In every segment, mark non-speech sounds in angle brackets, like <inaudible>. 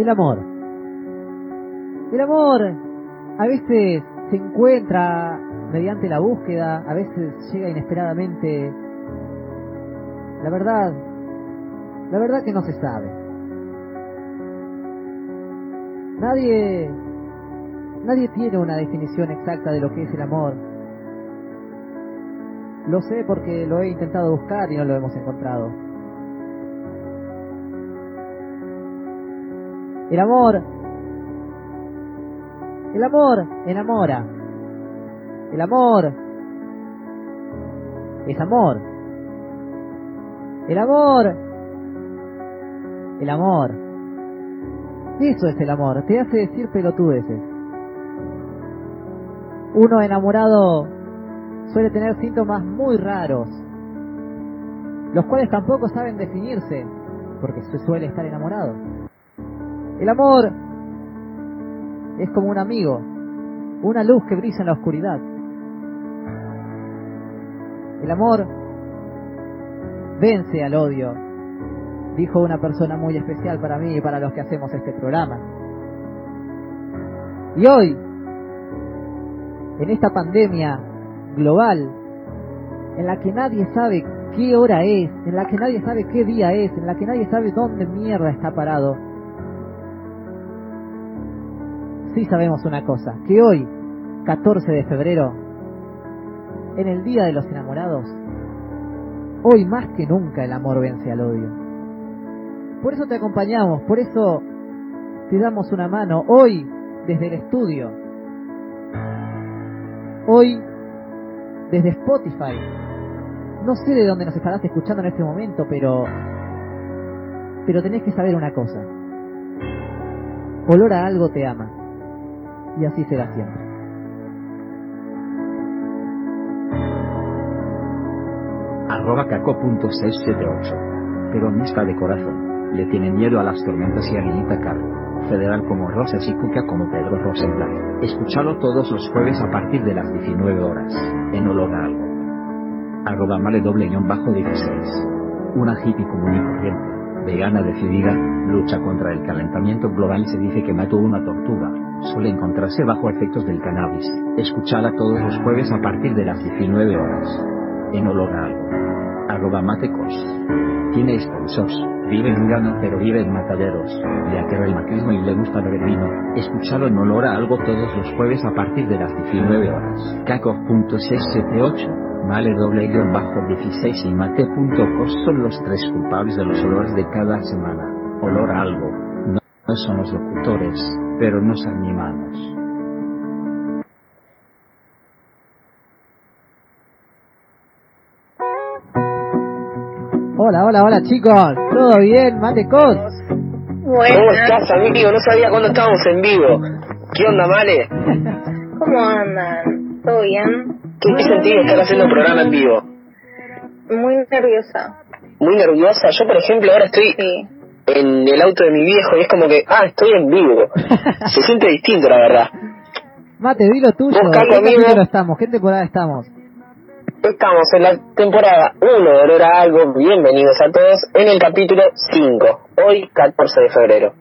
El amor. El amor a veces se encuentra mediante la búsqueda, a veces llega inesperadamente. La verdad, la verdad que no se sabe. Nadie, nadie tiene una definición exacta de lo que es el amor. Lo sé porque lo he intentado buscar y no lo hemos encontrado. El amor, el amor enamora. El amor es amor. El amor, el amor. Eso es el amor, te hace decir pelotudeces. Uno enamorado suele tener síntomas muy raros, los cuales tampoco saben definirse, porque se suele estar enamorado. El amor es como un amigo, una luz que brilla en la oscuridad. El amor vence al odio, dijo una persona muy especial para mí y para los que hacemos este programa. Y hoy, en esta pandemia global, en la que nadie sabe qué hora es, en la que nadie sabe qué día es, en la que nadie sabe dónde mierda está parado, sí sabemos una cosa, que hoy, 14 de febrero, en el Día de los Enamorados, hoy más que nunca el amor vence al odio. Por eso te acompañamos, por eso te damos una mano hoy desde el estudio, hoy desde Spotify. No sé de dónde nos estarás escuchando en este momento, pero pero tenés que saber una cosa. Olor a algo te ama y así será siempre. Arroba caco.678. Peronista de corazón. Le tiene miedo a las tormentas y a Guillita Carlos. Federal como Rosas y Cuca como Pedro Rosenblatt. Escúchalo todos los jueves a partir de las 19 horas. En olor a algo. Arroba male doble guion bajo 16. Una hippie común y corriente. Vegana decidida, lucha contra el calentamiento global y se dice que mató una tortuga suele encontrarse bajo efectos del cannabis. Escuchala todos los jueves a partir de las 19 horas. En olor a algo. Arroba matecos. Tiene sponsors. Vive en Ghana pero vive en Mataderos. Le aterra el macrismo y le gusta beber vino. Escuchalo en olor a algo todos los jueves a partir de las 19 horas. Caco.678. Male doble guion bajo 16 y mate.cos son los tres culpables de los olores de cada semana. Olor a algo. No, no son los locutores, pero nos animamos. Hola, hola, hola chicos, ¿todo bien? Mate Cos. ¿Cómo estás, amigo? No sabía cuándo estábamos en vivo. ¿Qué onda, Male? <laughs> ¿Cómo andan? ¿Todo bien? ¿Qué, qué sentido estar haciendo un programa en vivo? Muy nerviosa. Muy nerviosa. Yo, por ejemplo, ahora estoy Sí. En el auto de mi viejo y es como que, ah, estoy en vivo. <laughs> Se siente distinto, la verdad. Mate, di lo tuyo. ¿Qué estamos? ¿Qué temporada estamos? Estamos en la temporada 1 de Olor a Algo. Bienvenidos a todos en el capítulo 5. Hoy, 14 de febrero.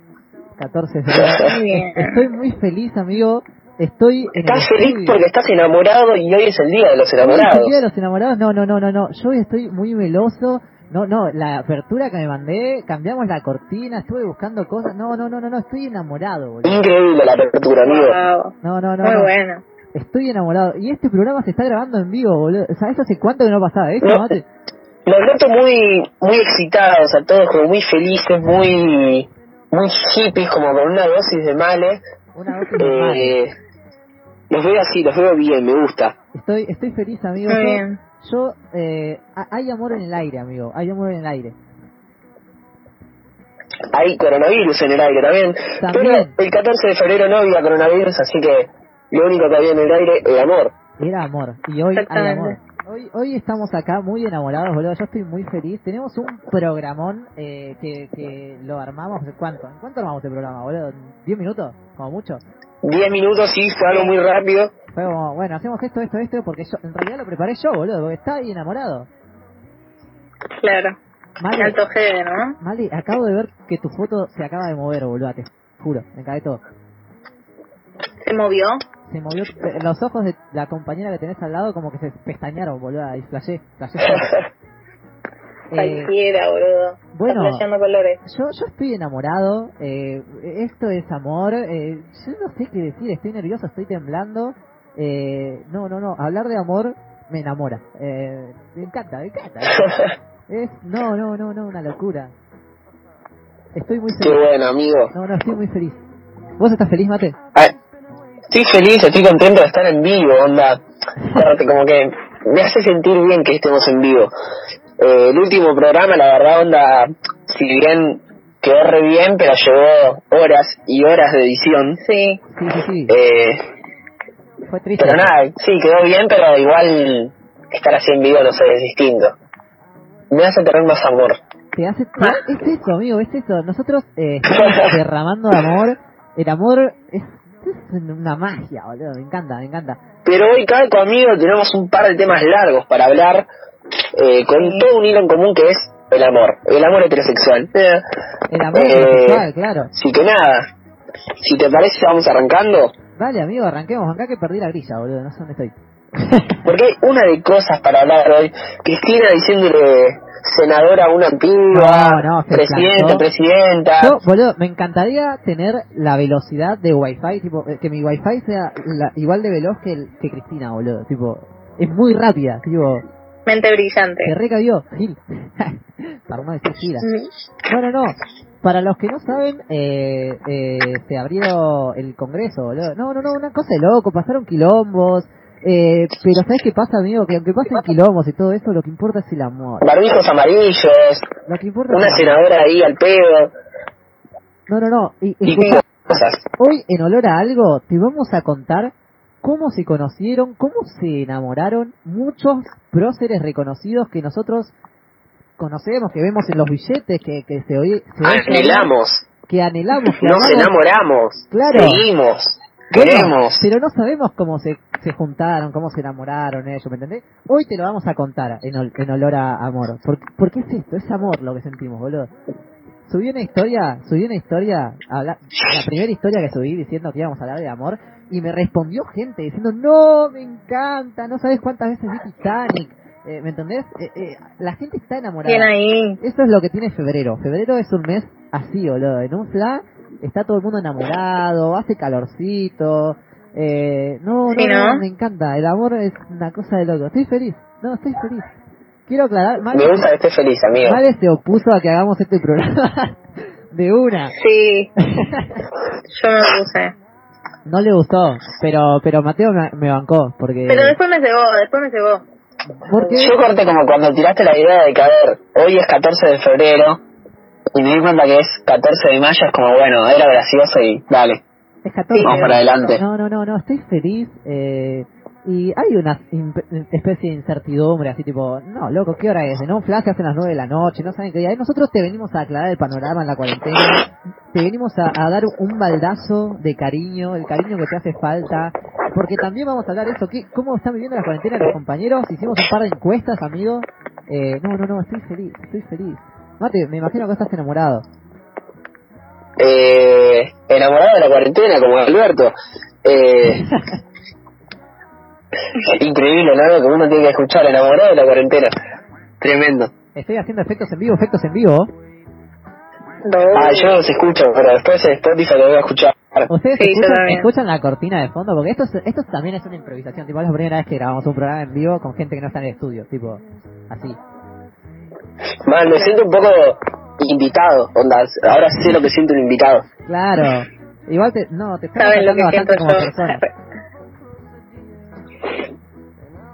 14 de febrero. <laughs> Estoy muy feliz, amigo. Estoy en Estás feliz estudio. porque estás enamorado y hoy es el día de los Hoy es el enamorados. día de los enamorados? No, no, no, no, no. Yo hoy estoy muy meloso. No, no, la apertura que me mandé, cambiamos la cortina, estuve buscando cosas. No, no, no, no, no, estoy enamorado, boludo. Increíble la apertura, amigo. Wow. No, no, no. Muy no. bueno. Estoy enamorado. Y este programa se está grabando en vivo, boludo. ¿Sabes hace cuánto que no pasaba esto, No. Mate? Los noto muy, muy excitados a todos, como muy felices, muy, muy hippies, como con una dosis de males. Una dosis de mal. Eh, los veo así, los veo bien, me gusta. Estoy, estoy feliz, amigo. Muy Yo- bien. Yo, eh, ha- hay amor en el aire, amigo. Hay amor en el aire. Hay coronavirus en el aire también. También. Pero el 14 de febrero no había coronavirus, así que lo único que había en el aire era amor. Era amor. Y hoy hay amor. Hoy, hoy estamos acá muy enamorados, boludo. Yo estoy muy feliz. Tenemos un programón eh, que, que lo armamos. ¿Cuánto? ¿En cuánto armamos el programa, boludo? ¿10 minutos? Como mucho. 10 minutos, sí, fue algo muy rápido. Fue como, bueno, hacemos esto, esto, esto, porque yo, en realidad lo preparé yo, boludo, porque está ahí enamorado. Claro. Mali, Alto G, ¿no? Mali, acabo de ver que tu foto se acaba de mover, boludo. juro, me cagué todo. ¿Se movió? Se movió, eh, los ojos de la compañera que tenés al lado como que se pestañaron, boludo, y flashé, flashé. <laughs> Eh, Cualquiera, boludo. bueno. Colores. yo, yo estoy enamorado, eh, esto es amor, eh, yo no sé qué decir, estoy nervioso, estoy temblando, eh, no, no, no, hablar de amor me enamora, eh, me encanta, me encanta, <laughs> es, no, no, no, no, una locura, estoy muy Qué feliz, bueno, amigo. no, no, estoy muy feliz, ¿vos estás feliz, Mate? Ay, estoy feliz, estoy contento de estar en vivo, onda. Como que me hace sentir bien que estemos en vivo. Eh, el último programa, la verdad, onda, si bien quedó re bien, pero llevó horas y horas de edición. Sí. Sí, sí, sí, Eh, fue triste, pero nada, sí, quedó bien, pero igual estar así en vivo, no sé, es distinto. Me hace tener más amor. te hace, <laughs> te- es eso, amigo, es eso, nosotros eh, estamos <laughs> derramando amor, el amor es, es una magia, boludo, me encanta, me encanta. Pero hoy, cada conmigo, tenemos un par de temas largos para hablar, eh, con todo un hilo en común que es el amor, el amor heterosexual. Eh, El amor Eh, heterosexual, claro. Así que nada, si te parece, vamos arrancando. Dale, amigo, arranquemos. Acá que perdí la grilla, boludo. No sé dónde estoy. <laughs> Porque hay una de cosas para hablar hoy. Cristina diciéndole senadora a una antigua, No, no, se presidente, plantó. presidenta. Yo, boludo, me encantaría tener la velocidad de Wi-Fi, tipo, eh, que mi Wi-Fi sea la- igual de veloz que, el- que Cristina, boludo. Tipo, es muy rápida, tipo, Mente brillante. se recabió, Gil. <laughs> Para no decir gira. Mm. No, no, no. Para los que no saben, eh, eh, se abrió el Congreso, boludo. No, no, no, una cosa de loco, pasaron quilombos. Eh, pero ¿sabes qué pasa, amigo? Que aunque pasen quilombos y todo eso, lo que importa es el amor. Barbijos amarillos, Lo que importa es una senadora ahí al pedo, No, no, no. Y, y cosas. hoy, en olor a algo, te vamos a contar cómo se conocieron, cómo se enamoraron muchos próceres reconocidos que nosotros conocemos, que vemos en los billetes, que, que se oye, se oye Anhelamos, que anhelamos, que nos enamoramos, Claro. seguimos, Bueno, queremos. pero no sabemos cómo se, se juntaron, cómo se enamoraron ellos, ¿me entendés? Hoy te lo vamos a contar en, ol- en olor a amor. Porque, porque es esto, es amor lo que sentimos, boludo. Subí una historia, subí una historia, habla- la primera historia que subí diciendo que íbamos a hablar de amor, y me respondió gente diciendo, no, me encanta, no sabes cuántas veces vi Titanic, Eh, ¿me entendés? Eh, eh, la gente está enamorada. Bien ahí. Eso es lo que tiene febrero. Febrero es un mes así, boludo. En un fla está todo el mundo enamorado, hace calorcito. Eh, no, Sí, no, ¿no? me encanta. El amor es una cosa de loco. Estoy feliz. No, estoy feliz. Quiero aclarar, Me gusta que estés feliz, amigo. Male se opuso a que hagamos este programa <laughs> de una. Sí. <laughs> Yo me puse. No le gustó, pero pero Mateo me, me bancó porque Pero después me cebó, después me cebó. Porque Yo corté como cuando tiraste la idea de que, a ver, hoy es 14 de febrero y me di cuenta que es 14 de mayo, es como, bueno, era gracioso y dale, es 14. vamos para adelante. No, no, no, no, estoy feliz. Eh, y hay una especie de incertidumbre, así tipo, no, loco, ¿qué hora es? En un flash hacen las 9 de la noche, no saben qué día. es. Nosotros te venimos a aclarar el panorama en la cuarentena, te venimos a, a dar un baldazo de cariño, el cariño que te hace falta, porque también vamos a hablar de eso, ¿qué, ¿cómo están viviendo la cuarentena los compañeros? Hicimos un par de encuestas, amigos. Eh, no, no, no, estoy feliz, estoy feliz. Mate, me imagino que estás enamorado. Eh, enamorado de la cuarentena, como Alberto. Eh, <laughs> increíble, ¿no? Como uno tiene que escuchar, enamorado de la cuarentena. Tremendo. Estoy haciendo efectos en vivo, efectos en vivo. Ah, yo no los escucho, pero después en Spotify lo voy a escuchar. ¿Ustedes Sí, escuchan, la cortina de fondo? Porque esto, es- esto también es una improvisación. Tipo, es la primera vez que grabamos un programa en vivo con gente que no está en el estudio. Tipo, así. Man, me siento un poco invitado, onda, ahora sé lo que siento un invitado. Claro. Igual te, no, te estás lo que bastante yo. como persona.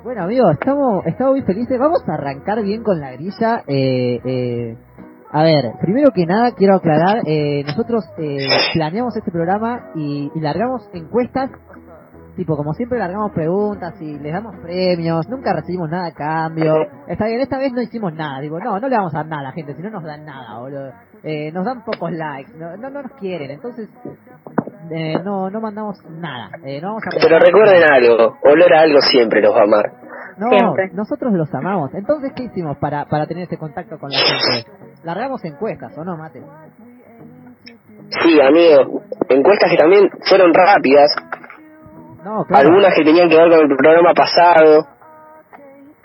Bueno, amigos, estamos, estamos muy felices. Vamos a arrancar bien con la grilla. Eh, eh, a ver, primero que nada quiero aclarar, eh, nosotros eh, planeamos este programa y, y largamos encuestas, tipo como siempre largamos preguntas y les damos premios, nunca recibimos nada a cambio. <laughs> Está bien, esta vez no hicimos nada, digo, no, no le vamos a dar nada a la gente, si no nos dan nada, boludo. Eh, nos dan pocos likes, no, no, no nos quieren, entonces eh, no, no mandamos nada. Eh, no vamos a Pero recuerden algo, olor a algo siempre los va a amar. no, Siempre. nosotros los amamos. Entonces, ¿qué hicimos para, para tener ese contacto con la gente? Largamos encuestas, ¿o no, Mate? Sí, amigo, encuestas que también fueron rápidas, No, claro. algunas que tenían que ver con el programa pasado.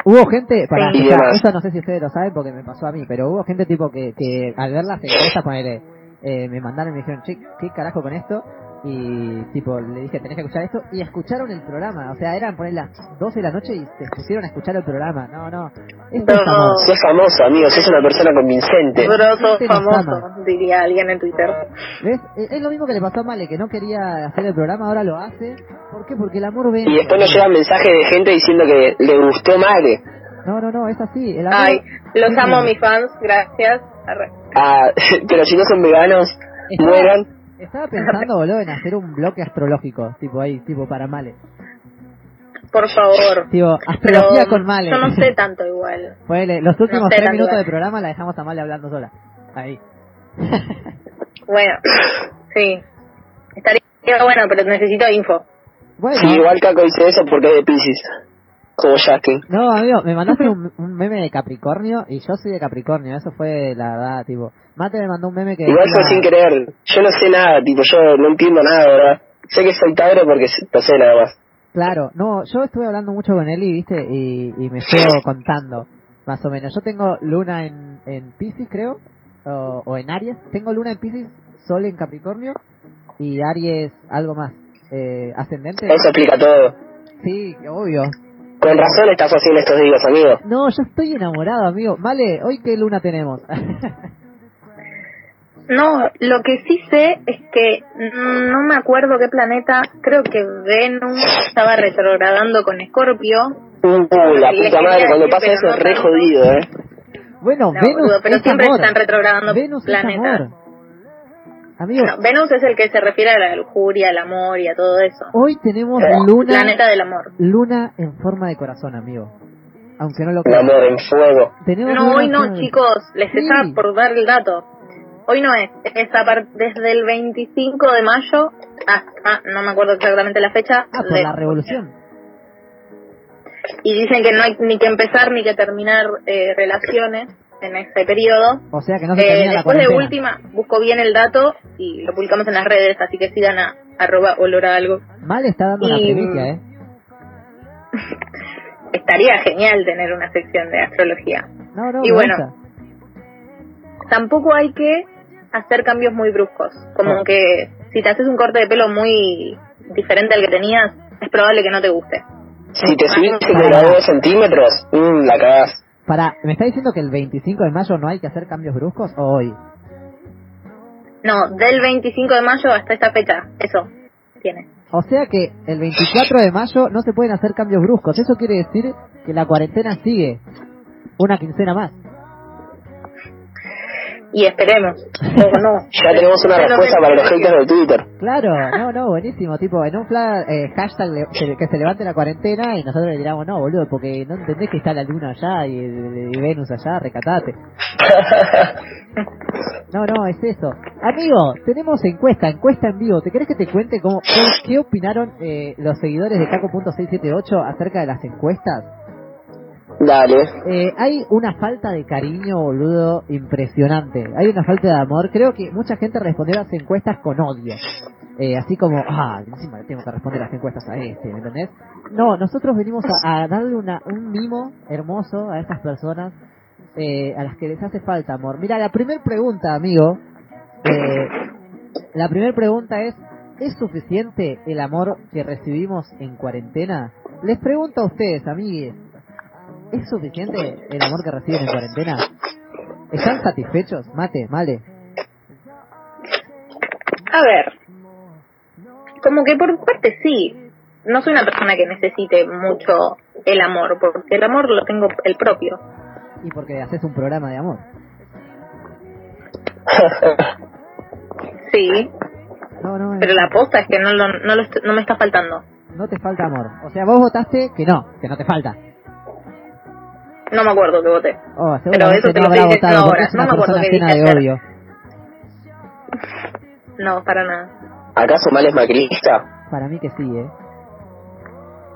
Hubo gente, para Sí. o sea, eso no sé si ustedes lo saben porque me pasó a mí, pero hubo gente tipo que, que al ver las encuestas, ponele, eh, me mandaron y me dijeron, che, ¿qué carajo con esto? Y tipo, le dije, tenés que escuchar esto, y escucharon el programa, o sea, eran poner las 12 de la noche y se pusieron a escuchar el programa, no, no, esto es No. amor. Sos famoso, amigo, sos una persona convincente. Gente nos famoso, diría alguien en Twitter. ¿Ves? Eh, Es lo mismo que le pasó a Male, que no quería hacer el programa, ahora lo hace, ¿por qué? Porque el amor vence. Y después nos llegan mensajes de gente diciendo que le gustó Male. No, no, no, es así, el amor... Ay, los amo mis fans, gracias. Ah, <laughs> pero si no son veganos, mueran. Estaba pensando, boludo, en hacer un bloque astrológico, tipo ahí, tipo para Male. Por favor. Tipo, Pero astrología con Male. yo no sé tanto igual. Ponele, los últimos sé tres minutos igual. de programa la dejamos a Male hablando sola. Ahí. Bueno, <laughs> sí. Estaría bueno, pero necesito info. Bueno, Sí, igual Caco dice eso porque es de Pisces. Como Justin. no, amigo, me mandaste un, un meme de Capricornio y yo soy de Capricornio, eso fue la verdad, tipo. Mate me mandó un meme que. Igual fue sin querer. Yo no sé nada, tipo, yo no entiendo nada, ¿verdad? Sé que soy Tauro porque no sé nada más. Claro, no, yo estuve hablando mucho con Eli, viste, y, y me estuvo contando, más o menos. Yo tengo luna en, en Pisces, creo, o, o en Aries. Tengo luna en Pisces, sol en Capricornio y Aries algo más. Eh, ascendente. Eso explica todo. Sí, obvio. Con razón estás en estos días, amigo. No, yo estoy enamorado, amigo. Vale, hoy qué luna tenemos. <laughs> No, lo que sí sé es que no me acuerdo qué planeta, creo que Venus estaba retrogradando con Escorpio. Uh, la puta madre, cuando pasa eso es re jodido, ¿eh? bueno, No, Venus boludo, pero es siempre amor. están retrogradando Venus planetas. es amor. Amigo, No, Venus es el que se refiere a la lujuria, al amor y a todo eso. hoy tenemos luna, Planeta del amor. luna en forma de corazón, amigo. Aunque no lo crean. amor en fuego. Tenemos No, hoy no, de- chicos, les Sí. estaba por dar el dato. Hoy no es, es a par- desde el 25 de mayo hasta, no me acuerdo exactamente la fecha, Ah, por de- la revolución. y dicen que no hay ni que empezar ni que terminar eh, relaciones en ese periodo. O sea que no se Eh, termina la después de última, busco bien el dato y lo publicamos en las redes, así que sigan a arroba olor a algo. Mal está dando una Y- primicia, ¿eh? <laughs> Estaría genial tener una sección de astrología. No, no, Y bueno. Tampoco hay que hacer cambios muy bruscos, como No. que si te haces un corte de pelo muy diferente al que tenías, es probable que no te guste. Si te subiste Pará. de a dos centímetros, mm, la cagás. Para, ¿me está diciendo que el 25 de mayo no hay que hacer cambios bruscos o hoy? No, del 25 de mayo hasta esta fecha, eso tiene. O sea que el 24 de mayo no se pueden hacer cambios bruscos. Eso quiere decir que la cuarentena sigue una quincena más. Y esperemos. O no. Ya tenemos una respuesta para los haters de Twitter. Claro, no, no, buenísimo. Tipo, en un fla- eh, hashtag le- que se levante la cuarentena y nosotros le diramos, no, boludo, porque no entendés que está la luna allá y, y Venus allá, recatate. <laughs> No, no, es eso. Amigo, tenemos encuesta, encuesta en vivo. ¿Te querés que te cuente cómo, qué, qué opinaron eh, los seguidores de Caco.678 acerca de las encuestas? Dale. Eh, hay una falta de cariño, boludo, impresionante. Hay una falta de amor. Creo que mucha gente respondió a las encuestas con odio. Eh, así como, ah, encima tengo que responder las encuestas a este, ¿me entendés? No, nosotros venimos a, a darle una, un mimo hermoso a estas personas eh, a las que les hace falta amor. Mira, la primera pregunta, amigo, eh, la primera pregunta es, ¿es suficiente el amor que recibimos en cuarentena? Les pregunto a ustedes, amigues, ¿es suficiente el amor que reciben en cuarentena? ¿Están satisfechos? Mate, male. A ver, como que por parte sí. No soy una persona que necesite mucho el amor, porque el amor lo tengo el propio. Y porque haces un programa de amor. <laughs> Sí, No, no, pero la posta es que no, lo, no, lo no me está faltando. no te falta amor. O sea, vos votaste que no, que no te falta. No me acuerdo que voté. Oh, Pero eso te no lo habrá estoy votado diciendo ahora. es una No me acuerdo llena dije de odio. No, para nada. ¿Acaso mal es macrista? Para mí que sí, eh.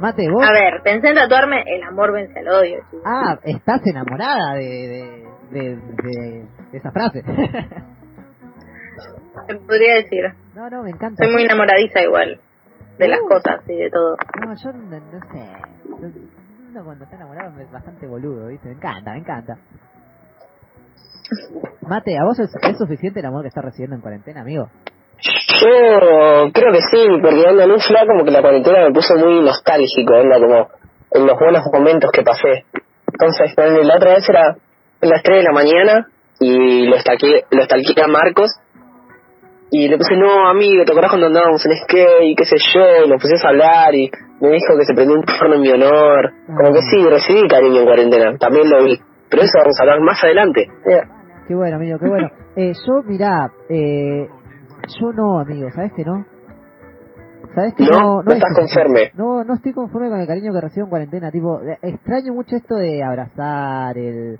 Mate, vos. A ver, pensé en tatuarme el amor vence al odio. chicos. Ah, estás enamorada de, de, de, de- de esa frase. <laughs> se podría decir. No, no, me encanta. Soy muy enamoradiza igual de las cosas y de todo. No, yo no, no sé. Cuando está enamorado es bastante boludo, ¿viste? Me encanta, me encanta. Mate, ¿a vos es, suficiente el amor que estás recibiendo en cuarentena, amigo? Yo creo que sí, porque anda en un fla como que la cuarentena me puso muy nostálgico, anda como en los buenos momentos que pasé. Entonces, la otra vez era las 3 de la mañana y lo estalqué, lo estalqué a Marcos y le puse, no, amigo, ¿te acordás cuando andábamos en skate y qué sé yo? Y nos pusimos a hablar y me dijo que se prendió un porno en mi honor. Como que sí, recibí cariño en cuarentena, también lo vi. Pero eso vamos a hablar más adelante. Qué bueno, amigo, qué bueno. <laughs> Eh, yo, mirá, eh, yo no, amigo, ¿sabes que no? ¿Sabes que no? No, estás conforme. No, no estoy conforme con el cariño que recibo en cuarentena. Tipo, extraño mucho esto de abrazar, el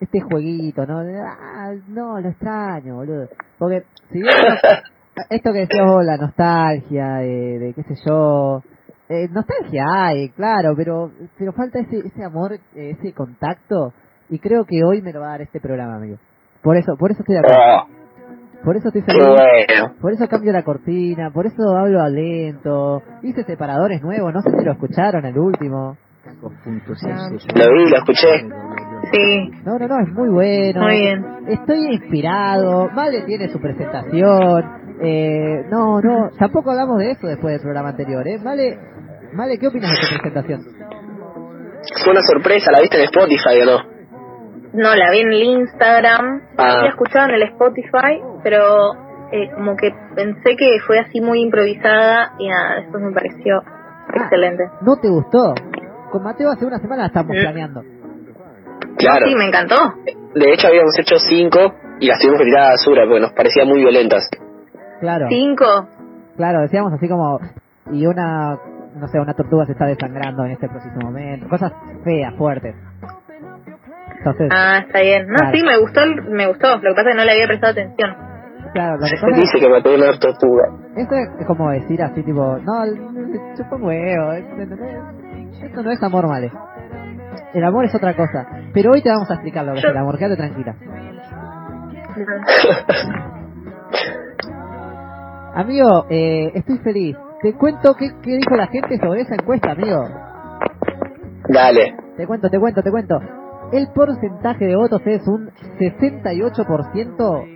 este jueguito, ¿no? ah, no, lo extraño, boludo. Porque, si bien <laughs> esto que decías vos, la nostalgia, de, de qué sé yo, eh, nostalgia hay, claro, pero pero falta ese ese amor, ese contacto, y creo que hoy me lo va a dar este programa, amigo. Por eso, por eso estoy de acuerdo. Oh. Por eso estoy feliz. Por eso cambio la cortina, por eso hablo a lento. Hice separadores nuevos, no sé si lo escucharon el último. Lo vi, lo escuché. Sí. No, no, no, es muy bueno. Muy bien. Estoy inspirado. Vale tiene su presentación. Eh, no, no, tampoco hablamos de eso después del programa anterior, ¿eh? Vale, vale ¿qué opinas de su presentación? Fue una sorpresa, ¿la viste en Spotify o no? No, la vi en el Instagram, ah. había escuchado en el Spotify, pero eh, como que pensé que fue así muy improvisada y nada, después me pareció ah, excelente. ¿No te gustó? Con Mateo hace una semana la estamos mm. planeando. Claro. Sí, me encantó. De hecho habíamos hecho cinco y las tuvimos que tirar a basura porque nos parecían muy violentas. Claro. ¿Cinco? Claro, decíamos así como... Y una, no sé, una tortuga se está desangrando en este preciso momento. Cosas feas, fuertes ah, está bien. No, sí, me gustó, me gustó. Lo que pasa es que no le había prestado atención. Claro, lo que pasa dice que mató una tortuga. Esto es como decir así, tipo, no, chupa huevo. Esto no es amor, vale. El amor es otra cosa. Pero hoy te vamos a explicar lo que es el amor. Quédate tranquila. amigo, eh, estoy feliz. Te cuento qué, qué dijo la gente sobre esa encuesta, amigo. Dale. Te cuento, te cuento, te cuento el porcentaje de votos es un 68% de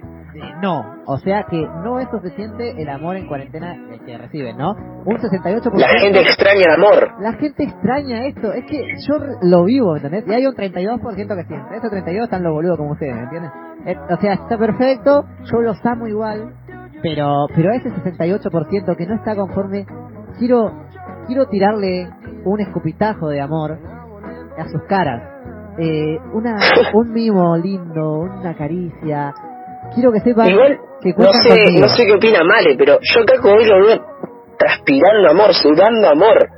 no. O sea que no es suficiente el amor en cuarentena que reciben, ¿no? Un 68%. La gente extraña el amor. La gente extraña esto. Es que yo lo vivo, ¿entendés? Y hay un 32% que siente. Esos 32 están los boludos como ustedes, ¿me entienden? Eh, o sea, está perfecto, yo los amo igual, pero pero ese 68% que no está conforme, quiero quiero tirarle un escupitajo de amor a sus caras eh, una, un mimo lindo, una caricia. Quiero que sepan que no sé, no sé qué opina Male, pero yo acá como hoy lo veo transpirando amor, sudando amor.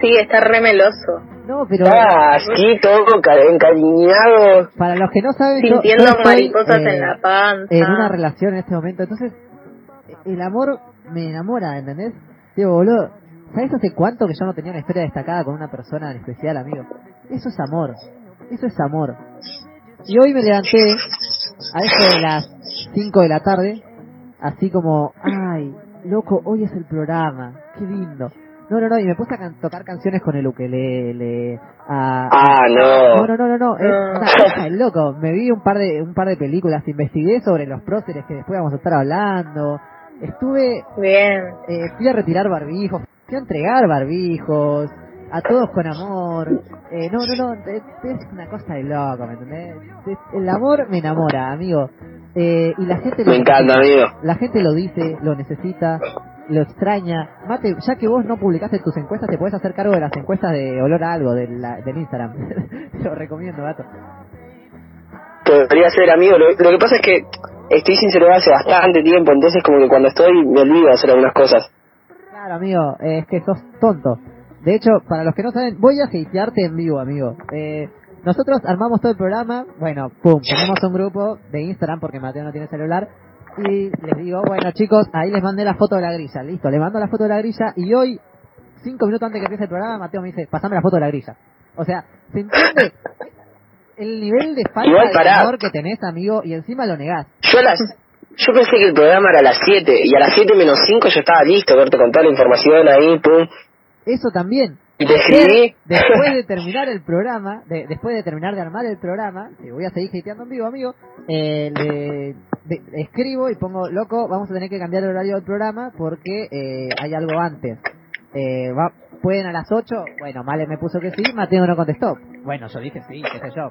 Sí, está remeloso. No, pero... Ah, sí, todo encariñado. Para los que no saben... Sintiendo mariposas en la panza. En una relación en este momento. Entonces, el amor me enamora, ¿entendés? Digo, boludo, ¿sabes hace cuánto que yo no tenía una historia destacada con una persona en especial, amigo? Eso es amor. Eso es amor. Y hoy me levanté a eso de las 5 de la tarde, así como, ay, loco, hoy es el programa, qué lindo. No, no, no, y me puse a tocar canciones con el ukelele. A, ah, no. No, no, no, no, es una cosa loco. Me vi un par de un par de películas, investigué sobre los próceres que después vamos a estar hablando. Estuve. Bien. Eh, fui a retirar barbijos, fui a entregar barbijos, a todos con amor. Eh, no, no, no, es, una cosa de loco, ¿me entendés? el amor me enamora, amigo. Eh, y la gente lo me encanta, amigo. La gente lo dice, lo necesita, lo extraña. Mate, ya que vos no publicaste tus encuestas, te puedes hacer cargo de las encuestas de olor a algo del, del Instagram. <laughs> lo recomiendo, gato. Podría ser, amigo. Lo, que pasa es que estoy sincero hace bastante tiempo, entonces como que cuando estoy me olvido de hacer algunas cosas. Claro, amigo, es que sos tonto. De hecho, para los que no saben, voy a hatearte en vivo, amigo. Eh, nosotros armamos todo el programa, bueno, pum, tenemos un grupo de Instagram porque Mateo no tiene celular y les digo, bueno chicos, ahí les mandé la foto de la grilla, listo, le mando la foto de la grilla y hoy, cinco minutos antes que empiece el programa, Mateo me dice, pasame la foto de la grilla. O sea, ¿se entiende el nivel de falta de amor que tenés, amigo, y encima lo negás? Yo las, Yo pensé que el programa era a las 7 y a las 7 menos 5 yo estaba listo, verte con toda la información ahí, pum. Eso también. Y te escribí. Después de terminar el programa, de, después de terminar de armar el programa, que voy a seguir hateando en vivo, amigo, eh, le, de- escribo y pongo, loco, vamos a tener que cambiar el horario del programa porque eh, hay algo antes. Eh, va, ¿Pueden a las 8? Bueno, Male me puso que sí, Mateo no contestó. Bueno, yo dije sí, qué sé yo.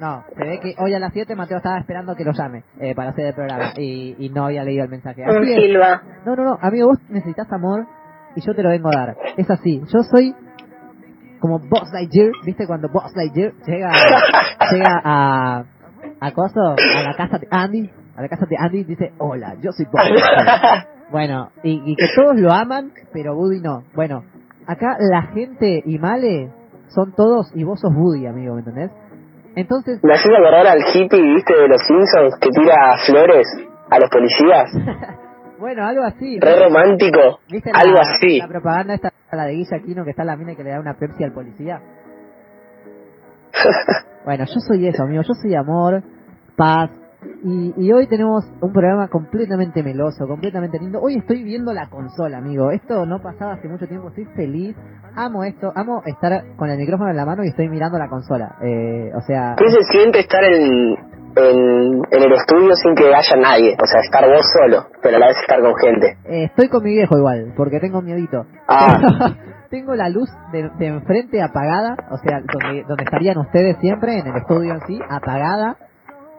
No, se ve que hoy a las 7 Mateo estaba esperando que lo llame eh, para hacer el programa y, y no había leído el mensaje. Un Así es. Silva. No, no, no, amigo, vos necesitas amor y yo te lo vengo a dar. Es así, yo soy como Boss Lightyear, ¿viste? Cuando Boss Lightyear llega, <laughs> llega a, a Coso, a la casa de Andy, a la casa de Andy, dice, hola, yo soy Boss Lightyear. <laughs> Bueno, y, y que todos lo aman, pero Woody no. Bueno, acá la gente y Male son todos y vos sos Woody, amigo, ¿me entendés? Entonces, Me haces acordar al hippie, viste, de los Simpsons que tira flores a los policías. <laughs> bueno, algo así. Re romántico. ¿Viste la, Algo así. la propaganda esta, la de Guilla Aquino, que está la mina que le da una Pepsi al policía? <laughs> Bueno, yo soy eso, amigo. Yo soy amor, paz. Y, y hoy tenemos un programa completamente meloso, completamente lindo. Hoy estoy viendo la consola, amigo. Esto no pasaba hace mucho tiempo. Estoy feliz. Amo esto. Amo estar con el micrófono en la mano y estoy mirando la consola. Eh, o sea, ¿Qué se siente estar en, en, en el estudio sin que haya nadie? O sea, estar vos solo, pero a la vez estar con gente. eh, estoy con mi viejo igual, porque tengo miedito. Ah. <laughs> tengo la luz de, de enfrente apagada, o sea, donde, donde estarían ustedes siempre, en el estudio en sí, apagada.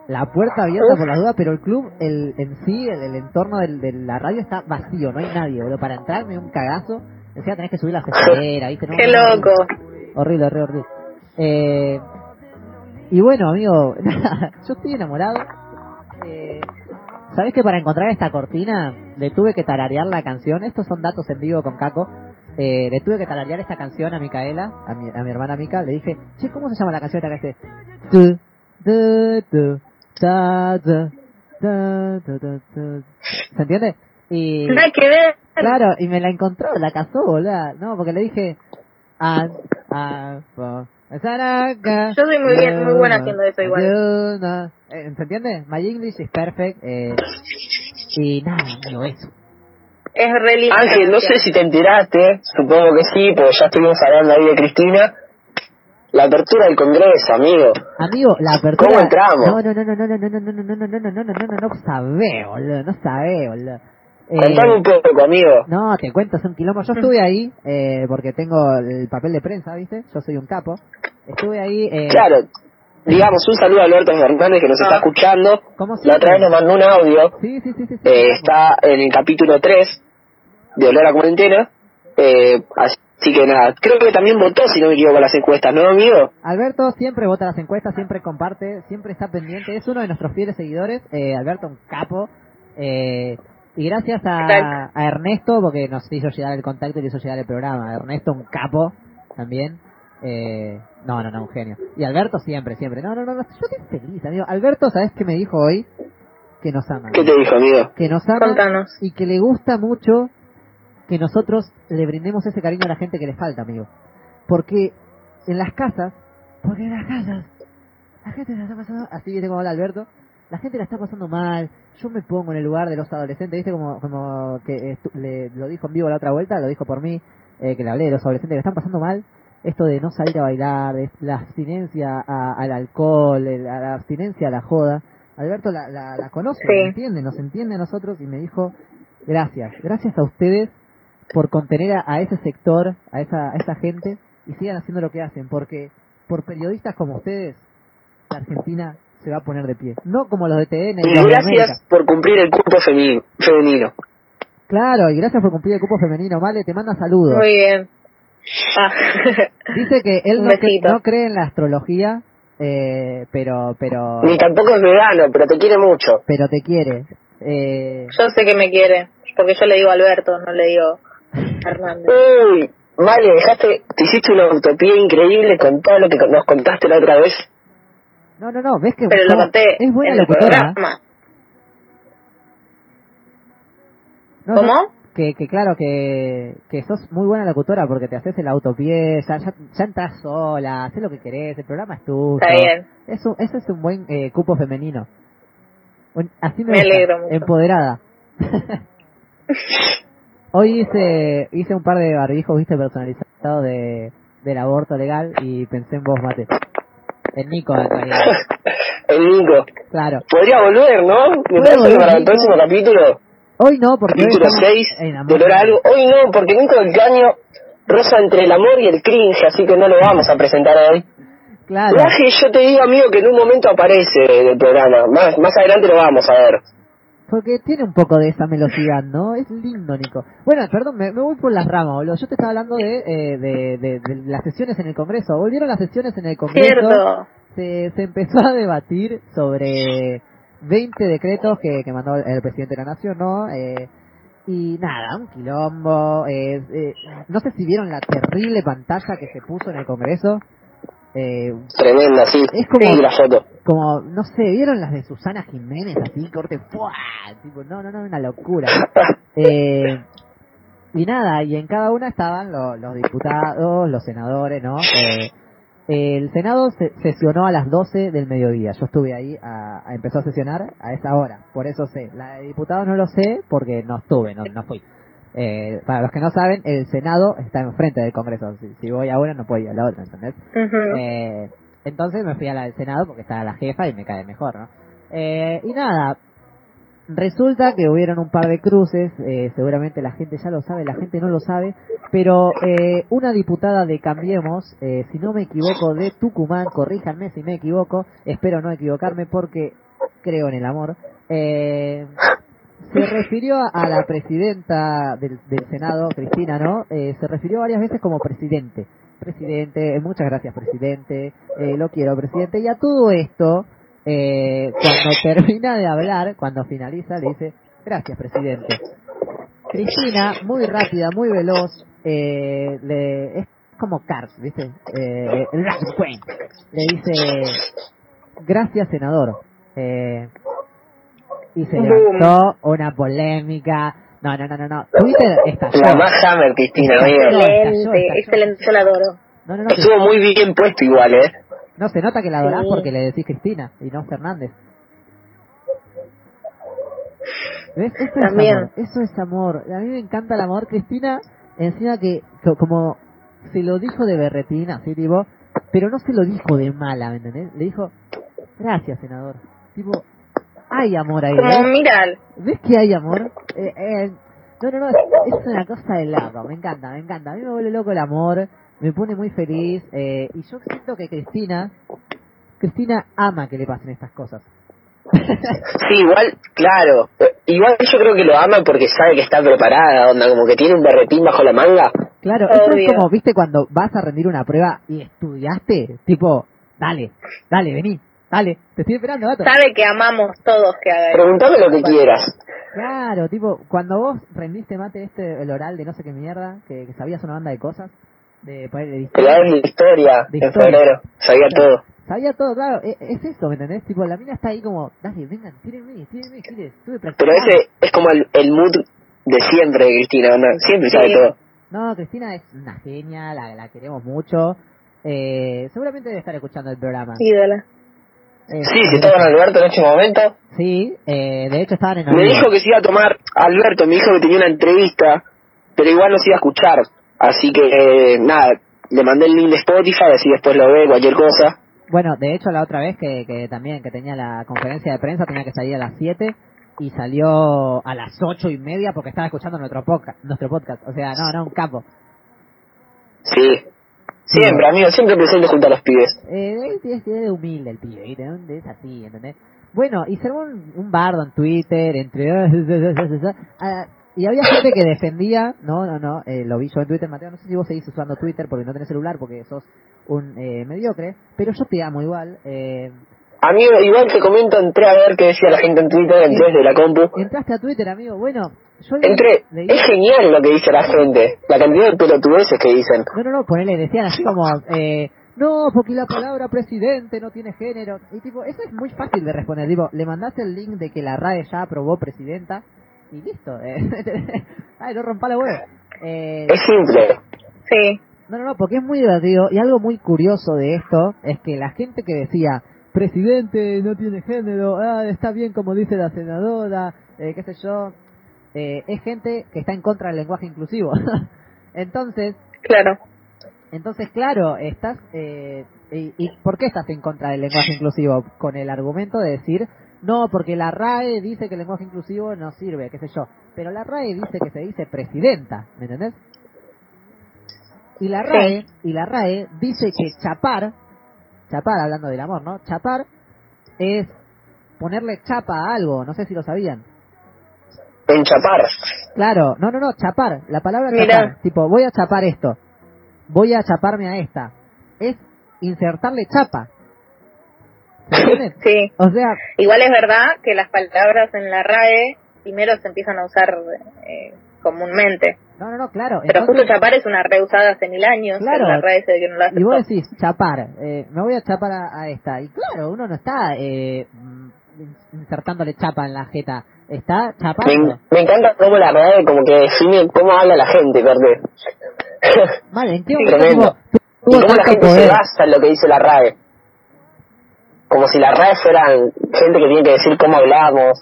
La puerta abierta por las dudas, pero el club el, en sí, el, el entorno del- de la radio está vacío, no hay nadie, boludo. Para entrar me un cagazo. Decía, tenés que subir las escaleras, ¿viste? No, Qué no, loco. Horrible, horrible, horrible. Eh, y bueno, amigo, <laughs> yo estoy enamorado. Eh, ¿Sabes que para encontrar esta cortina le tuve que tararear la canción? Estos son datos en vivo con Caco. Eh, le tuve que tararear esta canción a Micaela, a mi, a mi hermana Mica. Le dije, che, ¿cómo se llama la canción? Tu, du, tu, ta, ta, ta. ¿Se entiende? Y... Nada que ver. Claro, y me la encontró, la cazó, boludo. No, porque le dije. "An, a, fo, saraka, Yo soy muy bien- muy buena haciendo eso igual. yuna". Eh, ¿Se entiende? My English is perfect. Eh, y nada, amigo, eso. Es re Ángel, no sé si te enteraste, supongo que sí, porque ya estuvimos hablando ahí de Cristina. La apertura del Congreso, amigo. Amigo, la apertura. ¿Cómo entramos? No, no, no, no, no, no, no, no, no, no, no, no, no, no, no, no, no, no sabé, boludo, no sabé, boludo. Eh, Contame un poco, amigo. No, te cuento, es un quilombo. Yo estuve ahí, eh, porque tengo el papel de prensa, ¿viste? Yo soy un capo. Estuve ahí, eh, Claro, digamos, un saludo a Alberto Fernández que nos está Ah. escuchando. ¿cómo La otra vez nos mandó un audio. Sí, sí, sí, sí. sí, Eh, capo. está en el capítulo 3 de Olor a Cuarentena. Eh, así que nada, creo que también votó, si no me equivoco, las encuestas, ¿no, amigo? Alberto siempre vota las encuestas, siempre comparte, siempre está pendiente. Es uno de nuestros fieles seguidores. Eh, Alberto, un capo. Eh, y gracias a, Ernesto, porque nos hizo llegar el contacto y le hizo llegar el programa. Ernesto, un capo también. Eh, no, no, no, un genio. Y Alberto siempre, siempre. No, no, no, no, yo estoy feliz, amigo. Alberto, ¿sabes qué me dijo hoy? Que nos ama. ¿Qué te dijo, amigo? Que nos ama Contanos. y que le gusta mucho que nosotros le brindemos ese cariño a la gente que le falta, amigo. Porque en las casas, porque en las casas, la gente la está pasando, así viste como habla Alberto, la gente la está pasando mal, yo me pongo en el lugar de los adolescentes, viste como, como que estu- le, lo dijo en vivo la otra vuelta, lo dijo por mí, eh, que le hablé de los adolescentes que están pasando mal, esto de no salir a bailar, de la abstinencia a- al alcohol, el- a la abstinencia a la joda. Alberto la, la, la conoce, Sí. entiende, nos entiende a nosotros y me dijo, gracias, gracias a ustedes por contener a, a ese sector, a esa, a esa gente y sigan haciendo lo que hacen, porque por periodistas como ustedes, la Argentina se va a poner de pie. No como los de TN y gracias por cumplir el cupo femenino. Claro, y gracias por cumplir el cupo femenino. Vale, te manda saludos. Muy bien. Ah. Dice que él no, cre- besito. no cree en la astrología, eh, pero pero Ni tampoco es vegano, pero te quiere mucho. pero te quiere. Eh, yo sé que me quiere. Porque yo le digo Alberto, no le digo Hernández. Uy, vale, dejaste, te hiciste una utopía increíble con todo lo que nos contaste la otra vez. no, no, no, ves que Pero lo cómo- conté es buena en el locutora. programa. No, no, ¿Cómo? que, que claro, que, que sos muy buena locutora porque te haces el autopié, ya, ya, ya entras sola, haces lo que querés, el programa es tuyo. Está bien. Eso, ese es un buen eh, cupo femenino. así me, alegro empoderada. <laughs> Hoy hice hice un par de barbijos, viste, personalizados de del aborto legal y pensé en vos, Mate. En Nico, en realidad. <laughs> el Nico. Claro. Podría volver, ¿no? Me parece para el próximo capítulo. Hoy no, porque capítulo 6, dolor algo. Hoy no, porque Nico del Caño rosa entre el amor y el cringe, así que no lo vamos a presentar hoy. Claro. yo te digo, amigo, que en un momento aparece en el programa. Más, más adelante lo vamos a ver. Porque tiene un poco de esa velocidad, ¿no? Es lindo, Nico. Bueno, perdón, me, voy por las ramas, boludo. Yo te estaba hablando de, eh, de, de, las sesiones en el Congreso. Volvieron las sesiones en el Congreso. Cierto. Se, se empezó a debatir sobre 20 decretos que, que mandó el presidente de la Nación, ¿no? Eh, y nada, un quilombo. Eh, eh, no sé si vieron la terrible pantalla que se puso en el Congreso. Eh, Tremenda, sí. Es como, la foto. como, no sé, ¿vieron las de Susana Jiménez así, corte, ¡fuah! Tipo, no, no, no, una locura. <laughs> eh, y nada, y en cada una estaban los, los diputados, los senadores, ¿no? Eh, el Senado sesionó a las 12 del mediodía. Yo estuve ahí, a, empezó a sesionar a esa hora. Por eso sé. La de diputados no lo sé porque no estuve, no, no fui. Eh, para los que no saben, el Senado está enfrente del Congreso. Si, voy a una, no puedo ir a la otra, ¿entendés? eh, entonces me fui a la del Senado porque estaba la jefa y me cae mejor, ¿no? Eh, y nada, resulta que hubieron un par de cruces, eh, seguramente la gente ya lo sabe, la gente no lo sabe, pero eh, una diputada de Cambiemos, eh, si no me equivoco, de Tucumán, corríjanme si me equivoco, espero no equivocarme porque creo en el amor, eh, se refirió a la presidenta del, Senado, Cristina, ¿no? Eh, se refirió varias veces como presidente. Presidente, muchas gracias, presidente, eh, lo quiero, presidente. Y a todo esto, eh, cuando termina de hablar, cuando finaliza, le dice, gracias, presidente. Cristina, muy rápida, muy veloz, eh, le, es como Cars, ¿viste? Eh, le dice, gracias, senador. Eh, y se levantó una polémica. No, no, no, no, no. Twitter estalló. La más Hammer, Cristina, Excelente, excelente, yo la adoro. No, no, no, Estuvo muy bien puesto igual, ¿eh? No, se nota que la adorás porque le decís Cristina y no Fernández. ¿Ves? Eso También. es amor. Eso es amor. A mí me encanta el amor. Cristina, encima que, como se lo dijo de berretina, así, tipo, pero no se lo dijo de mala, ¿me entendés? Le dijo, gracias, senador. Tipo, hay amor ahí. Como ¿Ves que hay amor? Eh, eh, no, no, no, es, una cosa de loco, me encanta, me encanta. A mí me vuelve loco el amor, me pone muy feliz eh, y yo siento que Cristina, Cristina ama que le pasen estas cosas. sí, igual, claro. Igual yo creo que lo ama porque sabe que está preparada, onda, como que tiene un berretín bajo la manga. Claro, eso es como, viste, cuando vas a rendir una prueba y estudiaste, tipo, dale, dale, vení, Dale, te estoy esperando, gato. Sabe que amamos todos que haga Preguntame lo que quieras. Claro, tipo, cuando vos rendiste mate este, el oral de no sé qué mierda, que, sabías una banda de cosas, de, de historia. de historia, en febrero, sabía todo. Sabía todo, claro, e, es, eso, ¿me entendés? Tipo, la mina está ahí como, dale, vengan, tírenme, tírenme, tírenme, estuve Pero ese es como el, el mood de siempre de Cristina, ¿no? Siempre sabe todo. No, Cristina es una genia, la, la queremos mucho. Eh, seguramente debe estar escuchando el programa. Ídola. Eh, sí, si estaba con Alberto en ese momento. Sí, eh, de hecho estaban en Me dijo que se iba a tomar, Alberto me dijo que tenía una entrevista, pero igual no se iba a escuchar. Así que, eh, nada, le mandé el link de Spotify, así después lo ve, cualquier cosa. Bueno, de hecho la otra vez que, que también que tenía la conferencia de prensa tenía que salir a las 7 y salió a las ocho y media porque estaba escuchando nuestro podcast, nuestro podcast. O sea, no, no, un capo. Sí, Siempre, amigo, siempre presente junto a los pibes. Eh, es, humilde el pibe, ¿viste? Es así, ¿entendés? Bueno, y se un, un bardo en Twitter, entre... <laughs> Ah, y había gente que defendía, no, no, no, eh, lo vi yo en Twitter, Mateo, no sé si vos seguís usando Twitter porque no tenés celular, porque sos un eh, mediocre, pero yo te amo igual. Eh, Amigo, igual te comento, entré a ver qué decía la gente en Twitter, entré desde la compu. Entraste a Twitter, amigo, bueno, yo Entré, es genial lo que dice la gente, la cantidad de pelotudeces que dicen. No, no, no, ponele, decían así como, eh, no, porque la palabra presidente no tiene género. Y tipo, eso es muy fácil de responder, digo, le mandaste el link de que la RAE ya aprobó presidenta y listo. Eh. <laughs> Ay, no rompa la huevo. Eh, es simple. Sí. No, no, no, porque es muy divertido y algo muy curioso de esto es que la gente que decía presidente no tiene género, ah, está bien como dice la senadora, eh, qué sé yo. Eh, es gente que está en contra del lenguaje inclusivo. <laughs> entonces, claro. Entonces, claro, estás. Eh, y, ¿Y por qué estás en contra del lenguaje inclusivo? Con el argumento de decir, no, porque la RAE dice que el lenguaje inclusivo no sirve, qué sé yo. Pero la RAE dice que se dice presidenta, ¿me entendés? Y la RAE, y la RAE dice que chapar, chapar hablando del amor, ¿no? Chapar es ponerle chapa a algo, no sé si lo sabían. En chapar. Claro, no, no, no, chapar, la palabra chapar, tipo, voy a chapar esto, voy a chaparme a esta, es insertarle chapa. <laughs> Sí. O sea, igual es verdad que las palabras en la RAE primero se empiezan a usar eh, comúnmente. No, no, no, claro. Pero justo chapar es una reusada hace mil años. Claro. La RAE que no la y vos decís, chapar, eh, me voy a chapar a, esta. Y claro, uno no está eh, insertándole chapa en la jeta, está chapando. Me, encanta cómo la RAE como que define cómo habla la gente, ¿verdad? Vale, ¿en qué momento y cómo la gente se basa en lo que dice la RAE. Como si la RAE fueran gente que tiene que decir cómo hablamos.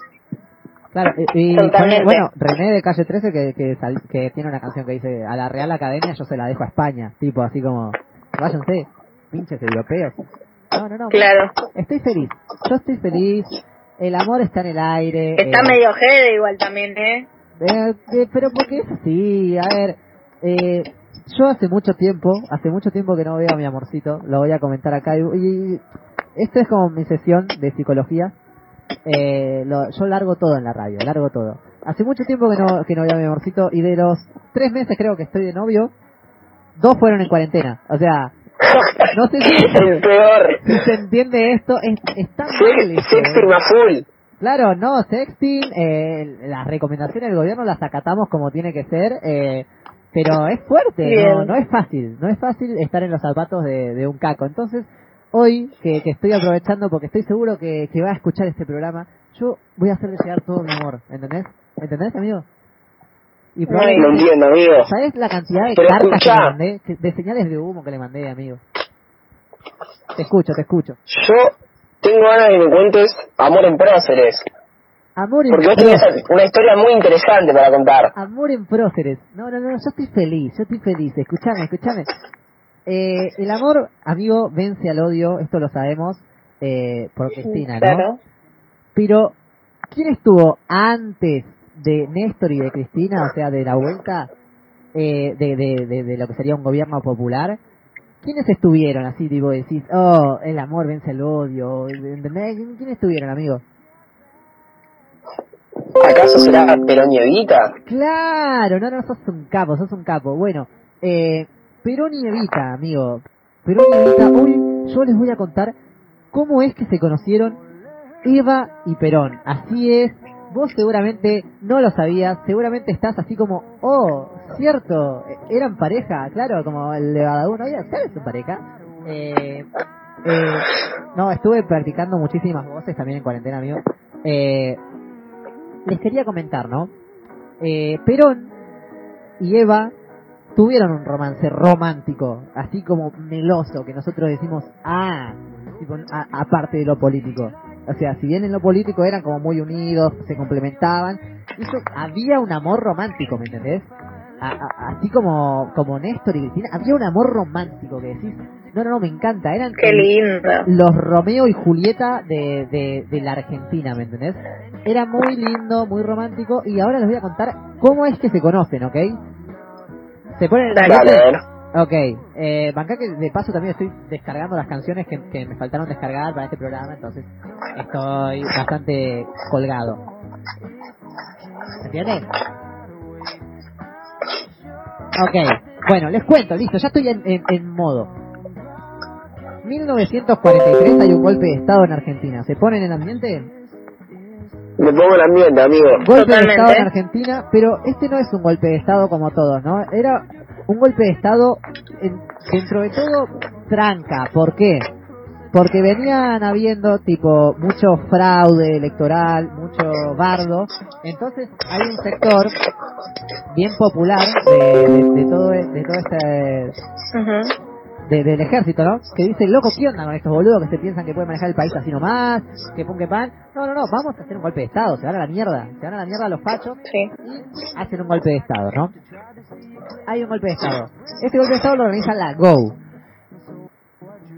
Claro, y, bueno, René de Calle 13 que, que, que, tiene una canción que dice a la Real Academia yo se la dejo a España, tipo así como, váyanse, pinches europeos. No, no, no. Claro. Estoy feliz, yo estoy feliz, el amor está en el aire. Está eh, medio jede igual también, ¿eh? ¿eh? Eh, pero porque es así, a ver, eh, yo hace mucho tiempo, hace mucho tiempo que no veo a mi amorcito, lo voy a comentar acá. Y, esta es como mi sesión de psicología. Eh, lo, yo largo todo en la radio, largo todo. Hace mucho tiempo que no, que no veo a mi amorcito y de los tres meses creo que estoy de novio, dos fueron en cuarentena. O sea, no sé si, <laughs> peor. si se entiende esto, es, está mal. Sexting a full. Claro, no, sexting, eh, las recomendaciones del gobierno las acatamos como tiene que ser. Eh, pero es fuerte, no, no es fácil, no es fácil estar en los zapatos de, un caco. Entonces, hoy que, estoy aprovechando porque estoy seguro que, va a escuchar este programa, yo voy a hacerle llegar todo mi amor, ¿entendés? ¿Entendés, amigo? Y no, entiendo, amigo. ¿Sabes la cantidad de cartas que le mandé? De señales de humo que le mandé, amigo. Te escucho, te escucho. Yo tengo ganas de que me cuentes Amor en Próceres. Amor en Porque vos tenés una historia muy interesante para contar. Amor en próceres. No, no, no, yo estoy feliz, yo estoy feliz. Escuchame, escuchame. Eh, el amor, amigo, vence al odio, esto lo sabemos eh, por Cristina, ¿no? Pero, ¿quién estuvo antes de Néstor y de Cristina, o sea, de la vuelta eh, de, de, de, lo que sería un gobierno popular? ¿Quiénes estuvieron así, tipo, decís, oh, el amor vence al odio? ¿Quiénes estuvieron, amigo? ¿Acaso será Perón y Evita? Claro, no, no, sos un capo, sos un capo. Bueno, eh, Perón y Evita, amigo. Perón y Evita, hoy yo les voy a contar cómo es que se conocieron Eva y Perón. Así es, vos seguramente no lo sabías, seguramente estás así como, oh, cierto, eran pareja, claro, como el de Badabun, ¿no? ¿sabes su pareja? Eh, eh, no, estuve practicando muchísimas voces también en cuarentena, amigo. Eh, les quería comentar, ¿no? Eh, Perón y Eva tuvieron un romance romántico, así como meloso, que nosotros decimos, ah, aparte de lo político. O sea, si bien en lo político eran como muy unidos, se complementaban, eso había un amor romántico, ¿me entendés? así como, como Néstor y Cristina, había un amor romántico que decís, no, no, no, me encanta. Eran Qué lindo. los Romeo y Julieta de, de, la Argentina, ¿me entendés? Era muy lindo, muy romántico. Y ahora les voy a contar cómo es que se conocen, ¿ok? Se ponen en la Ok, eh, banca que de paso también estoy descargando las canciones que, que me faltaron descargar para este programa, entonces estoy bastante colgado. ¿Entiendes? Ok, bueno, les cuento, listo, ya estoy en, en modo. 1943 hay un golpe de Estado en Argentina. ¿Se pone en el ambiente? Me pongo en el ambiente, amigo. Golpe de Estado en Argentina, pero este no es un golpe de Estado como todos, ¿no? Era un golpe de Estado, dentro de todo, tranca. ¿Por qué? Porque venían habiendo, tipo, mucho fraude electoral, mucho bardo. Entonces, hay un sector bien popular de, todo, de todo este del ejército, ¿no? Que dice, loco, ¿qué onda con estos boludos que se piensan que pueden manejar el país así nomás? Que pon que pan. No, no, no, vamos a hacer un golpe de Estado, se van a la mierda, se van a la mierda los fachos sí. y hacen un golpe de Estado, ¿no? Hay un golpe de Estado. Este golpe de Estado lo organiza la GO.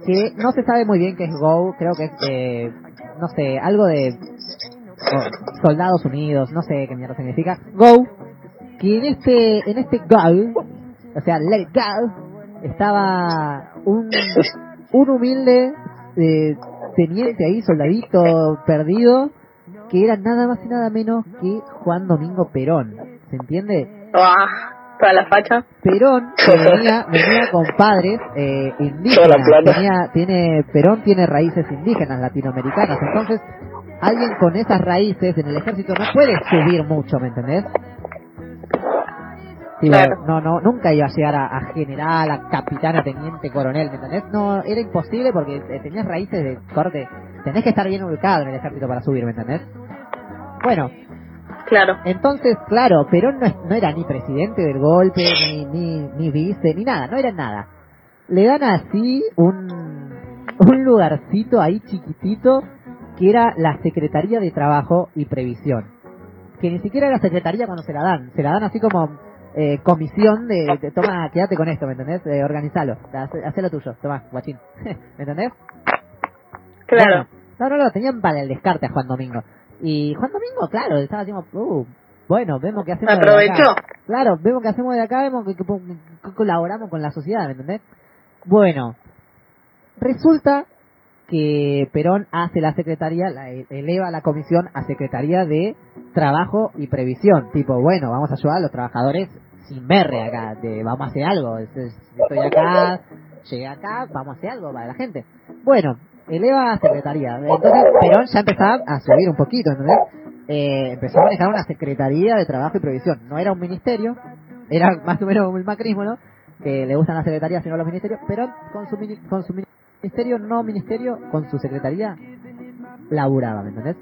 Que no se sabe muy bien qué es GO, creo que es, eh, no sé, algo de oh, Soldados Unidos, no sé qué mierda significa. GO, que en este, en este GO, o sea, Let It Go, estaba un, un humilde eh, teniente ahí, soldadito perdido, que era nada más y nada menos que Juan Domingo Perón. ¿Se entiende? Ah, toda la facha. Perón <laughs> venía, venía con padres eh, indígenas. Tenía, tiene, Perón tiene raíces indígenas latinoamericanas. Entonces, alguien con esas raíces en el ejército no puede subir mucho, ¿me entendés? No, no, nunca iba a llegar a, general, a capitán, a teniente, coronel, ¿me entendés? No, era imposible porque tenías raíces de corte. Tenés que estar bien ubicado en el ejército para subir, ¿me entendés? Bueno. Claro. Entonces, claro, Perón no, no era ni presidente del golpe, ni, ni, ni vice, ni nada, no era nada. Le dan así un, un lugarcito ahí chiquitito que era la Secretaría de Trabajo y Previsión. Que ni siquiera era secretaría cuando se la dan, se la dan así como eh, comisión de, toma, quédate con esto, ¿me entendés? Eh, organizalo, haz, lo tuyo, toma, guachín, <laughs> ¿me entendés? Claro. no, no, no, tenían para el descarte a Juan Domingo. Y Juan Domingo, claro, estaba diciendo, uh, bueno, vemos que hacemos Aprovechó. De acá. Claro, vemos que hacemos de acá, vemos que, colaboramos con la sociedad, ¿me entendés? Bueno, resulta que Perón hace la secretaría, la, eleva la comisión a secretaría de trabajo y previsión. Tipo, bueno, vamos a ayudar a los trabajadores sin verre acá, de vamos a hacer algo, estoy acá, llegué acá, vamos a hacer algo para la gente. Bueno, eleva a secretaría. Entonces Perón ya empezaba a subir un poquito, ¿entendés? Eh, empezó a manejar una secretaría de trabajo y previsión. No era un ministerio, era más o menos un macrismo, ¿no? Que le gustan las secretarías y no los ministerios, pero con su, con su ministerio, no ministerio, con su secretaría, laburaba, ¿me entendés?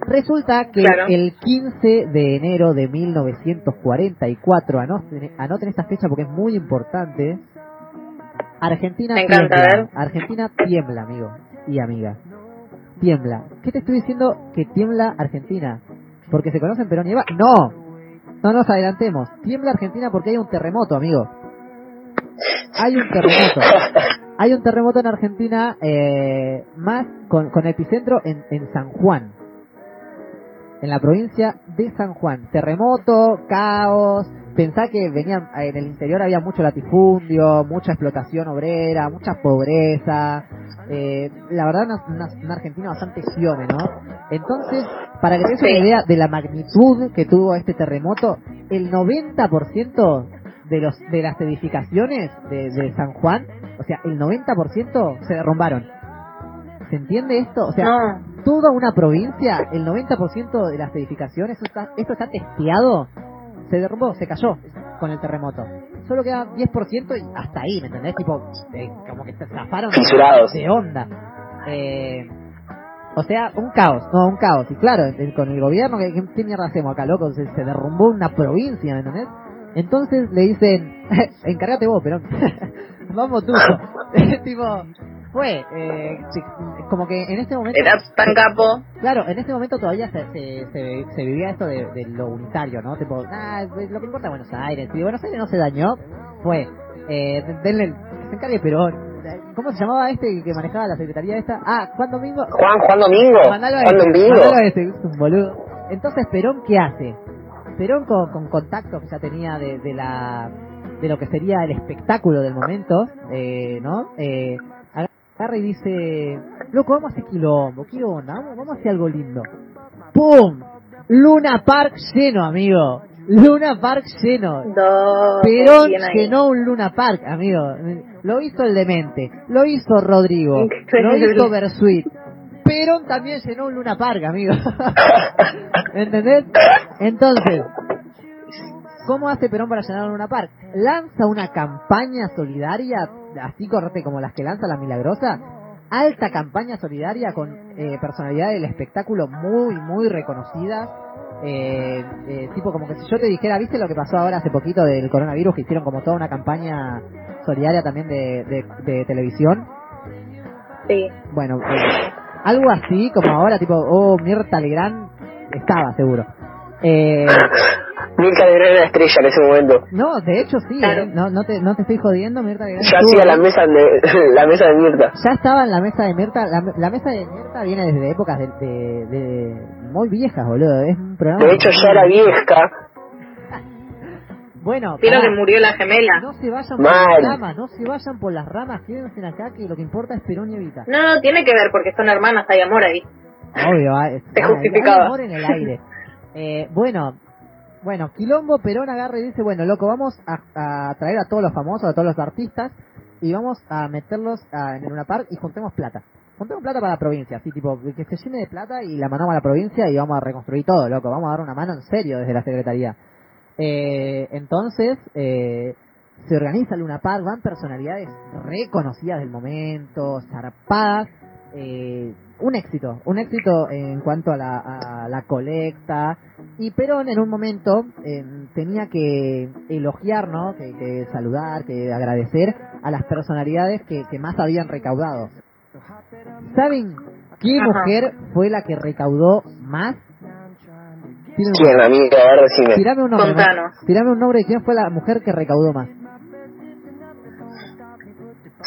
Resulta que el 15 de enero de 1944, anoten, anoten esta fecha porque es muy importante, Argentina tiembla. Argentina tiembla, amigo y amiga. Tiembla. ¿Qué te estoy diciendo que tiembla Argentina? ¿Porque se conocen Perón y Eva? No. No nos adelantemos. Tiembla Argentina porque hay un terremoto, amigo. Hay un terremoto. <laughs> Hay un terremoto en Argentina eh, más con, con epicentro en, en San Juan en la provincia de San Juan. Terremoto, caos, pensá que venían, en el interior había mucho latifundio, mucha explotación obrera, mucha pobreza, eh, la verdad una, una, Argentina bastante fiome, ¿no? Entonces, para que te una idea de la magnitud que tuvo este terremoto, el 90% de los de las edificaciones de, de San Juan, o sea, el 90% se derrumbaron. ¿Se entiende esto? O sea, toda una provincia, el 90% de las edificaciones, esto está, esto está testeado, se derrumbó, se cayó con el terremoto. Solo queda 10% y hasta ahí, ¿me entendés? Tipo, eh, como que se zafaron de onda. Eh, o sea, un caos, no, un caos. Y claro, con el gobierno, ¿qué, qué mierda hacemos acá, loco? Se, se derrumbó una provincia, ¿me entendés? Entonces le dicen, <laughs> encárgate vos, pero <laughs> vamos tú. <laughs> tipo, fue, eh, como que en este momento... Era tan capo. Claro, en este momento todavía se, se, se, vivía esto de, lo unitario, ¿no? Tipo, ah, lo que importa es Buenos Aires. Si Buenos Aires no se dañó, fue, eh, denle, se encargue pero ¿Cómo se llamaba este que manejaba la secretaría esta? Ah, Juan Domingo. Juan, Juan Domingo. Juan Domingo. Este, es un boludo. Entonces, Perón, ¿qué hace? Perón con, con contactos que ya tenía de, de la de lo que sería el espectáculo del momento, eh, ¿no? Eh, agarra y dice, loco, vamos a hacer quilombo, ¿qué onda? Vamos, a hacer algo lindo. ¡Pum! Luna Park lleno, amigo. Luna Park lleno. Perón llenó un Luna Park, amigo. Lo hizo el demente, lo hizo Rodrigo, <laughs> lo hizo Bersuit. Perón también llenó un Luna Park, amigo. <laughs> ¿Entendés? Entonces, ¿cómo hace Perón para llenar un Luna Park? Lanza una campaña solidaria así correte como las que lanza la Milagrosa, alta campaña solidaria con eh, personalidades del espectáculo muy, muy reconocidas. Eh, eh, tipo como que si yo te dijera, ¿viste lo que pasó ahora hace poquito del coronavirus? Que hicieron como toda una campaña solidaria también de, de, televisión. Sí. Bueno, eh, algo así como ahora, tipo, oh, Mirta Legrand estaba seguro. Eh, Mirta Legrand era estrella en ese momento. No, de hecho sí, eh, no, no, te, no te estoy jodiendo, Mirta Legrand. Ya hacía la mesa, de, <laughs> la mesa de Mirta. Ya estaba en la mesa de Mirta. La, mesa de Mirta viene desde épocas de, de, muy viejas, boludo. Es un programa. De hecho, ya era vieja. <laughs> Bueno, Creo que murió la gemela. No se vayan por las ramas, no se vayan por las ramas, quédense acá que lo que importa es Perón y Evita. No, no, tiene que ver porque son hermanas, hay amor ahí. Obvio, hay, justificaba. amor en el aire. <laughs> Eh, bueno, bueno, Quilombo Perón agarra y dice, bueno, loco, vamos a, traer a todos los famosos, a todos los artistas, y vamos a meterlos en una par y juntemos plata. Juntemos plata para la provincia, así tipo, que se llene de plata y la mandamos a la provincia y vamos a reconstruir todo, loco, vamos a dar una mano en serio desde la Secretaría. Eh, entonces, eh, se organiza Luna Park, van personalidades reconocidas del momento, zarpadas, eh, un éxito, un éxito en cuanto a la, colecta. Y Perón en un momento eh, tenía que elogiar, ¿no? Que, saludar, que agradecer a las personalidades que, más habían recaudado. ¿Saben qué mujer fue la que recaudó más? ¿Quién? A decime. Tirame un nombre. Tirame un nombre de quién fue la mujer que recaudó más.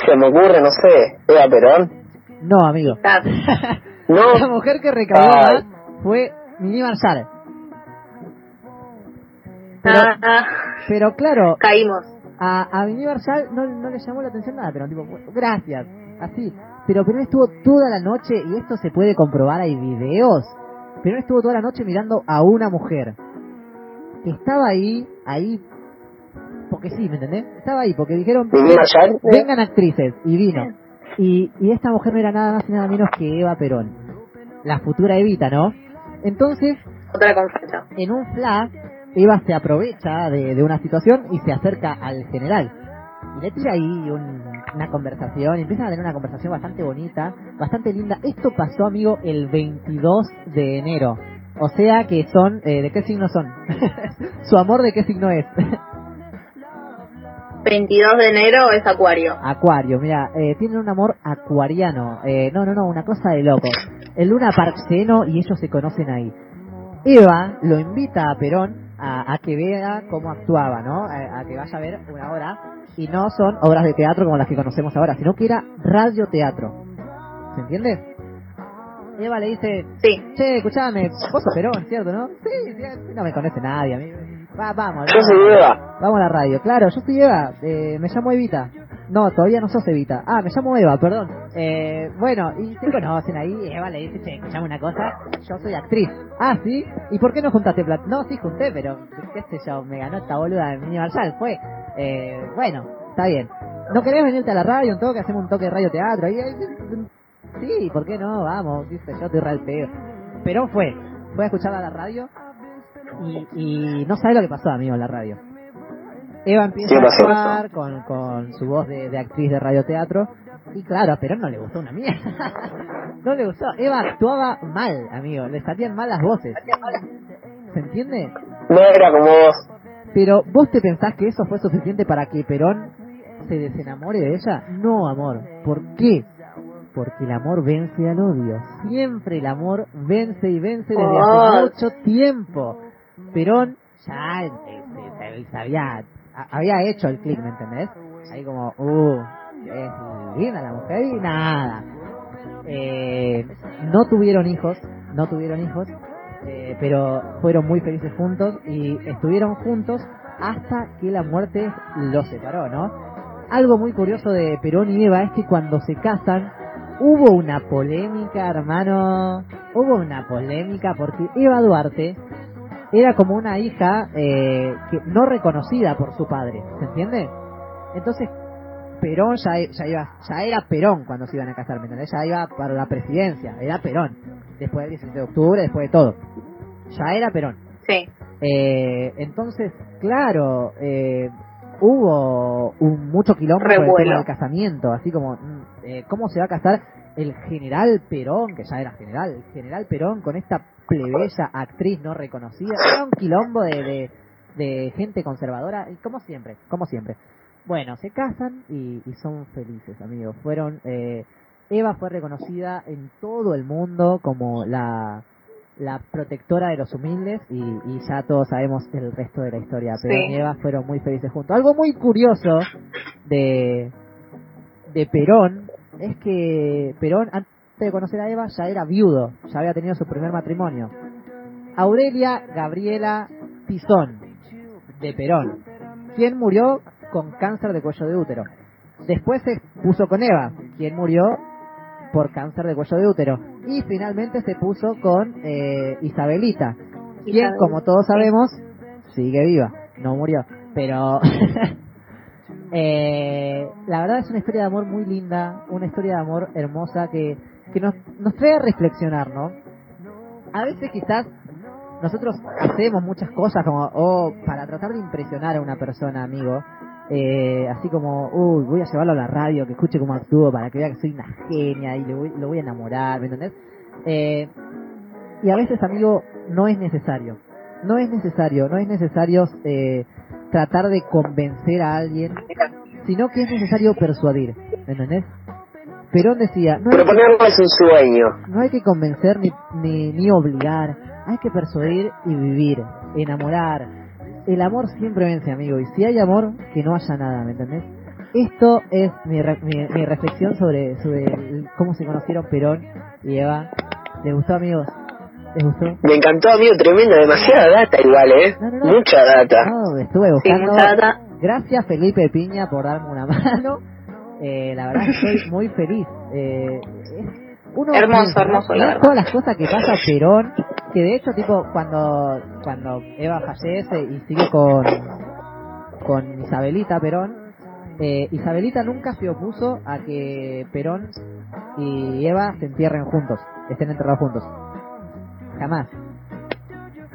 Se me ocurre, no sé, Eva Perón. No, amigo. <laughs> no. La mujer que recaudó más fue Mini Marshall. Pero, ah, ah. pero claro. Caímos. A, a Mini Marshall no, no le llamó la atención nada, pero tipo, gracias. Así. Pero Perón estuvo toda la noche, y esto se puede comprobar, hay videos. Perón estuvo toda la noche mirando a una mujer. Que estaba ahí, ahí porque sí, ¿me entendés? Estaba ahí, porque dijeron, vengan actrices, y vino. Y, y esta mujer no era nada más y nada menos que Eva Perón, la futura Evita, ¿no? Entonces, Otra en un flash, Eva se aprovecha de, de, una situación y se acerca al general. Y le tira ahí una conversación, y empiezan a tener una conversación bastante bonita, bastante linda. Esto pasó, amigo, el 22 de enero. O sea que son, eh, ¿de qué signo son? <laughs> Su amor, ¿de qué signo es? 22 de enero es Acuario. Acuario, mira, eh, tienen un amor acuariano. Eh, no, no, no, una cosa de loco. El Luna Park lleno y ellos se conocen ahí. Eva lo invita a Perón a, que vea cómo actuaba, ¿no? A, que vaya a ver una obra. Y no son obras de teatro como las que conocemos ahora, sino que era radioteatro. ¿Se entiende? Eva le dice, sí. che, escuchame, vos sos Perón, ¿cierto, no? Sí, sí, no me conoce nadie, a mí Va, vamos. Yo soy Eva. Vamos a la radio. Claro, yo soy Eva. Eh, me llamo Evita. No, todavía no sos Evita. Ah, me llamo Eva, perdón. Eh, bueno, y se conocen ahí. Eva le dice, che, escuchame una cosa. Yo soy actriz. Ah, ¿sí? ¿Y por qué no juntaste plata? No, sí junté, pero qué sé yo, me ganó esta boluda de Mini Marshall. Fue, eh, bueno, está bien. ¿No querés venirte a la radio un toque? Hacemos un toque de radio teatro. Ahí, sí, ¿por qué no? Vamos, dice yo, real peo. Pero fue, fue a escucharla a la radio y, no sabe lo que pasó, amigo, en la radio. Eva empieza a actuar con, con su voz de, actriz de radioteatro. Y claro, a Perón no le gustó una mierda. <laughs> no le gustó. Eva actuaba mal, amigo. Le salían mal las voces. ¿Se entiende? No era como vos. Pero vos te pensás que eso fue suficiente para que Perón se desenamore de ella? No, amor. ¿Por qué? Porque el amor vence al odio. Siempre el amor vence y vence desde hace oh. mucho tiempo. Perón ya este, se, había, había hecho el clic, ¿me entendés? Ahí como, uh, es linda la mujer y nada. Eh, no tuvieron hijos, no tuvieron hijos, eh, pero fueron muy felices juntos y estuvieron juntos hasta que la muerte los separó, ¿no? Algo muy curioso de Perón y Eva es que cuando se casan hubo una polémica, hermano, hubo una polémica porque Eva Duarte era como una hija eh, que no reconocida por su padre, ¿se entiende? Entonces, Perón ya, ya, iba, ya era Perón cuando se iban a casar, ¿me entiendes? Ya iba para la presidencia, era Perón, después del 17 de octubre, después de todo. Ya era Perón. Sí. Eh, entonces, claro, eh, hubo un mucho quilombo por el casamiento, así como, mm, eh, ¿cómo se va a casar el general Perón, que ya era general, el general Perón con esta plebeya actriz no reconocida, era un quilombo de, de, gente conservadora, y como siempre, como siempre. Bueno, se casan y, son felices, amigos. Fueron, eh, Eva fue reconocida en todo el mundo como la, la protectora de los humildes y, ya todos sabemos el resto de la historia. Pero y Eva fueron muy felices juntos. Algo muy curioso de, de Perón es que Perón, antes de conocer a Eva, ya era viudo, ya había tenido su primer matrimonio. Aurelia Gabriela Tizón, de Perón, quien murió con cáncer de cuello de útero. Después se puso con Eva, quien murió por cáncer de cuello de útero. Y finalmente se puso con eh, Isabelita, quien, como todos sabemos, sigue viva, no murió. Pero <laughs> eh, la verdad es una historia de amor muy linda, una historia de amor hermosa que, que nos, nos trae a reflexionar, ¿no? A veces quizás nosotros hacemos muchas cosas como, oh, para tratar de impresionar a una persona, amigo. Eh, así como, uy, voy a llevarlo a la radio, que escuche cómo actúo para que vea que soy una genia y lo voy a enamorar, ¿me entendés? Eh, y a veces, amigo, no es necesario. No es necesario, no es necesario eh, tratar de convencer a alguien, sino que es necesario persuadir, ¿me entendés? Perón decía, no hay, que, un sueño. No hay que convencer ni, ni, ni obligar, hay que persuadir y vivir, enamorar. El amor siempre vence, amigo, y si hay amor, que no haya nada, ¿me entendés? Esto es mi, mi, reflexión sobre, sobre cómo se conocieron Perón y Eva. ¿Les gustó, amigos? ¿Les gustó? Me encantó, amigo, tremendo, demasiada data igual, ¿eh? mucha data. No, estuve buscando. Gracias, Felipe Piña, por darme una <laughs> mano. Eh, la verdad estoy muy feliz. Eh, uno hermoso, hermoso, Todas las cosas que pasa Perón, que de hecho, tipo, cuando cuando Eva fallece y sigue con, con Isabelita Perón, eh, Isabelita nunca se opuso a que Perón y Eva se entierren juntos, estén enterrados juntos. Jamás.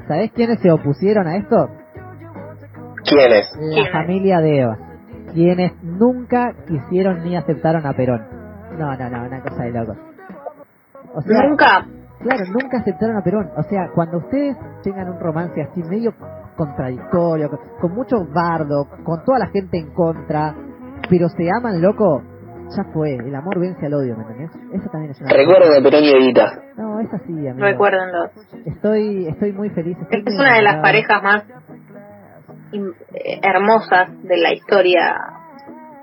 ¿Sabés quiénes se opusieron a esto? ¿Quiénes? La familia de Eva. Quienes nunca quisieron ni aceptaron a Perón. No, no, no, una cosa de locos. O sea, nunca. Claro, nunca aceptaron a Perón. O sea, cuando ustedes tengan un romance así medio contradictorio, con, mucho bardo, con toda la gente en contra, pero se aman, loco, ya fue. El amor vence al odio, ¿me entendés? Eso también es una. Recuerden de Perón y Evita. No, es así, amigo. Recuérdenlo. Estoy, estoy muy feliz. es una de las parejas más eh, hermosas de la historia.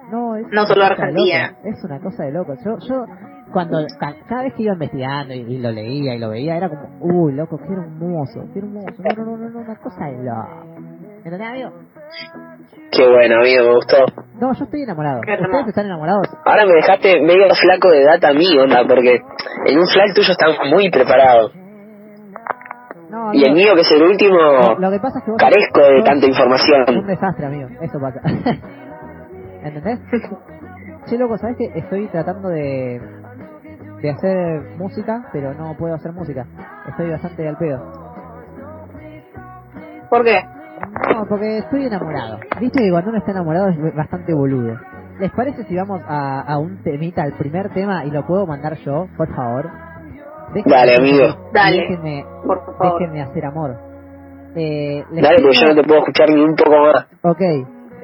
No, no solo argentina. Es una cosa de loco. Yo, yo cuando cada vez que iba investigando y, lo leía y lo veía era como, uy, loco, qué hermoso, qué hermoso. No, no, no, no, una cosa de loco. ¿Entendés, amigo? Qué bueno, amigo, me gustó. No, yo estoy enamorado. ¿Ustedes están enamorados? Ahora me dejaste medio flaco de data a mí, onda, porque en un flag tuyo están muy preparado. No, y el mío, que es el último, lo, que pasa es que carezco de tanta información. Es un desastre, amigo, eso pasa. <laughs> ¿Entendés? <laughs> che, loco, ¿sabes que estoy tratando de de hacer música, pero no puedo hacer música. Estoy bastante al pedo. ¿Por qué? No, porque estoy enamorado. Viste que cuando uno está enamorado es bastante boludo. ¿Les parece si vamos a, a un temita, al primer tema, y lo puedo mandar yo, por favor? Dale, amigo. Dale. Déjenme, por favor. déjenme hacer amor. Eh, Dale, porque yo no te puedo escuchar ni un poco más. Ok.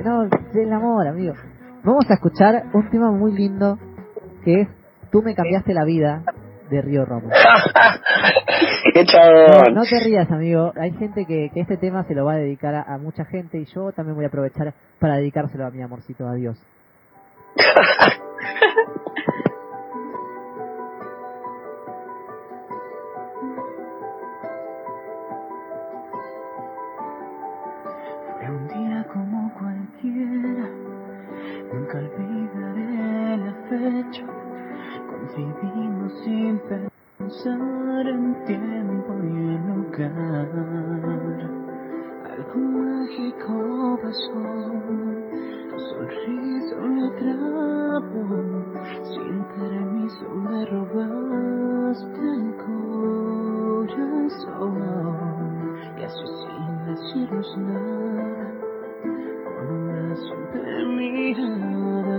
No, el amor, amigo. Vamos a escuchar un tema muy lindo que es Tú me cambiaste la vida de Río Romo. <laughs> ¡Qué no, no, te rías, amigo. Hay gente que, que este tema se lo va a dedicar a, mucha gente y yo también voy a aprovechar para dedicárselo a mi amorcito. Adiós. Fue un día como cualquiera, nunca olvidaré la fecha Vivimos sin pensar en tiempo y en lugar. Algo mágico pasó, tu sonrisa me atrapó. Sin permiso me robaste el corazón. Y así sin decirnos nada, con una simple mirada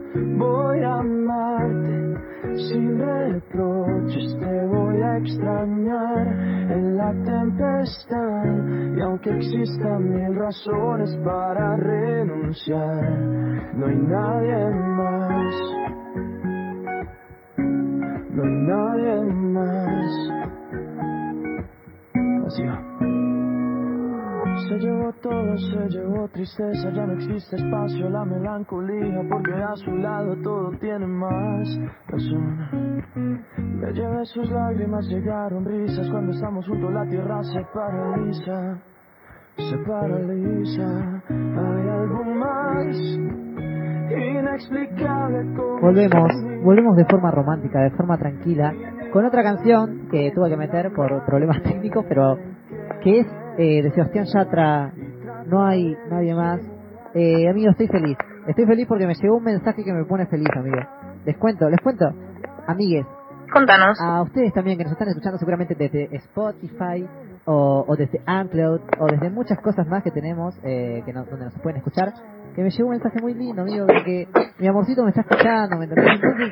voy a amarte sin reproches, te voy a extrañar en la tempestad. Y aunque existan mil razones para renunciar, no hay nadie más, no hay nadie más. Así va. Se llevó todo, se llevó tristeza, ya no existe espacio, la melancolía, porque a su lado todo tiene más razón. Me llevé sus lágrimas, llegaron risas, cuando estamos juntos la tierra se paraliza, se paraliza. Hay algo más inexplicable Volvemos, volvemos de forma romántica, de forma tranquila, con otra canción que tuve que meter por problemas <laughs> técnicos, pero que es eh, de Sebastián Yatra, no hay nadie más. Eh, amigo, estoy feliz. Estoy feliz porque me llegó un mensaje que me pone feliz, amigo. Les cuento, les cuento. Amigues, Contanos. a ustedes también que nos están escuchando seguramente desde Spotify o, o desde Ampload o desde muchas cosas más que tenemos eh, que nos, donde nos pueden escuchar, que me llegó un mensaje muy lindo, amigo, de que mi amorcito me está escuchando, ¿me entendés? Entonces,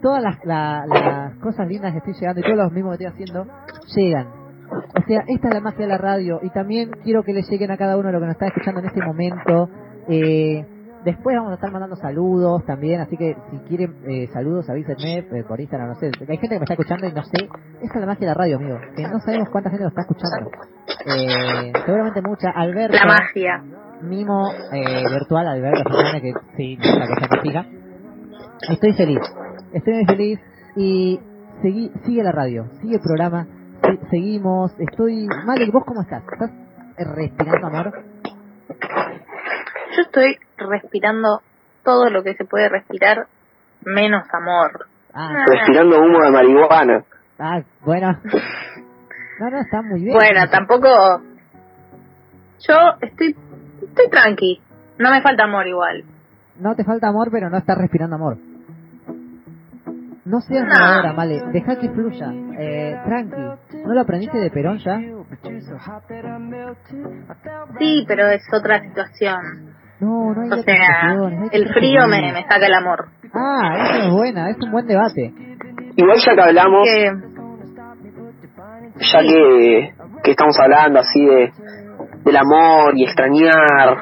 todas las, las cosas lindas que estoy llegando y todos los mismos que estoy haciendo llegan. O sea, esta es la magia de la radio y también quiero que le lleguen a cada uno lo que nos está escuchando en este momento. Eh, después vamos a estar mandando saludos también, así que si quieren eh, saludos avísenme eh, por Instagram, no sé. Hay gente que me está escuchando y no sé. Esta es la magia de la radio, amigo. Que no sabemos cuánta gente lo está escuchando. Eh, seguramente mucha. Alberto. La magia. Mimo eh, virtual, Alberto que sí, la me fija. Estoy feliz. Estoy muy feliz y seguí, sigue la radio, sigue el programa, seguimos. Estoy... Male, ¿vos cómo estás? ¿Estás respirando amor? Yo estoy respirando todo lo que se puede respirar, menos amor. Ah, respirando humo de marihuana. Ah, bueno. No, no, está muy bien. Bueno, tampoco... Yo estoy, estoy tranqui. No me falta amor igual. No te falta amor, pero no estás respirando amor. No seas ahora, Male. Deja que fluya. Eh, tranqui. ¿No lo aprendiste de Perón ya? Sí, pero es otra situación. No, no hay O sea, el frío me, me saca el amor. Ah, eso es buena, es un buen debate. Igual ya que hablamos, ya que, que estamos hablando así de del amor y extrañar,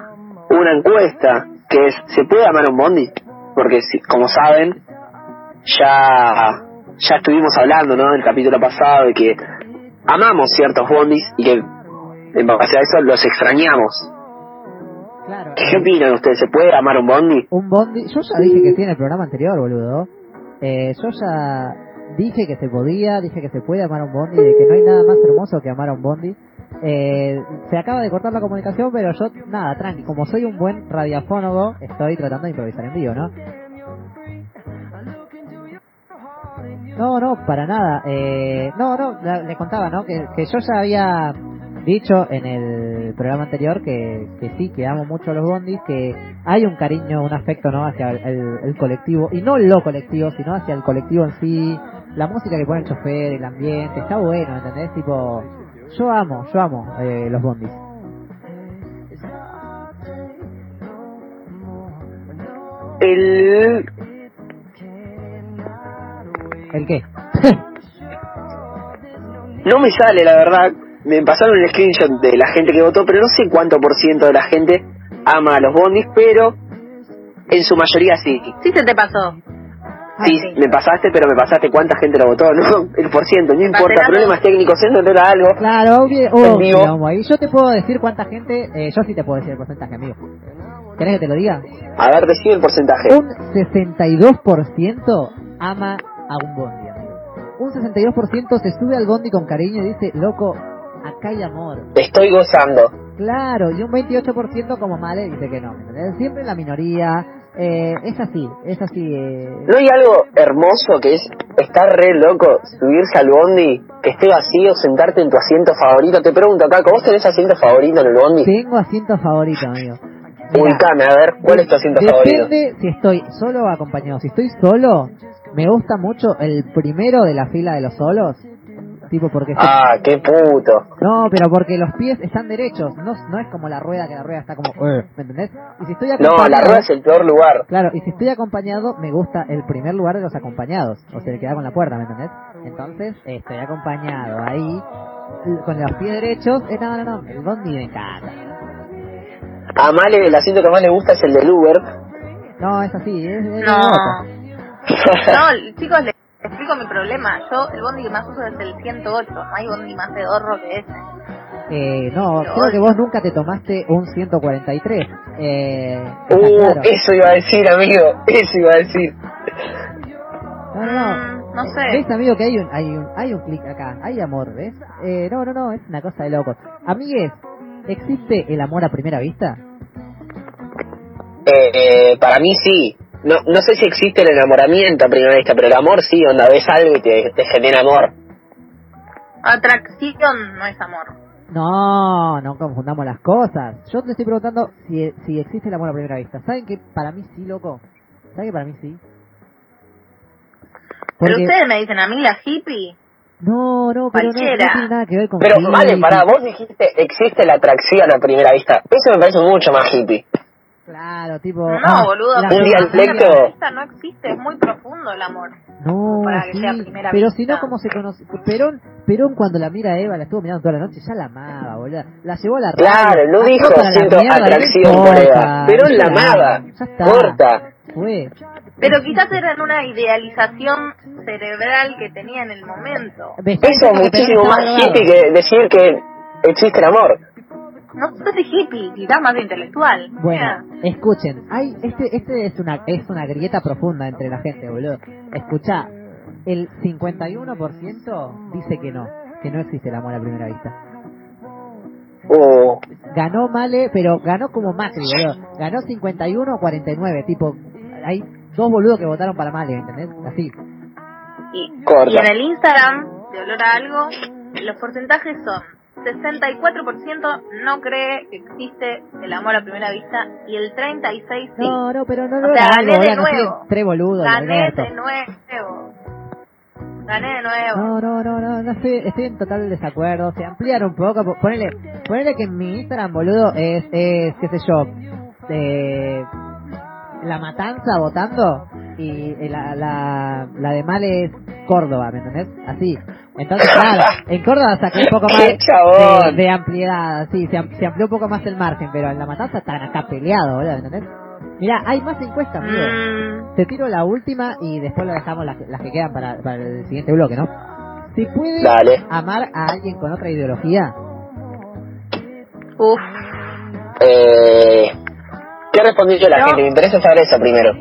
una encuesta que es, ¿se puede amar un bondi? Porque si, como saben, ya ya estuvimos hablando, ¿no? En el capítulo pasado de que amamos ciertos bondis y que en base a eso los extrañamos. Claro. ¿Qué opinan ustedes? ¿Se puede amar un bondi? Un bondi, yo ya dije que sí en el programa anterior, boludo. Eh, yo ya dije que se podía, dije que se puede amar un bondi, de que no hay nada más hermoso que amar a un bondi. Eh, se acaba de cortar la comunicación, pero yo, nada, tranqui, como soy un buen radiofónogo, estoy tratando de improvisar en vivo, ¿no? No, no, para nada. Eh, no, no, le contaba, ¿no? Que, que yo ya había dicho en el programa anterior que, que sí, que amo mucho a los bondis, que hay un cariño, un afecto, ¿no? Hacia el, colectivo, y no lo colectivo, sino hacia el colectivo en sí, la música que pone el chofer, el ambiente, está bueno, ¿entendés? Tipo, yo amo, yo amo eh, los bondis. El... ¿El qué? <laughs> no me sale, la verdad. Me pasaron el screenshot de la gente que votó, pero no sé cuánto por ciento de la gente ama a los bondis, pero en su mayoría sí. Sí se te pasó. Sí, me pasaste, pero me pasaste cuánta gente lo votó, <laughs> ¿no? El por ciento, no importa, problemas técnicos, eso no era algo. Claro, obvio, obvio ahí yo te puedo decir cuánta gente, eh, yo sí te puedo decir el porcentaje, amigo. ¿Querés que te lo diga? A ver, decime el porcentaje. Un 62% ama a un bondi, amigo. Un 62% se sube al bondi con cariño y dice, loco, acá hay amor. Estoy gozando. Claro, y un 28% como Male dice que no. Siempre la minoría, eh, es así, es así. Eh. ¿No hay algo hermoso que es estar re loco, subirse al bondi, que esté vacío, sentarte en tu asiento favorito? Te pregunto acá, ¿vos tenés asiento favorito en el bondi? Tengo asiento favorito, amigo. Ubicame, a ver, ¿cuál es tu asiento favorito? Depende si estoy solo o acompañado. Si estoy solo, me gusta mucho el primero de la fila de los solos. Tipo porque ah, qué puto. No, pero porque los pies están derechos, no, no es como la rueda que la rueda está como, ¿me entendés? Y si estoy acompañado, No, la rueda es el peor lugar. Claro, y si estoy acompañado, me gusta el primer lugar de los acompañados, o sea, el que da con la puerta, ¿me entendés? Entonces, estoy acompañado ahí con los pies derechos, eh, no, no, no, el bondi me encanta. A Male el asiento que más le gusta es el del Uber. No, es así, es, es no. <laughs> no, chicos, les explico mi problema. Yo, el bondi que más uso es el 108. No hay bondi más pedorro que ese. Eh, no, creo que vos nunca te tomaste un 143. Eh, uh, eso iba a decir, amigo. Eso iba a decir. No, no, no. Mm, no sé. ¿Ves, amigo, que hay un, hay un, hay un clic acá? Hay amor, ¿ves? Eh, no, no, no, es una cosa de locos. Amigues, ¿existe el amor a primera vista? Eh, para mí sí. No, no sé si existe el enamoramiento a primera vista, pero el amor sí, donde ves algo y te, te genera amor. Atracción no es amor. No, no confundamos las cosas. Yo te estoy preguntando si, si existe el amor a primera vista. ¿Saben que para mí sí, loco? ¿Saben que para mí sí? Porque... Pero ustedes me dicen a mí la hippie. No, no, pero no, no, tiene nada que ver con Pero vale, para vos dijiste existe la atracción a primera vista. Eso me parece mucho más hippie. Claro, tipo. No, ah, boludo, la- Un dialecto. No existe, es muy profundo el amor. No, para que sí, sea primera pero si no, ¿cómo se conoce? Perón, Perón cuando la mira a Eva, la estuvo mirando toda la noche, ya la amaba, boludo. La llevó a la radio. Claro, no sacó dijo siento mierda, atracción por Eva. Perón la amaba. Ya está. Corta. Fue. Pero quizás era en una idealización cerebral que tenía en el momento. Eso es muchísimo más hippie que decir que existe el amor. No sé si hippie, quizás más intelectual. Bueno, escuchen, hay este este es una es una grieta profunda entre la gente, boludo. Escucha, el 51% dice que no, que no existe el amor a primera vista. Uh, Ganó Male, pero ganó como Macri, boludo. Ganó 51 a 49, tipo, hay dos boludos que votaron para Male, ¿entendés? Así. Y, y en el Instagram de Olor a Algo, los porcentajes son 64% no cree que existe el amor a primera vista y el 36% sí. No, no, pero no O lo sea, hago, gané de boludo, no nuevo. siguen tres boludos, Gané Alberto. de nuevo. Gané de nuevo. No, no, no, no, no estoy, estoy en total desacuerdo. Se ampliar un poco. po- Ponele, ponele que en mi Instagram, boludo, es, es qué sé yo, eh, la matanza votando y eh, la, la, la de mal es Córdoba, ¿me entendés? Así. Entonces, claro, en Córdoba saqué un poco <laughs> más ¡Qué de, de ampliedad, así, se, am- se amplió un poco más el margen, pero en la matanza están acá peleados, boludo, ¿me entendés? Mira, hay más encuestas, amigo. Mm, Te tiro la última y después lo dejamos las, las que quedan para, para el siguiente bloque, ¿no? ¿Se puede Dale. amar a alguien con otra ideología? uf. Eh, ¿Qué respondió la No. gente? Me interesa saber eso primero.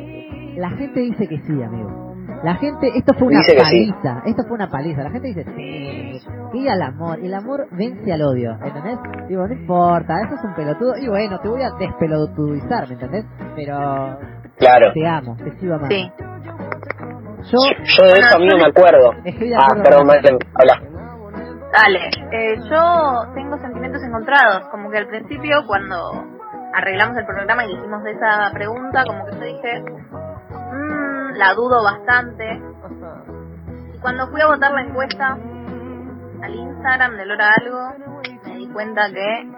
La gente dice que sí, amigo. La gente, esto fue una sí. paliza, esto fue una paliza. La gente dice, sí, y al amor, el amor vence al odio, ¿entendés? Digo, no importa, eso es un pelotudo, y bueno, te voy a despelotudizar, ¿me entendés? Pero Claro. te amo, te sigo amando. Sí. Yo Yo de eso a mí no me acuerdo. estoy de Ah, perdón, Michael, habla. Dale, eh, yo tengo sentimientos encontrados, como que al principio cuando arreglamos el programa y dijimos de esa pregunta, como que yo dije, "Mm, la dudo bastante. Y cuando fui a votar la encuesta al Instagram de Lora Algo, me di cuenta que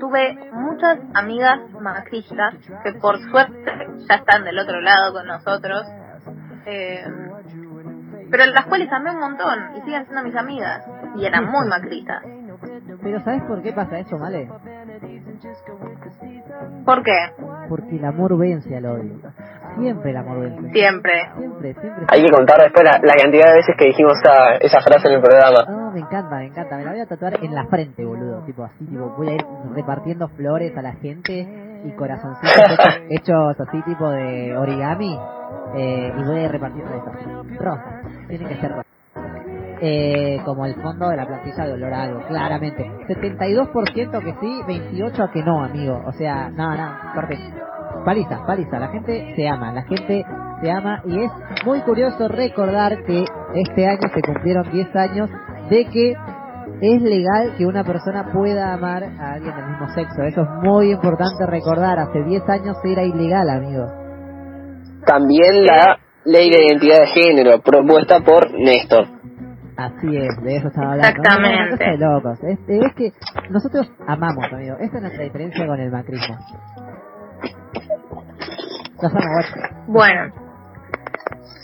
tuve muchas amigas macristas que por suerte ya están del otro lado con nosotros. Eh, pero las cuales amé un montón y siguen siendo mis amigas y eran muy macristas. Pero ¿sabes por qué pasa eso, Male? ¿Por qué? Porque el amor vence al odio. Siempre el amor vence. Siempre. Siempre, siempre. Hay que contar después la, la cantidad de veces que dijimos esa, esa frase en el programa. No, me encanta, me encanta. Me la voy a tatuar en la frente, boludo. Tipo así, tipo, voy a ir repartiendo flores a la gente y corazoncitos <laughs> hechos, hechos así, tipo de origami. Eh, y voy a ir repartiendo eso. Rosa. Tiene que ser rosa. Eh, como el fondo de la plantilla de olor a algo, claramente. 72% que sí, 28% que no, amigo. O sea, no, no, corte. Paliza, paliza. La gente se ama, la gente se ama y es muy curioso recordar que este año se cumplieron 10 años de que es legal que una persona pueda amar a alguien del mismo sexo. Eso es muy importante recordar. Hace 10 años era ilegal, amigo. También la ley de identidad de género propuesta por Néstor. Así es, de eso estaba hablando. Exactamente. No, no, no, cosa de locos. Es, es que nosotros amamos, amigo. Esa es nuestra diferencia con el macrismo. Bueno,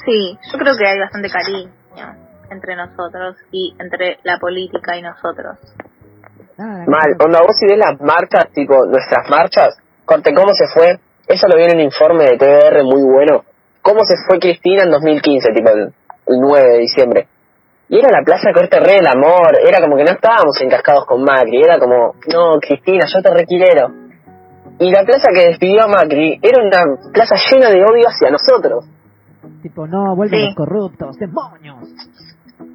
sí, yo creo que hay bastante cariño entre nosotros y entre la política y nosotros. Nada, Mal, onda, vos si ves las marchas, tipo nuestras marchas, corte, ¿cómo se fue? Eso lo vi en el informe de TBR muy bueno. ¿Cómo se fue Cristina en 2015, tipo el, el 9 de diciembre? Y era la plaza corte re del amor, era como que no estábamos encascados con Macri, era como, no, Cristina, yo te requilero. Y la plaza que despidió a Macri era una plaza llena de odio hacia nosotros. Tipo, no, vuelven Sí. los corruptos, demonios.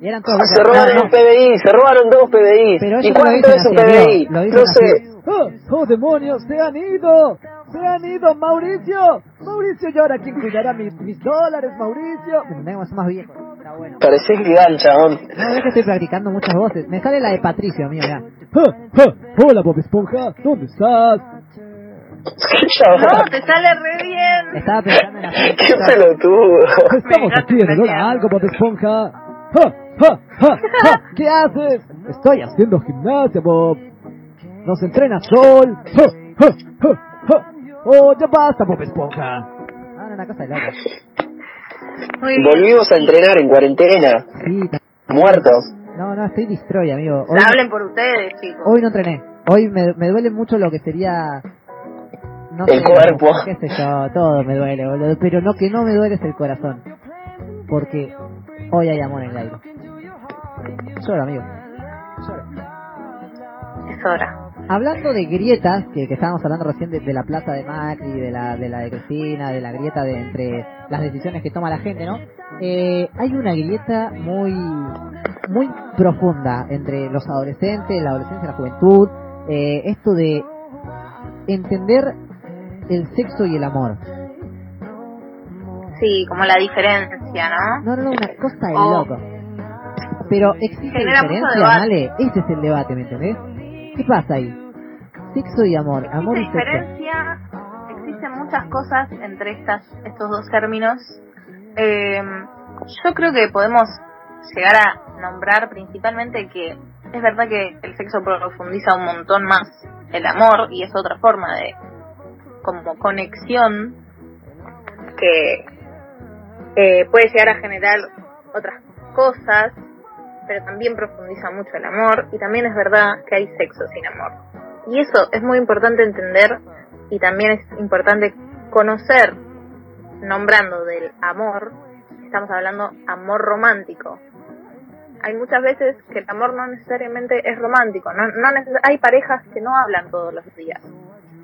Y eran todos. Se robaron un PBI, se robaron dos PBI. Pero ¿Y no cuánto es un PBI? No sé. ¡Oh, oh, demonios! ¡Se han ido! ¡Se han ido, Mauricio! ¡Mauricio, y ahora quién cuidará mis, mis dólares, Mauricio! Tenemos más viejos. Está bueno. Chabón. No, es que estoy practicando muchas voces. Me sale la de Patricio, mío, ya. Hola, Bob Esponja, ¿dónde estás? No, te sale re bien. Estaba pensando en la <laughs> Qué pelotudo. Estamos aquí en a algo, Bob Esponja. ¡Ja, ja, ja, ja! <laughs> ¿Qué haces? Estoy haciendo gimnasia, Bob. Nos entrena Sol. ¡Ja, ja, ja, ja! ¡Oh, ya basta, Bob Esponja! Ah, no, una cosa de loco. Muy bien. Volvimos a entrenar en cuarentena, Sí, muertos. no, no, estoy destroy, amigo. Hoy, Hablen por ustedes, chicos. hoy no entrené. Hoy me, me duele mucho lo que sería... No El cuerpo. qué sé yo, todo me duele, boludo. Pero no que no me duele es el corazón. Porque hoy hay amor en el aire. Lloro, amigo. Es hora. Hablando de grietas, que, que estábamos hablando recién de, de la plaza de Macri, de la de la de Cristina, de la grieta de entre las decisiones que toma la gente, ¿no? Eh, hay una grieta muy muy profunda entre los adolescentes, la adolescencia y la juventud. eh, esto de entender el sexo y el amor. Sí, como la diferencia, ¿no? No, no, una cosa de Oh. loco. Pero existe Genera diferencia. ¿vale? Ese es el debate, ¿me entendés? ¿Qué pasa ahí? Sexo y amor, amor y sexo. diferencia, existen muchas cosas entre estas estos dos términos. Eh, yo creo que podemos llegar a nombrar principalmente que es verdad que el sexo profundiza un montón más el amor y es otra forma de como conexión que eh, puede llegar a generar otras cosas, pero también profundiza mucho el amor y también es verdad que hay sexo sin amor. Y eso es muy importante entender y también es importante conocer, nombrando del amor, estamos hablando amor romántico. Hay muchas veces que el amor no necesariamente es romántico, no, no neces- hay parejas que no hablan todos los días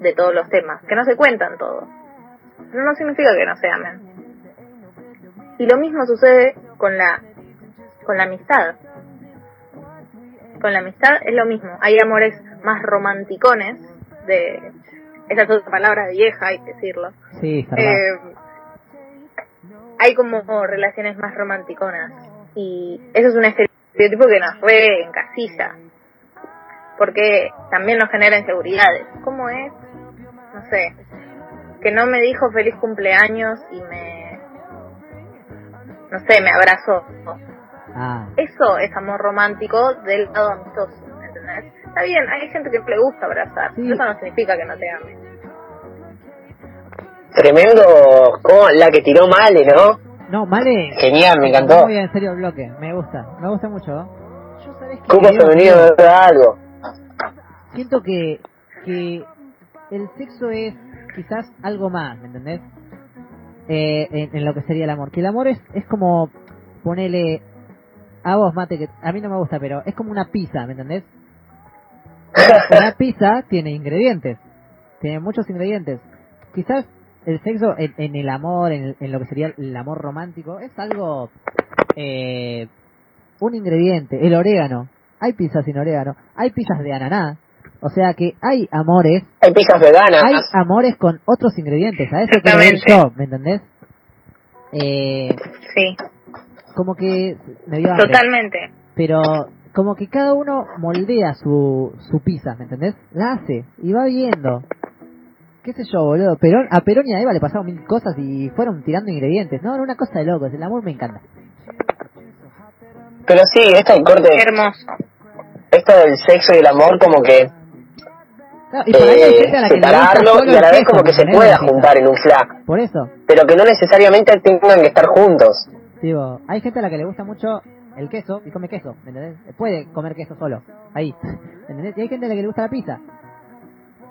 de todos los temas, que no se cuentan todo. Pero no significa que no se amen. Y lo mismo sucede con la con la amistad. Con la amistad es lo mismo. Hay amores más romanticones, de esa es otra palabra vieja, hay que decirlo. Sí. Eh, hay como relaciones más romanticonas y eso es un estereotipo que nos re encasilla porque también nos genera inseguridades. ¿Cómo es? No sé, que no me dijo feliz cumpleaños y me, no sé, me abrazó. Ah, Eso es amor romántico del lado amistoso, ¿entendés? Está bien, hay gente que le gusta abrazar, Sí. eso no significa que no te ame. Tremendo, como la que tiró Male, ¿no? no, Male. Genial, me encantó. Muy en serio bloque, me gusta, me gusta mucho. ¿no? Yo sabés que Cupo femenino de verdad algo. siento que, que el sexo es quizás algo más, ¿me entendés? Eh, en, en lo que sería el amor. Que el amor es, es como ponerle a vos, mate, que a mí no me gusta, pero es como una pizza, ¿me entendés? <laughs> Una pizza tiene ingredientes, tiene muchos ingredientes. Quizás el sexo en, en el amor, en, en lo que sería el amor romántico, es algo, eh, un ingrediente, el orégano. Hay pizzas sin orégano, hay pizzas de ananá, o sea que hay amores, Hay pizzas veganas. hay amores con otros ingredientes, a eso quiero yo, ¿me entendés? Eh, Sí, como que me dio hambre, totalmente. pero como que cada uno moldea su, su pizza, ¿me entendés? La hace y va viendo. ¿Qué sé yo, boludo? Perón, a Perón y a Eva le pasaron mil cosas y fueron tirando ingredientes. No, era una cosa de locos. El amor me encanta. Pero sí, esto del corte, Hermoso. esto del sexo y el amor como que No, y por ahí hay eh, gente a la que le gusta separarlo y a la vez como que se pueda juntar en un flac, Por eso, pero que no necesariamente tengan que estar juntos. digo, hay gente a la que le gusta mucho el queso y come queso, ¿me entendés? Puede comer queso solo, ahí, <laughs> ¿me entendés? Y hay gente a la que le gusta la pizza.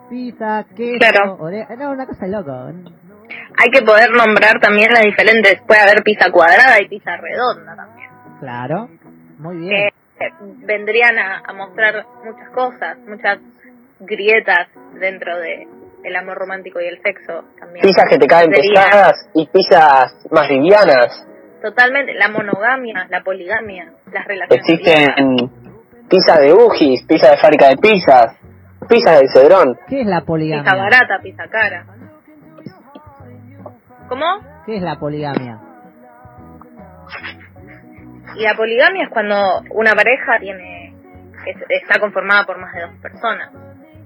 Pizza, queso, Claro. ore- No, una cosa de loco. Hay que poder nombrar también las diferentes. Puede haber pizza cuadrada y pizza redonda también. Claro, muy bien. Que eh, vendrían a, a mostrar muchas cosas, muchas grietas dentro de el amor romántico y el sexo también. Pizzas que te caen Sería pesadas y pizzas más livianas. Totalmente, la monogamia, la poligamia, las relaciones. Existen pizzas de Ujis, pizzas de fábrica de pizzas, pizzas de Cedrón. ¿Qué es la Pizza poligamia? barata, pizza cara. ¿Cómo? ¿Qué es la poligamia? Y la poligamia es cuando una pareja tiene es- está conformada por más de dos personas.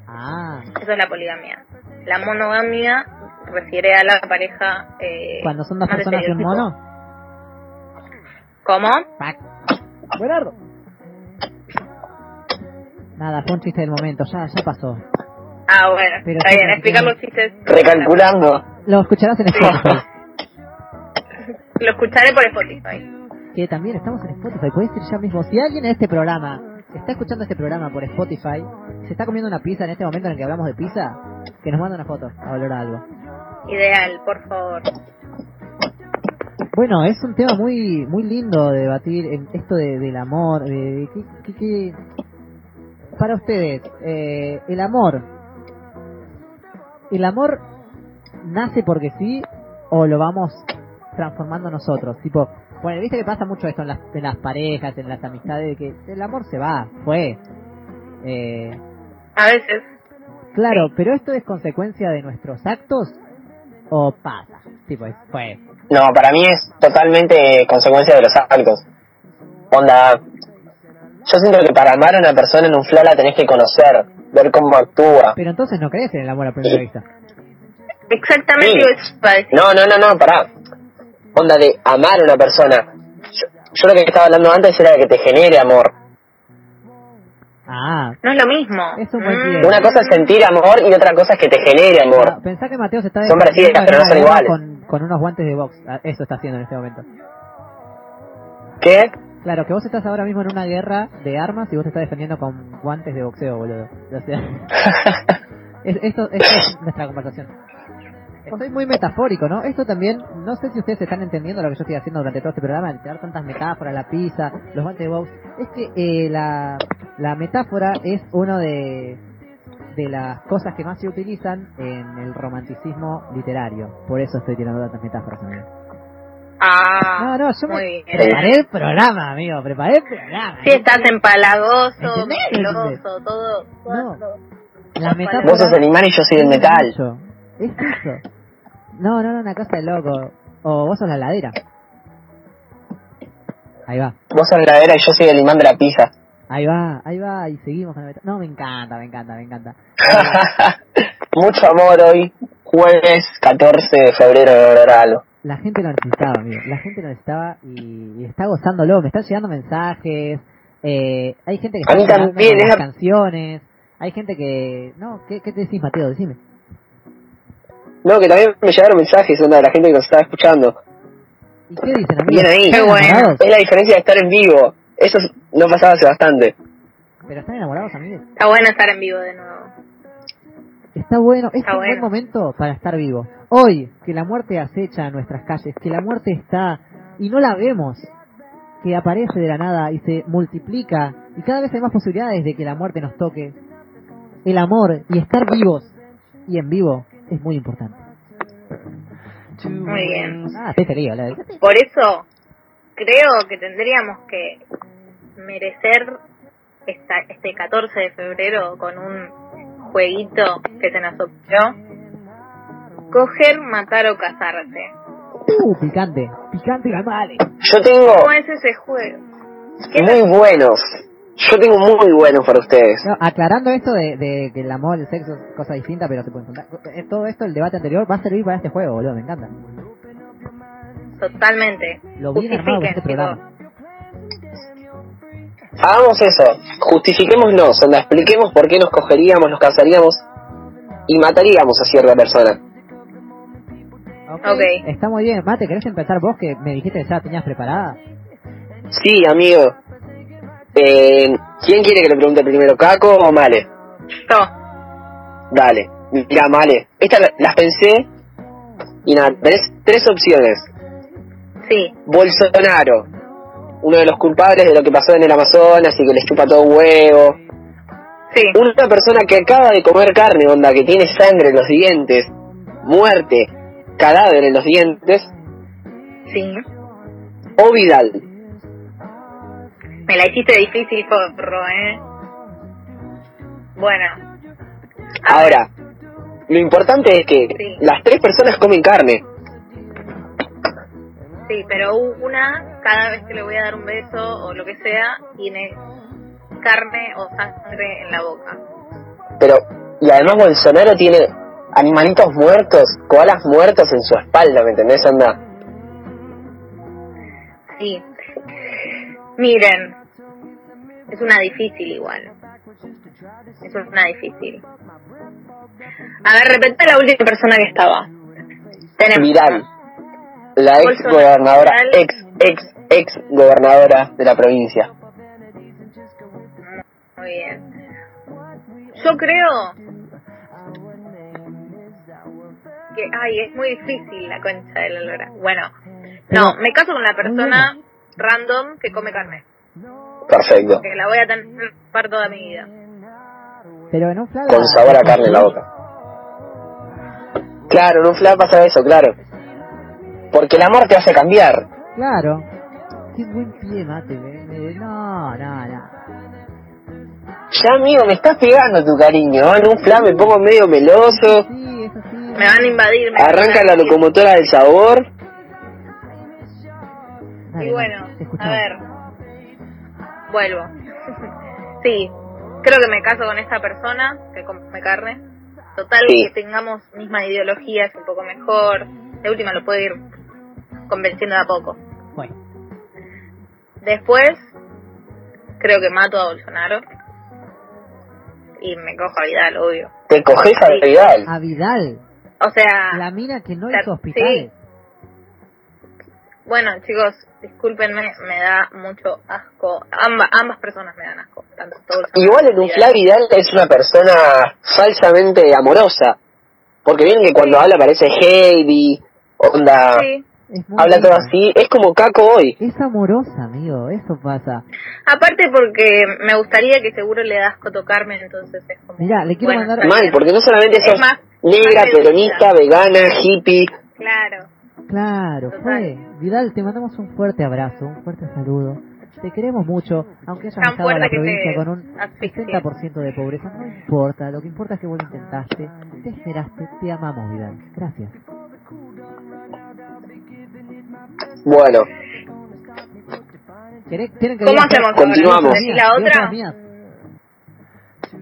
Ah, Eso es la poligamia. La monogamia refiere a la pareja. Eh, cuando son dos personas y un mono. ¿Cómo? Pac. Buenardo. Nada, fue un chiste del momento, ya, ya pasó. Ah, bueno, Pero está bien, explicar los chistes. Recalculando. Lo escucharás en Spotify. <laughs> Lo escucharé por Spotify. que también estamos en Spotify. Podés ir ya mismo. Si alguien en este programa está escuchando este programa por Spotify, se está comiendo una pizza en este momento en el que hablamos de pizza, que nos manda una foto a valorar algo. Ideal, por favor. Bueno, es un tema muy muy lindo de debatir en esto de, del amor. De, de qué- qué- Para ustedes, eh, el amor. ¿El amor nace porque sí o lo vamos transformando nosotros? Tipo, bueno, viste que pasa mucho esto en las, en las parejas, en las amistades, de que el amor se va, fue. Eh, A veces. claro, pero esto es consecuencia de nuestros actos o pasa. Tipo, es- fue. No, para mí es totalmente consecuencia de los actos. Onda, yo siento que para amar a una persona en un flow la tenés que conocer, ver cómo actúa. Pero entonces no crees en el amor a primera vista. Exactamente Sí. eso. No, no, no, no, pará. Onda de amar a una persona. Yo, yo lo que estaba hablando antes era de que te genere amor. Ah, No es lo mismo. Es un buen Mm. Una cosa es sentir amor y otra cosa es que te genere amor. pensá que Mateo se está Son parecidas, defendiendo pero no son iguales. Con, con unos guantes de box. Ah, Eso está haciendo en este momento. ¿Qué? Claro, que vos estás ahora mismo en una guerra de armas y vos te estás defendiendo con guantes de boxeo, boludo. O sea, <laughs> <laughs> es- esto, esto es nuestra conversación. Estoy muy metafórico, ¿no? Esto también, no sé si ustedes están entendiendo lo que yo estoy haciendo durante todo este programa, de tirar tantas metáforas, la pizza, los guantes de box. Es que eh, la, la metáfora es uno de, de las cosas que más se utilizan en el romanticismo literario. Por eso estoy tirando tantas metáforas, amigo. Ah, No, no, yo me bien. preparé el programa, amigo, preparé el programa. Si estás empalagoso, meloso, todo. No. todo. La metáfora... Vos sos el imán y yo soy el metal. Es eso. No, no, no, una cosa de loco. O vos sos la ladera. Ahí va, Vos sos la heladera y yo soy el imán de la pizza. ahí va, ahí va, y seguimos con la metáfora. No, me encanta, me encanta, me encanta. <laughs> Mucho amor hoy, jueves 14 de febrero de Doralo. La gente lo necesitaba, amigo. La gente lo necesitaba y, y está gozándolo. Me están llegando mensajes. Eh, hay gente que está con las es- canciones. Hay gente que... No, ¿qué, qué te decís, Mateo? Decime. No, que también me llegaron mensajes onda, de la gente que nos estaba escuchando. ¿Y qué dicen, amigos? Bien ahí. ¿Están Qué bueno. Es la diferencia de estar en vivo. Eso es- no pasaba hace bastante. ¿Pero están enamorados, amigos? Está bueno estar en vivo de nuevo. Está bueno, es Está un buen momento para estar vivo. Hoy, que la muerte acecha nuestras calles, que la muerte está y no la vemos, que aparece de la nada y se multiplica y cada vez hay más posibilidades de que la muerte nos toque. El amor y estar vivos y en vivo es muy importante. Muy bien. Ah, feliz, boludo. Por eso creo que tendríamos que merecer esta, este 14 de febrero con un jueguito que se nos ocurrió. Coger, matar o casarse. Uh, picante, picante y. Yo tengo ¿Cómo es ese juego? ¿Qué muy buenos. Yo tengo muy buenos para ustedes. No, aclarando esto de, de que el amor, el sexo es cosa distinta, pero se pueden juntar. Eh, Todo esto, el debate anterior, va a servir para este juego, boludo, me encanta. Totalmente. Lo bien armado que es este programa. Hagamos eso. Justifiquémonos, onda, expliquemos por qué nos cogeríamos, nos casaríamos y mataríamos a cierta persona. Ok. Está muy bien. Mate, ¿querés empezar vos que me dijiste que ya tenías preparada? Sí, amigo. Eh, ¿Quién quiere que le pregunte primero, Caco o Male? Yo. Dale, mira, Male. Estas la- las pensé y nada, tenés tres opciones. Sí. Bolsonaro, uno de los culpables de lo que pasó en el Amazonas y que les chupa todo un huevo. Sí. Una persona que acaba de comer carne, onda, que tiene sangre en los dientes, muerte, cadáver en los dientes, Sí. o Vidal. Me la hiciste difícil, forro, ¿eh? Bueno. Ahora, lo importante es que Sí. las tres personas comen carne. Sí, pero una, cada vez que le voy a dar un beso o lo que sea, tiene carne o sangre en la boca. Pero, y además Bolsonaro tiene animalitos muertos, koalas muertos en su espalda, ¿me entendés, onda? Sí. Miren, es una difícil igual. Es una difícil. A ver, repete la última persona que estaba. Tenemos Vidal, la ex gobernadora, ex, ex, ex gobernadora de la provincia. Muy bien. Yo creo que, ay, es muy difícil la concha de la lora. Bueno, no, me caso con la persona random que come carne. Perfecto. Que la voy a tener para toda mi vida. Pero en un flag. Con sabor a carne en la boca. Claro, en un flag pasa eso, claro. Porque el amor te hace cambiar. Claro. Qué buen pie, mate. No, no, no. Ya, amigo, me estás pegando tu cariño. En un flag me pongo medio meloso. Sí, eso sí. Me van a invadir. me van a Arranca la locomotora del sabor. Dale, Y bueno, a ver. Vuelvo. sí, creo que me caso con esta persona que come carne. Total, Sí. que tengamos misma ideología es un poco mejor. De última lo puedo ir convenciendo de a poco. Bueno, Después, creo que mato a Bolsonaro. Y me cojo a Vidal, obvio. Te coges a Sí. Vidal. a Vidal, O sea, la mina que no la- hizo hospitales. Bueno, chicos, discúlpenme, me da mucho asco. Amba- ambas personas me dan asco. Tanto Igual en un Vidal es una persona falsamente amorosa. Porque bien que cuando habla parece heavy, onda, Sí. Es habla todo así. Es como Caco hoy. Es amorosa, amigo, eso pasa. Aparte porque me gustaría que seguro le da asco tocarme, entonces es como... Mirá, le quiero bueno, mandar- Mal, porque no solamente Es sos más- negra, más peronista, vegana, hippie. Claro. Claro, fue. Vidal, te mandamos un fuerte abrazo, un fuerte saludo. Te queremos mucho, aunque hayas estado en la provincia con un asfixie. 60% de pobreza. No importa, lo que importa es que vos lo intentaste, te esperaste, te amamos, Vidal. Gracias. Bueno, ¿Querés- tienen que ¿Cómo hacemos? Continuamos. ¿Decís la ¿Querés otra? las mías?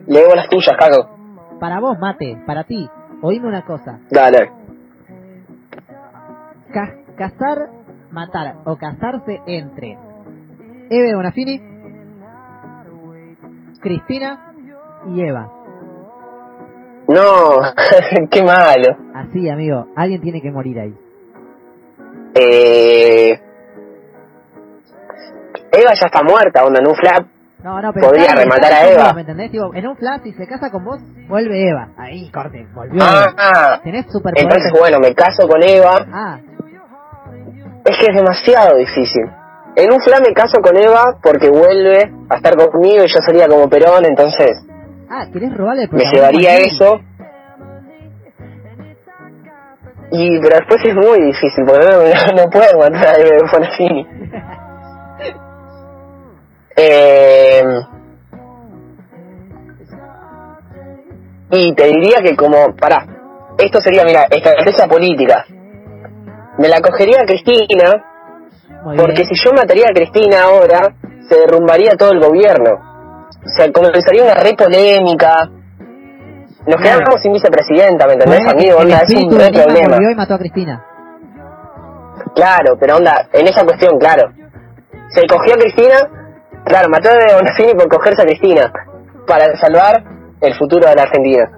leo las tuyas, Caco. Para vos, mate, para ti, oíme una cosa. Dale. Ca- cazar, matar o casarse entre Eve Bonafini, Cristina y Eva. No, <laughs> qué malo. Así, amigo, alguien tiene que morir ahí. Eh... Eva ya está muerta, onda, en un flap. No, no, pero Podría rematar a Eva. vos, ¿Me entendés? Digo, en un flash, si se casa con vos, vuelve Eva. Ahí, corte, volvió Ah, Eva. ah. Tenés superpoder. Entonces, bueno, me caso con Eva. Ah, Es que es demasiado difícil. En un flap me caso con Eva porque vuelve a estar conmigo y yo sería como Perón, entonces ah, ¿querés robarle el me llevaría eso. Y, pero después es muy difícil, porque no, no puedo matar a Eva Bonafini. Eh, y te diría que como, pará, esto sería, mira, estrategia política. Me la cogería a Cristina, Muy porque bien. si yo mataría a Cristina ahora, se derrumbaría todo el gobierno. O sea, comenzaría una re polémica. Nos Claro. quedamos sin vicepresidenta, ¿me entendés, amigo? Onda, es un re problema. y mató a Cristina. Claro, pero onda, en esa cuestión, claro. Se cogió a Cristina, claro, mató a Bonafini por cogerse a Cristina, para salvar el futuro de la Argentina.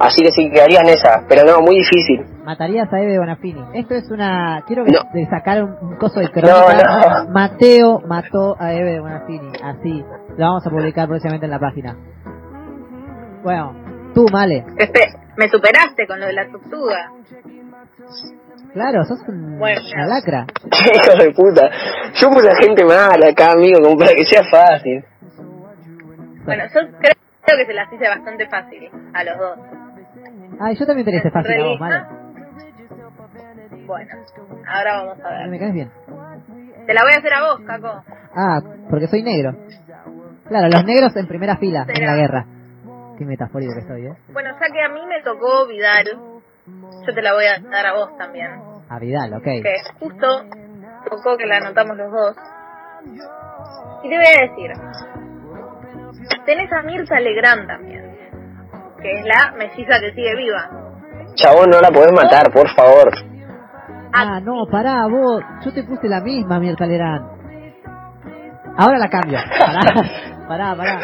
Así que sí, quedaría en esa, pero no, muy difícil. Matarías a Eve Bonafini. Esto es una... Quiero que No. de sacar un, un coso de crónica. No, no. Mateo mató a Eve Bonafini. Así. Lo vamos a publicar próximamente en la página. Bueno, tú, Male. Espe- me superaste con lo de la tortuga. Claro, sos un Bueno. una lacra. <laughs> Hijo de puta. Yo puse a gente mala acá, amigo, como para que sea fácil. Bueno, yo creo, creo que se las hice bastante fácil a los dos. Ay, yo también te hice fácil a vos. Bueno, ahora vamos a Me ver. caes bien. Te la voy a hacer a vos, Caco. Ah, porque soy negro. Claro, los negros en primera fila en la guerra. Qué metafórico que estoy, ¿eh? Bueno, ya que a mí me tocó Vidal, yo te la voy a dar a vos también. A Vidal, ok. Que justo tocó que la anotamos los dos. Y te voy a decir, tenés a Mirta Legrand también, que es la melliza que sigue viva. Chabón, no la podés matar, por favor. Ah, no, pará, vos. Yo te puse la misma, Mirta Lerán. Ahora la cambio. <laughs> Pará, pará, pará.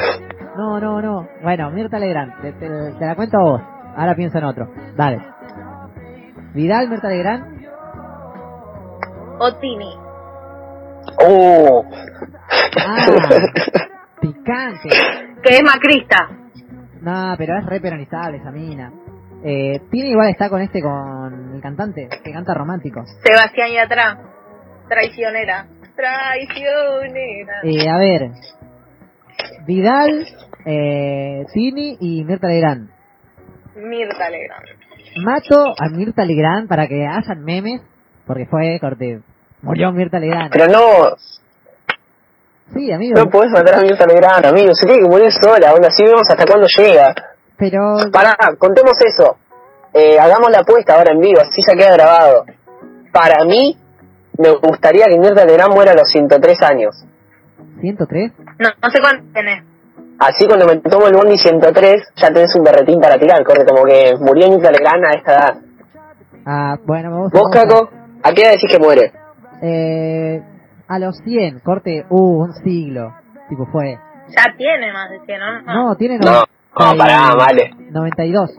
No, no, no. Bueno, Mirta Legrand, te, te- te la cuento a vos. Ahora pienso en otro. Dale. Vidal, Mirta Legrand. O Tini. Oh. Ah, <laughs> picante. Que es macrista. No, pero es re peronizable esa mina. Eh, tiene igual está con este, con el cantante, que canta románticos. Sebastián Yatra. Traicionera. Traicionera. Eh, a ver. Vidal, eh, Tini y Mirta Legrand. Mirta Legrand. Mato a Mirta Legrand para que hayan memes, porque fue corte. Murió Mirta Legrand. Pero no, Sí, amigo. no podés matar a Mirta Legrand, amigo. Se tiene que morir sola, aún así vemos hasta cuándo llega. Pero Pará, contemos eso. Eh, hagamos la apuesta ahora en vivo, así ya queda grabado. Para mí, me gustaría que Mirta Legrand muera a los 103 años. 103. No, no sé cuánto tenés. Así cuando me tomo el bondi 103, ya tenés un berretín para tirar, corre como que murió Mirta Legrand a esta edad. Ah, bueno, gusta. ¿Vos. Caco? ¿A qué edad decís que muere? Eh, a los 100, corte, uh, un siglo. Tipo fue. Ya tiene más de 100, ¿no? No, tiene No, noventa no, y- pará, vale. 92.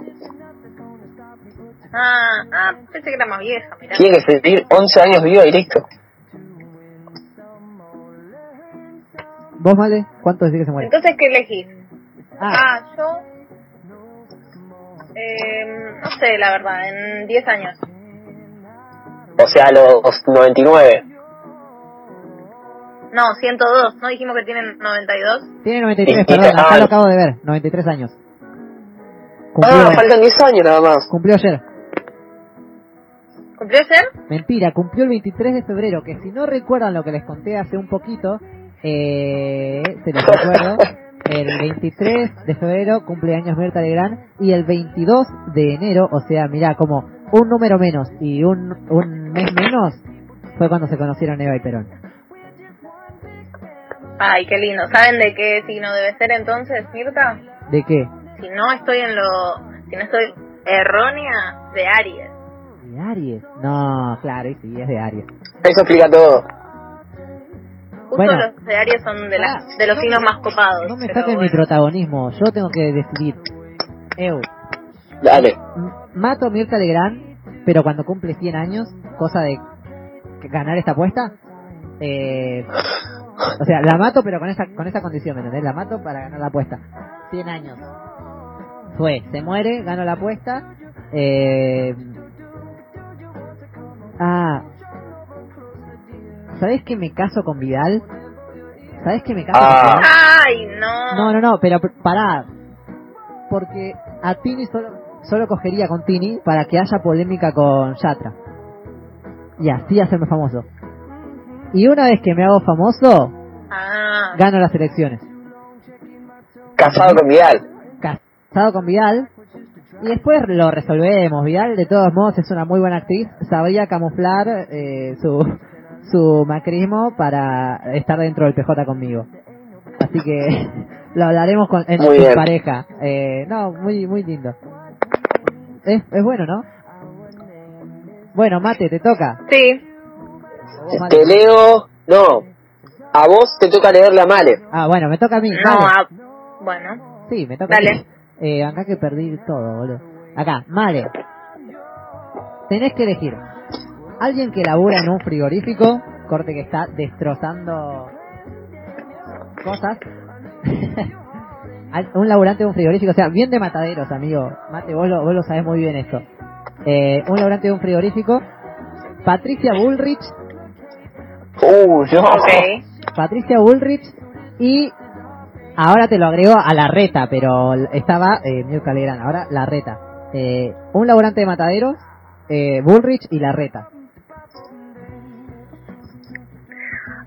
Ah, ah, pensé que era más vieja, mirá. Tiene que vivir 11 años vivo y listo. ¿Vos, Male? ¿Cuánto decís que se muere? Entonces, ¿qué elegís? Ah, Ah, yo... Eh, no sé, la verdad, en 10 años. O sea, a los 99. No, 102. ¿No dijimos que tienen 92? tiene 93, y- perdón, acá ah. lo acabo de ver. 93 años. Cumplió, Ah, faltan 10 años nada más. cumplió ayer. ¿Cumplió ayer? Mentira, cumplió el 23 de febrero, que si no recuerdan lo que les conté hace un poquito, eh, se los recuerdo. El 23 de febrero cumple años Mirta Legrand y el 22 de enero, o sea, mirá, como un número menos y un, un mes menos, fue cuando se conocieron Eva y Perón. Ay, qué lindo. ¿Saben de qué signo debe ser entonces, Mirta? ¿De qué? Si no estoy en lo... Si no estoy errónea, de Aries. ¿De Aries? No, claro, y sí, es de Aries. Eso explica todo. Justo Bueno. los de Aries son de, las, Pará, de los no signos me- más copados. No me saquen mi bueno. protagonismo, yo tengo que decidir. Eu, Dale. mato a Mirta Legrand, pero cuando cumple 100 años, cosa de que ganar esta apuesta, eh, o sea, la mato pero con esa con esa condición, ¿me entendés? La mato para ganar la apuesta. 100 años. Fue, se muere, gano la apuesta. Eh, ah, ¿sabés que me caso con Vidal? ¿Sabés que me caso Ah. con Vidal? Ay, no. No, no, no, pero pará. Porque a Tini solo, solo cogería con Tini para que haya polémica con Yatra. Y así hacerme famoso. Y una vez que me hago famoso, Ah, gano las elecciones. Casado con Vidal. Casado con Vidal. Y después lo resolvemos. Vidal, de todos modos, es una muy buena actriz. Sabría camuflar eh, su, su macrismo para estar dentro del PJ conmigo. Así que <laughs> lo hablaremos con, en Muy su bien. pareja. Eh, no, muy muy lindo. Es, es bueno, ¿no? Bueno, Mate, te toca. sí. Te leo. No. A vos te toca leerle a Male. Ah, bueno, me toca a mí. No, bueno. Sí, me toca a mí. Eh, acá que perdí todo, boludo. Acá, Male. Tenés que elegir. Alguien que labura en un frigorífico, corte que está destrozando cosas. <laughs> Un laburante de un frigorífico, o sea, bien de mataderos, amigo. Mate, vos lo, vos lo sabés muy bien esto. Eh, un laburante de un frigorífico. Patricia Bullrich. Uh. Patricia Bullrich. Y ahora te lo agrego a la reta, pero estaba eh, Mirka Legrand. Ahora la reta. Eh, un laburante de mataderos, eh, Bullrich y la reta.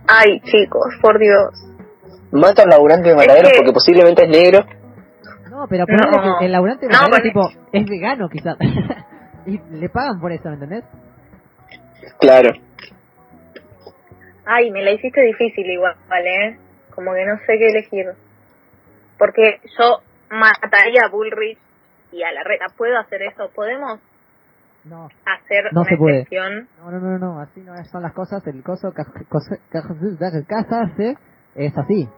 Ay, chicos, por Dios. Mata al laburante de mataderos Es que- porque posiblemente es negro. No, pero ponele No. que el laburante de No, mataderos tipo, es vegano quizás. <laughs> y le pagan por eso, ¿me entendés? Claro. Ay, me la hiciste difícil igual, ¿vale? Como que no sé qué elegir. Porque yo mataría a Bullrich y a la reta. ¿Puedo hacer eso? ¿Podemos No. hacer No una se puede. excepción? No, no, no, no, así no son las cosas, el coso, casarse es así.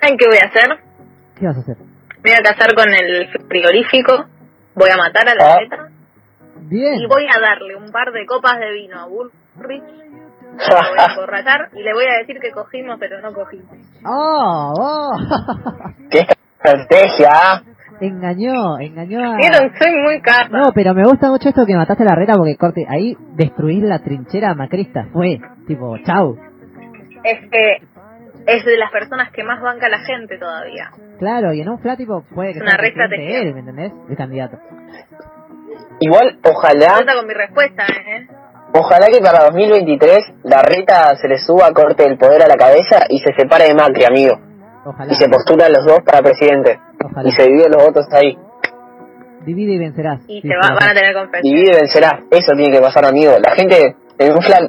¿Saben qué voy a hacer? ¿Qué vas a hacer? Me voy a casar con el frigorífico, voy a matar a la Ah. neta Bien. y voy a darle un par de copas de vino a Bullrich, <laughs> lo voy a emborrachar y le voy a decir que cogimos pero no cogimos. ¡Oh! oh. <laughs> ¡Qué estrategia! ah. engañó, engañó a... Vieron, soy muy carta. No, pero me gusta mucho esto que mataste a la reta porque, corte, ahí destruir la trinchera macrista. Fue, tipo, chau. Es que es de las personas que más banca la gente todavía. Claro, y en un flat, tipo, puede que Es una sea él, ¿me entendés? El candidato. Igual, ojalá, Cuenta con mi respuesta, ¿eh? Ojalá que para 2023 la reta se le suba corte el poder a la cabeza y se separe de Macri, amigo. Ojalá. Y se postulan los dos para presidente. Ojalá. Y se dividen los votos ahí. Divide y vencerás. Y Sí, se va, van a tener confesión. Divide y vencerá. Eso tiene que pasar, amigo. La gente, en un flan,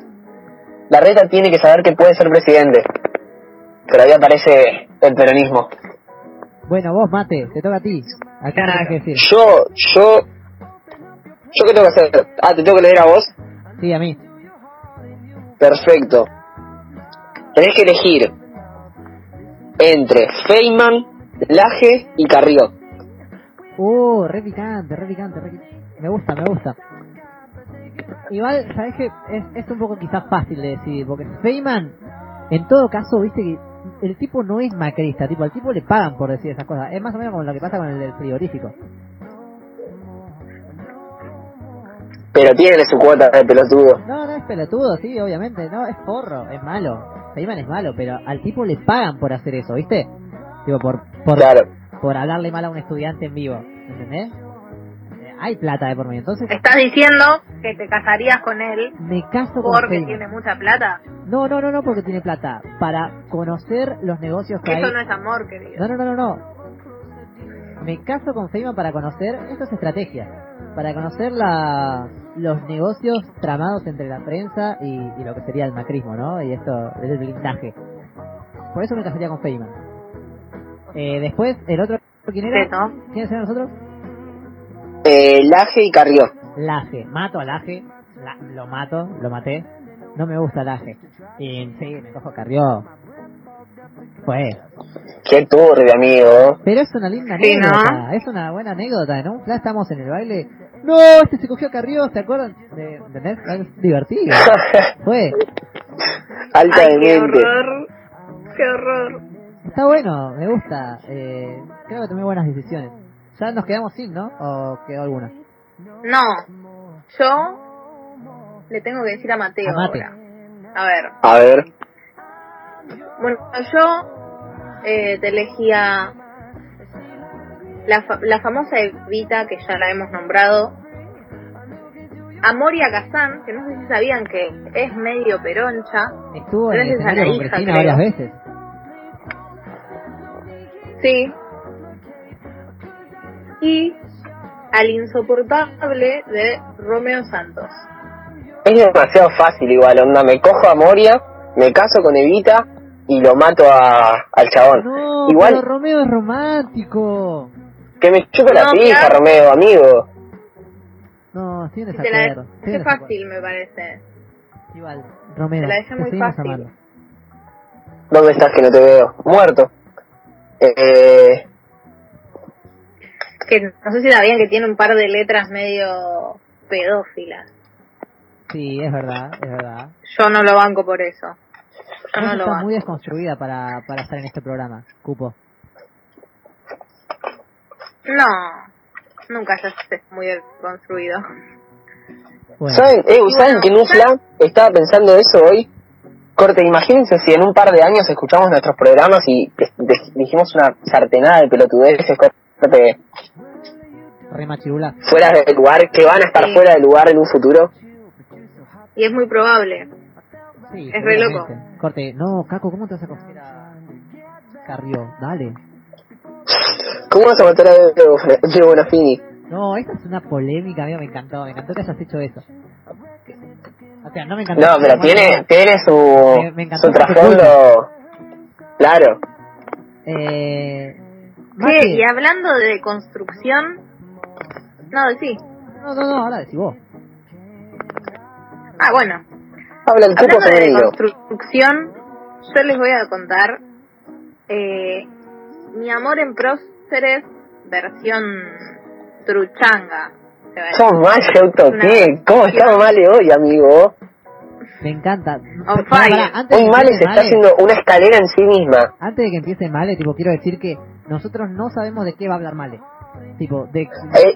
la reta tiene que saber que puede ser presidente. Pero ahí aparece el peronismo. Bueno, vos, Mate, te toca a ti. ¿A Carajo. tenés que decir? Yo, yo, yo qué tengo que hacer? Ah, te tengo que leer a vos. Sí, a mí. Perfecto. Tenés que elegir entre Feynman, Laje y Carrió. Uh, re picante, re picante, re picante. Me gusta, me gusta. Igual, sabes que es, es un poco quizás fácil de decidir, porque Feynman, en todo caso, viste que el tipo no es macrista, tipo, al tipo le pagan por decir esas cosas. Es más o menos como lo que pasa con el del frigorífico. Pero tiene su cuota de pelotudo. No, no es pelotudo, sí, obviamente, no, es porro, es malo. Feynman es malo, pero al tipo le pagan por hacer eso, ¿viste? Tipo, por, por, Claro. por hablarle mal a un estudiante en vivo, ¿entendés? Eh, Hay plata de por medio, entonces ¿Estás diciendo que te casarías con él me caso con porque Feynman. tiene mucha plata? No, no, no, no, porque tiene plata. Para conocer los negocios que hay. Eso no es amor, querido. No, no, no, no, no. Me caso con Feynman para conocer, esto es estrategia, para conocer la, los negocios tramados entre la prensa y, y lo que sería el macrismo, ¿no? Y esto es el blindaje. Por eso me casaría con Feynman. Eh, después, el otro, ¿quién era? ¿Quiénes eran nosotros? Eh, Laje y Carrió. Laje. Mato a Laje. La- lo mato, lo maté. No me gusta Laje. Y sí, me cojo Carrió. Pues. Qué turbio, amigo. Pero es una linda Sí, ¿no? anécdota, es una buena anécdota, ¿no? Ya estamos en el baile. No, este se cogió a Carrió, ¿te acuerdan? De, ¿Entendés? Es divertido. <laughs> Fue. Alta Ay, de qué mente. horror. Qué horror. Está bueno, me gusta. Eh, creo que tomé buenas decisiones. Ya nos quedamos sin, ¿no? ¿O quedó alguna? No. Yo le tengo que decir a Mateo A Mate. ahora. A ver. A ver. Bueno, yo eh, te elegía la, fa- la famosa Evita, que ya la hemos nombrado. A Moria Kazan, que no sé si sabían que es medio peroncha. Estuvo en el a la hija, Cristina creo. varias veces. Sí. Y al insoportable de Romeo Santos. Es demasiado fácil igual, onda. Me cojo a Moria, me caso con Evita y lo mato a, al chabón. No, igual, pero Romeo es romántico. Que me chupe la pija, claro. Romeo, amigo. No, estoy en Se la dejé fácil, me parece. Igual, Romeo, Te la dejé te muy fácil. amando. ¿Dónde estás que no te veo? Muerto. Eh, Que no sé si sabían que tiene un par de letras medio pedófilas. Sí, es verdad, es verdad. Yo no lo banco por eso. Yo no lo estás banco. muy desconstruida para, para estar en este programa, Cupo. No, nunca ya estés muy construido. Bueno, ¿Saben, eh, Y ¿saben bueno, que en un flan estaba pensando eso hoy? Corte, imagínense si en un par de años escuchamos nuestros programas y dijimos una sartenada de pelotudeces, corte, fuera del lugar, que van a estar Sí. fuera del lugar en un futuro. Y es muy probable. Sí, Es re seguramente. Corte, no, Caco, ¿cómo te vas a coger a Carrió? Dale. ¿Cómo vas a matar a Diego Bonafini? No, esta es una polémica, amigo, me encantó, me encantó que hayas hecho eso. O sea, no me encantó. No, pero tiene, tiene su, Me- me encantó su trasfondo. Claro. Eh, y hablando de construcción... No, sí. No, no, no, ahora decís vos. Ah, bueno. Habla el Hablando de construcción, yo les voy a contar eh, mi amor en próceres versión truchanga. ¿Cómo mal se? ¿Cómo estamos mal hoy, amigo? Me encanta. Antes Hoy que Male empiece se está Male, haciendo una escalera en sí misma. Antes de que empiece Male, tipo, quiero decir que nosotros no sabemos de qué va a hablar Male. Tipo, de... Eh,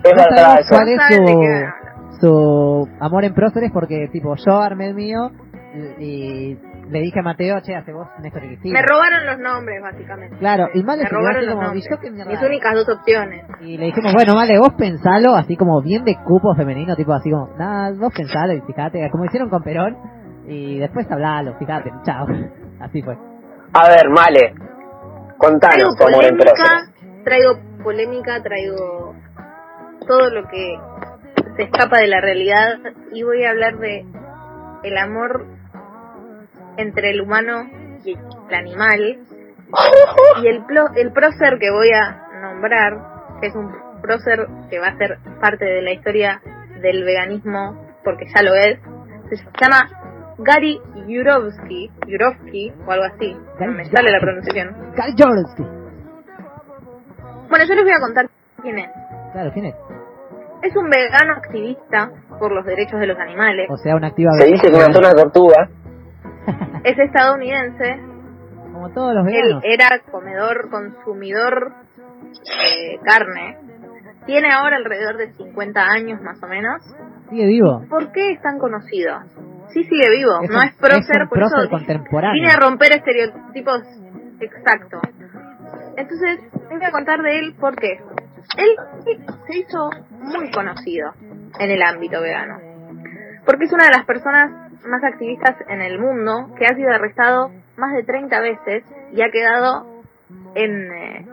es no verdad sabemos eso. cuál es su, su amor en próceres porque, tipo, yo armé el mío y le dije a Mateo, che, hace vos Néstor y Cristina. Me robaron los nombres, básicamente. Claro, y Male Me robaron los como, nombres. "¿Y yo qué mierda Mis hago?". únicas dos opciones. Y le dijimos, bueno, vale, vos pensalo, así como bien de cupo femenino, tipo así como, nada, vos pensalo y fíjate, como hicieron con Perón, y después hablalo, fíjate, chao. <laughs> Así fue. A ver, Male. Traigo Contanos próceres. polémica, traigo polémica, traigo todo lo que se escapa de la realidad y voy a hablar de el amor entre el humano y el animal <laughs> y el, plo- el prócer que voy a nombrar, que es un prócer que va a ser parte de la historia del veganismo, porque ya lo es, se llama Gary Yurovsky, Yurovsky o algo así, me sale la pronunciación. Gary Jorensky. Bueno, yo les voy a contar quién es. Claro, ¿quién es? Es un vegano activista por los derechos de los animales. O sea, una activa Se dice que mató una tortuga. <laughs> Es estadounidense. Como todos los Él veganos. era comedor, consumidor de carne. Tiene ahora alrededor de 50 años más o menos. Sigue vivo. ¿Por qué es tan conocido? Sí sigue vivo, Es no un- es prócer, es por prócer eso contemporáneo. vine a romper estereotipos exacto. Entonces, les voy a contar de él por qué. Él se hizo muy conocido en el ámbito vegano. Porque es una de las personas más activistas en el mundo que ha sido arrestado más de 30 veces y ha quedado en, eh,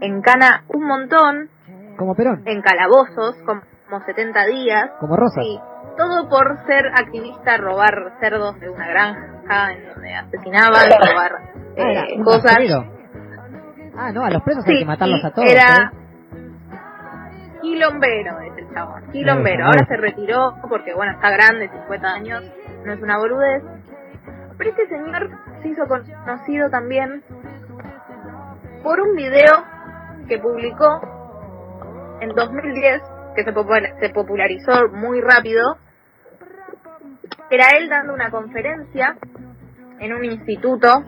en cana un montón, Como Perón. en calabozos como, como 70 días. Como Rosa. Sí, todo por ser activista, robar cerdos de una granja en donde asesinaban, <laughs> robar Ah, eh, cosas. Ah, no, a los presos hay que matarlos a todos. era ¿eh? quilombero, es el chabón. Quilombero. Ahora se retiró porque, bueno, está grande, 50 años, no es una boludez. Pero este señor se hizo conocido también por un video que publicó en 2010, que se, popula- se popularizó muy rápido. Era él dando una conferencia en un instituto,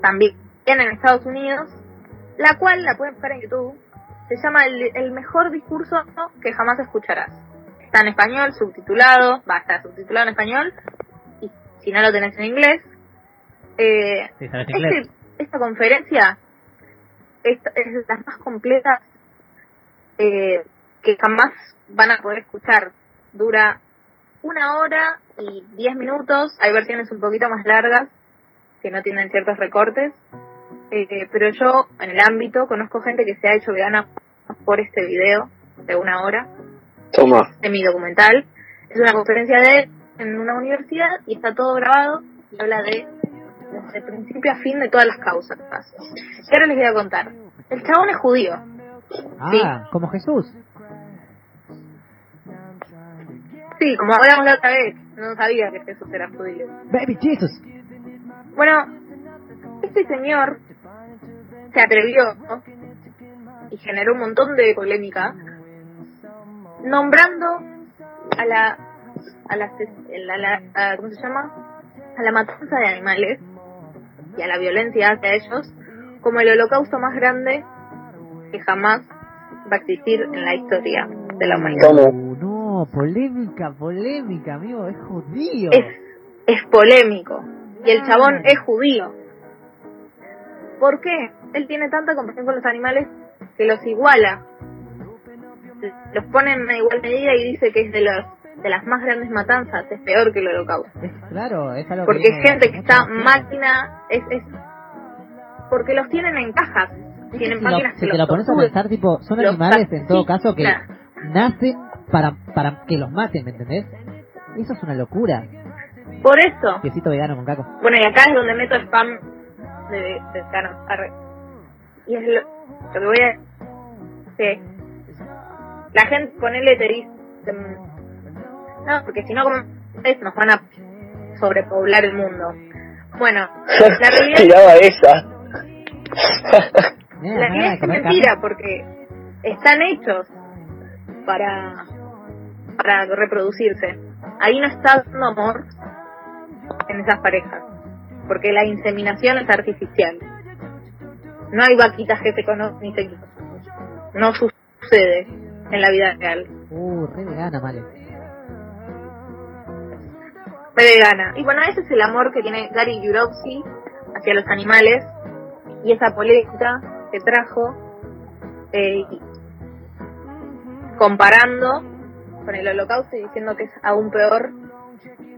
también en Estados Unidos, la cual la pueden buscar en YouTube. Se llama el, el mejor discurso que jamás escucharás. Está en español, subtitulado, va a estar subtitulado en español, y si no lo tenés en inglés. Eh, Sí, sabes inglés. este- esta conferencia es, es de las más completas eh, que jamás van a poder escuchar. Dura una hora y diez minutos. Hay versiones un poquito más largas que no tienen ciertos recortes. Eh, pero yo, en el ámbito, conozco gente que se ha hecho vegana por este video de una hora Toma. de mi documental. Es una conferencia de él en una universidad y está todo grabado y habla de desde principio a fin de todas las causas. Y ahora les voy a contar. El chabón es judío. Ah, como Jesús. Sí, como hablamos la otra vez, no sabía que Jesús era judío. Baby Jesus. Bueno, este señor se atrevió ¿no? y generó un montón de polémica nombrando a la a la, a la- a- ¿cómo se llama? a la matanza de animales y a la violencia hacia ellos como el holocausto más grande que jamás va a existir en la historia de la humanidad. Uh, no, polémica, polémica, amigo, es judío. es, es polémico. Y el chabón es judío. ¿Por qué? Él tiene tanta compasión con los animales que los iguala. Los pone en igual medida y dice que es de los de las más grandes matanzas, es peor que el holocausto. Es claro, es algo Porque es gente que está máquina, es, es porque los tienen en cajas, Es que tienen si, lo- máquinas si que te los lo pones a pensar, tipo, son animales en todo caso que nacen para, para que los maten, ¿me entendés? Eso es una locura. Por eso, Quesito vegano con caco. Bueno, y acá es donde meto spam de, de. Y es lo, lo que voy a que la gente ponele te dice no, porque si no como nos van a sobrepoblar el mundo. Bueno, la <laughs> realidad Tiraba esa. <laughs> La ganas realidad de es mentira porque están hechos para, para reproducirse. Ahí no está dando amor en esas parejas, porque la inseminación es artificial. No hay vaquitas que se conocen ni se. No sucede en la vida real. Uh, re vegana, vale. Re vegana. Y bueno, ese es el amor que tiene Gary Jurovsky hacia los animales y esa polémica que trajo eh, comparando con el holocausto y diciendo que es aún peor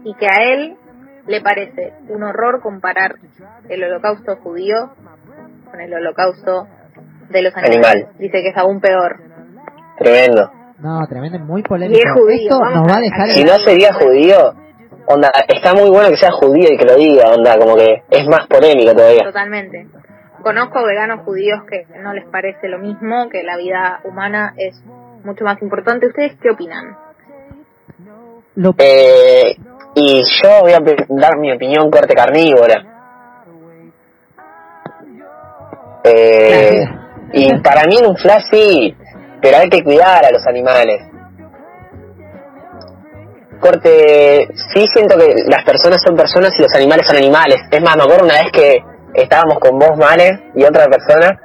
y que a él le parece un horror comparar el holocausto judío con el holocausto de los animales. Animal. Dice que es aún peor. Tremendo. No, tremendo, muy polémico. Y es judío, Esto nos va a dejar Si no sería judío, onda, está muy bueno que sea judío y que lo diga, onda, como que es más polémico todavía. Totalmente. Conozco veganos judíos que no les parece lo mismo, que la vida humana es mucho más importante. ¿Ustedes qué opinan? lo- Eh, y yo voy a dar mi opinión corte carnívora. Eh, y para mí en un flash sí, pero hay que cuidar a los animales. Corte, sí siento que las personas son personas y los animales son animales. Es más, me acuerdo una vez que estábamos con vos, Male, y otra persona,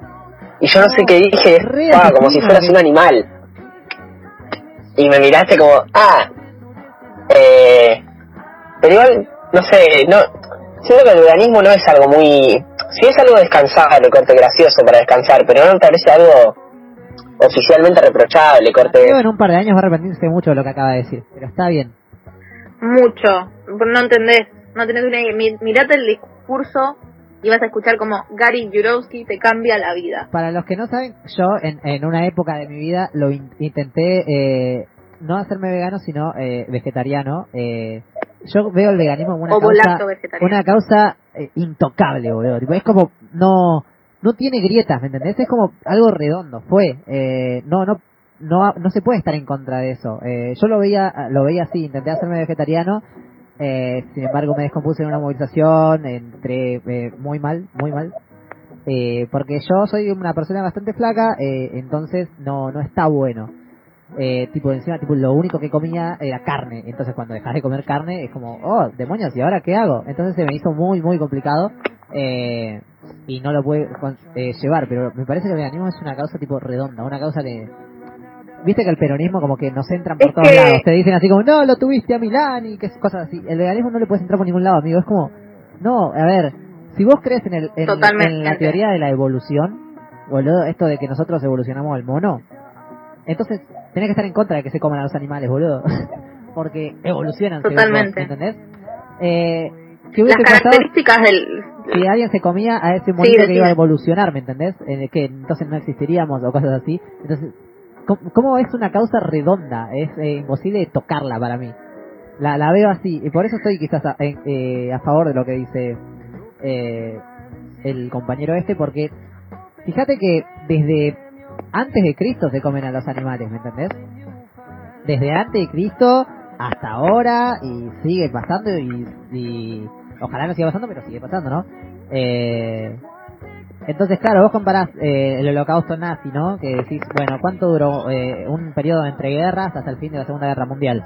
y yo no sé qué dije, ah, como si fueras que- un animal. Y me miraste como, ah, eh, pero igual, no sé, no, siento que el veganismo no es algo muy, sí es algo descansable, corte gracioso para descansar, pero no me parece algo oficialmente reprochable, corte. Creo en un par de años va a arrepentirse mucho de lo que acaba de decir, pero está bien. Mucho. No entendés. No tenés una idea. Mi- Mirate el discurso y vas a escuchar como Gary Jurowski te cambia la vida. Para los que no saben, yo en, en una época de mi vida lo in- intenté eh, no hacerme vegano, sino eh, vegetariano. Eh, yo veo el veganismo como una O causa, una causa eh, intocable, boludo. Tipo, es como, no, no tiene grietas, ¿me entendés? Es como algo redondo, fue. Eh, no, no, no, no se puede estar en contra de eso. Eh, yo lo veía, lo veía así, intenté hacerme vegetariano. Eh, sin embargo, me descompuse en una movilización, entré eh, muy mal, muy mal. Eh, porque yo soy una persona bastante flaca, eh, entonces no, no está bueno. Eh, tipo, encima, tipo, lo único que comía era carne. Entonces, cuando dejas de comer carne, es como, oh, demonios, ¿y ahora qué hago? Entonces se me hizo muy, muy complicado. Eh, y no lo con- eh, llevar, pero me parece que el veganismo es una causa tipo redonda, una causa que... Viste que el peronismo como que nos entran por Es todos que- lados, te dicen así como, no, lo tuviste a Milán y que cosas así. El veganismo no le puedes entrar por ningún lado, amigo, es como, no, a ver, si vos crees en, el, en, la teoría de la evolución, boludo, esto de que nosotros evolucionamos al mono, entonces tenés que estar en contra de que se coman a los animales, boludo. <laughs> Porque evolucionan, vos, Totalmente. ¿entendés? Eh, ¿Qué Las hubiese características del... si alguien se comía a ese monito que iba a evolucionar, ¿me entendés? En que entonces no existiríamos o cosas así. Entonces, ¿cómo, cómo es una causa redonda? Es eh, imposible tocarla para mí. La, la veo así, y por eso estoy quizás a, eh, a favor de lo que dice eh, el compañero este, porque fíjate que desde antes de Cristo se comen a los animales, ¿me entendés? Desde antes de Cristo hasta ahora, y sigue pasando, y, y ojalá no siga pasando, pero sigue pasando, ¿no? Eh, entonces, claro, vos comparás eh, el holocausto nazi, ¿no? Que decís, bueno, ¿cuánto duró eh, un periodo entre guerras hasta el fin de la Segunda Guerra Mundial?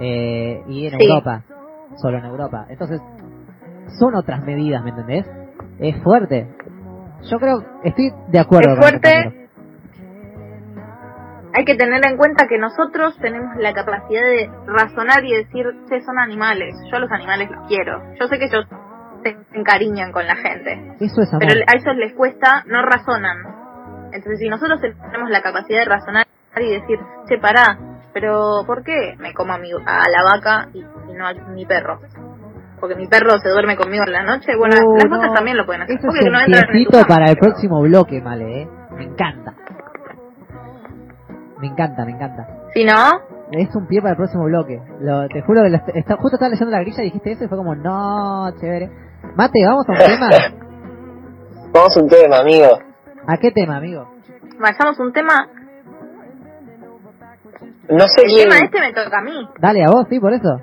Eh, y en Sí. Europa, solo en Europa. Entonces, son otras medidas, ¿me entendés? Es fuerte. Yo creo, estoy de acuerdo. Es fuerte. Hay que tener en cuenta que nosotros tenemos la capacidad de razonar y decir, che, son animales. Yo los animales los quiero. Yo sé que ellos se encariñan con la gente. Eso es amor. Pero a ellos les cuesta, no razonan. Entonces, si nosotros tenemos la capacidad de razonar y decir, che, pará, pero ¿por qué me como a, mi, a la vaca y, y no a mi perro? Porque mi perro se duerme conmigo en la noche. Bueno, Uh, las no. vacas también lo pueden hacer. Eso es un no para el próximo bloque, Male, ¿eh? Me encanta. Me encanta, me encanta. Si no, Es un pie para el próximo bloque. Lo, te juro que lo est- está- justo estaba leyendo la grilla y dijiste eso y fue como, no, chévere. Mate, vamos a un tema. <laughs> Vamos a un tema, amigo. ¿A qué tema, amigo? vayamos a un tema. No sé El quién. tema este me toca a mí. Dale, a vos, sí, por eso.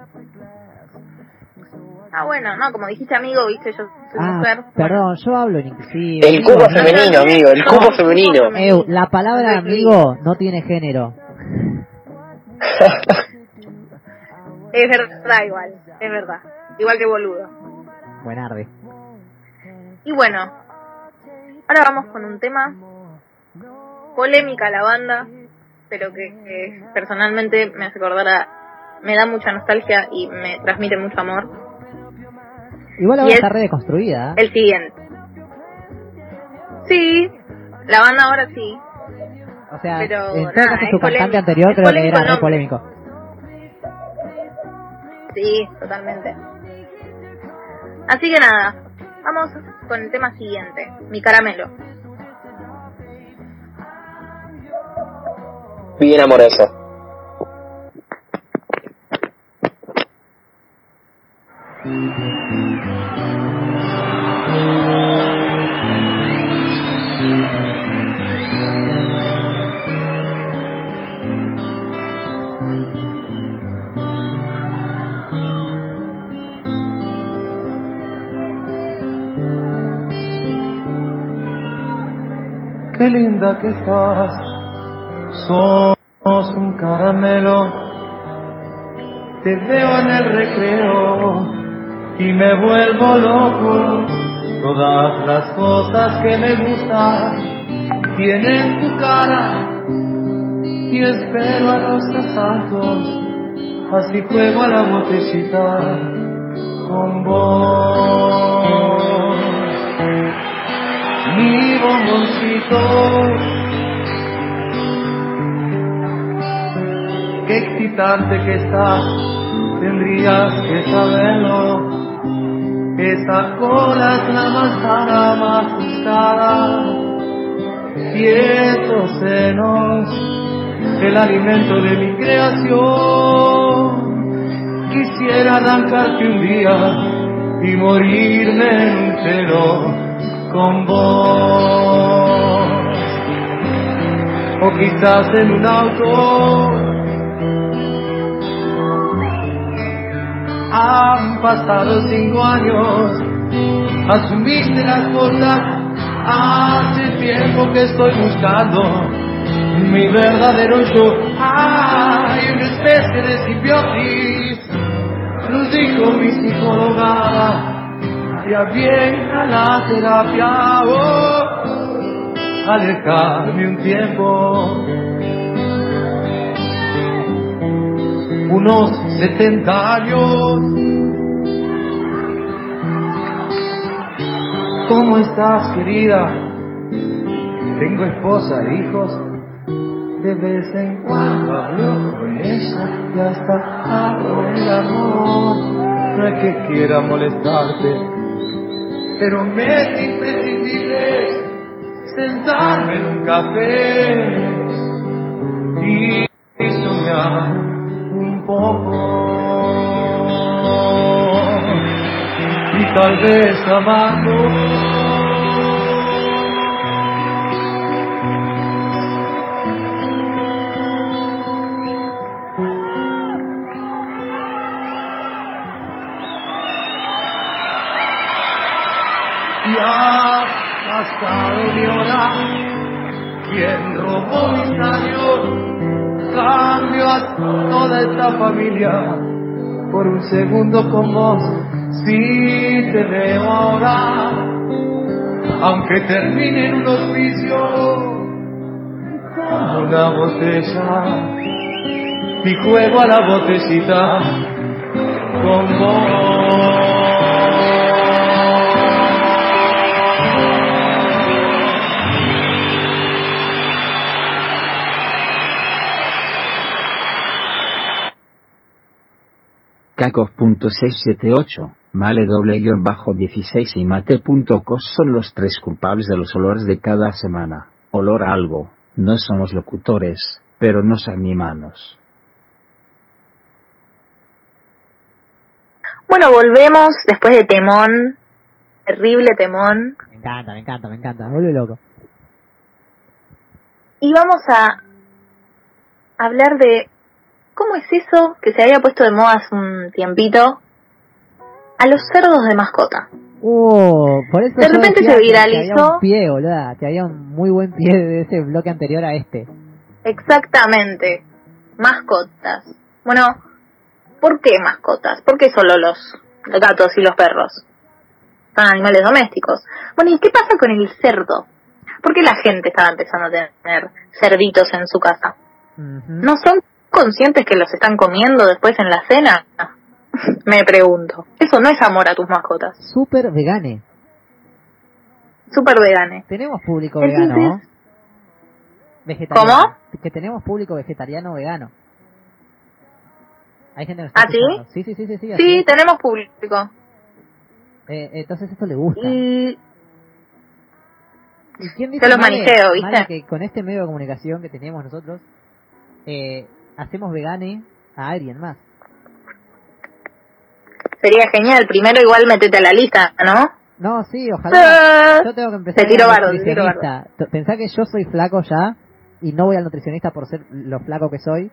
Ah, bueno, no, como dijiste amigo, viste, yo soy Ah, mujer. perdón, yo hablo en inclusive. El cupo femenino, amigo, el cupo femenino. Eu, la palabra amigo no tiene género. <laughs> Es verdad igual, es verdad. Igual que boludo. Buenarde. Y bueno, ahora vamos con un tema polémica la banda, pero que, que personalmente me hace acordar a, me da mucha nostalgia y me transmite mucho amor. Igual ahora es- está re deconstruida. ¿eh? El siguiente. Sí, la banda ahora sí. O sea, pero en todo nada, caso su cantante polémico. anterior Es creo que era re polémico. Sí, totalmente. Así que nada, vamos con el tema siguiente, mi caramelo. Bien amoroso. Qué linda que estás, sos un caramelo. Te veo en el recreo y me vuelvo loco. Todas las cosas que me gustan tienen tu cara y espero a los asaltos. Así juego a la botellita con vos mi bomboncito. Qué excitante que estás, tendrías que saberlo. Esa cola es la manzana más gustada y senos, el alimento de mi creación. Quisiera arrancarte un día y morirme entero con vos. O quizás en un auto. Han pasado cinco años, asumiste las cosas. Hace tiempo que estoy buscando mi verdadero yo. Hay una especie de simbiosis, nos dijo mi psicóloga ya bien a la terapia, oh, alejarme un tiempo. Unos 70 años. ¿Cómo estás, querida? Tengo esposa e hijos. De vez en cuando hablo con ella y hasta hago el amor. No es que quiera molestarte, pero me es imprescindible sentarme en un café y soñar y tal vez amarlo. Y ha pasado mi hora, quien robó mis años, toda esta familia por un segundo con vos, si te veo ahora, aunque termine en un hospicio, como una botella, y juego a la botellita con vos. Caco.678, Male doble guion bajo 16 y Mate.cos son los tres culpables de los olores de cada semana. Olor a algo. No somos locutores, pero nos animamos. Bueno, volvemos después de temón, terrible temón, Me encanta, me encanta, me encanta. Me vuelve loco. y vamos a hablar de cómo es eso que se había puesto de moda hace un tiempito, a los cerdos de mascota. Uh, por eso De repente se que- Que había viralizó. un pie, boluda, que había un muy buen pie de ese bloque anterior a este. Exactamente. Mascotas. Bueno, ¿por qué mascotas? ¿Por qué solo los gatos y los perros? Son animales domésticos. Bueno, ¿y qué pasa con el cerdo? ¿Por qué la gente estaba empezando a tener cerditos en su casa? ¿No son conscientes que los están comiendo después en la cena? <laughs> Me pregunto. Eso no es amor a tus mascotas. Super vegane. Súper vegane. Tenemos público Entonces- vegano. Vegetariano. ¿Cómo? Que tenemos público vegetariano vegano. Hay gente que nos está ¿Ah, sí? Sí, sí, sí, sí, sí. Sí, tenemos público. Eh, entonces esto le gusta. Y ¿Y quién dice, los manijeo, ¿viste? Male, que con este medio de comunicación que tenemos nosotros, eh, hacemos vegane a alguien más? sería genial. Primero igual metete a la lista, ¿no? No, sí, ojalá. Yo tengo que empezar Te tiro bardo, te tiro nutricionista. Pensá que yo soy flaco ya y no voy al nutricionista por ser lo flaco que soy.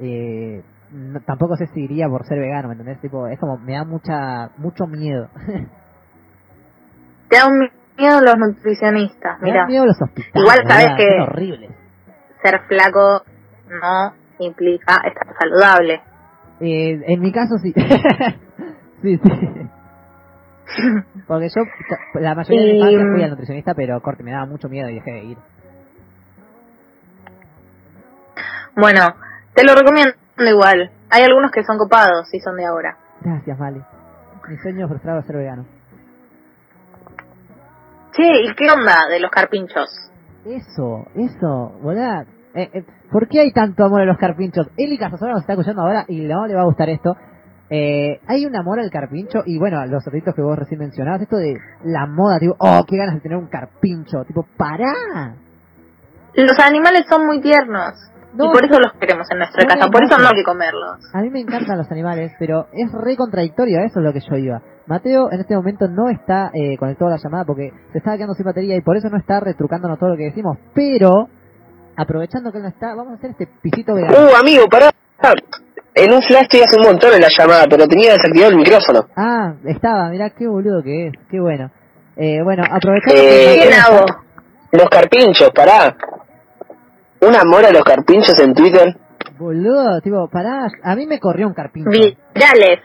Eh, no- tampoco sé si iría por ser vegano, ¿me entendés? Tipo, es como, me da mucha, mucho miedo. <laughs> Te da un miedo los nutricionistas. me Mira, da miedo los hospitales. Igual sabes que- Son horribles. ser flaco no implica estar saludable. Eh, en mi caso sí. <laughs> sí, sí. Porque yo, la mayoría de mi Y- infancia fui al nutricionista, pero corte, me daba mucho miedo y dejé de ir. Bueno, te lo recomiendo igual. Hay algunos que son copados y son de ahora. Gracias, Male. Mi sueño frustrado es ser vegano. Che, ¿y qué onda de los carpinchos? Eso, eso, boluda. Eh, eh, ¿Por qué hay tanto amor a los carpinchos? Eli Casasola nos está escuchando ahora y no le va a gustar esto. Eh, hay un amor al carpincho y bueno, a los cerditos que vos recién mencionabas, esto de la moda, tipo, oh, qué ganas de tener un carpincho, tipo, pará. Los animales son muy tiernos. No, y por eso los queremos en nuestra no casa. Por eso no hay que comerlos. A mí me encantan los animales, pero es re contradictorio, a eso es lo que yo iba. Mateo en este momento no está eh, conectado a la llamada porque se estaba quedando sin batería y por eso no está retrucándonos todo lo que decimos, pero aprovechando que él no está, vamos a hacer este pisito vegano. Uh, amigo, pará. En un flash estoy hace un montón en la llamada, pero tenía desactivado el micrófono. Ah, estaba, mirá qué boludo que es, qué bueno. Eh, bueno, aprovechando Eh, que ¿Quién Mateo hago? está- Los carpinchos, pará. Un amor a los carpinchos en Twitter. Boludo, tipo, pará, a mí me corrió un carpincho. Virales.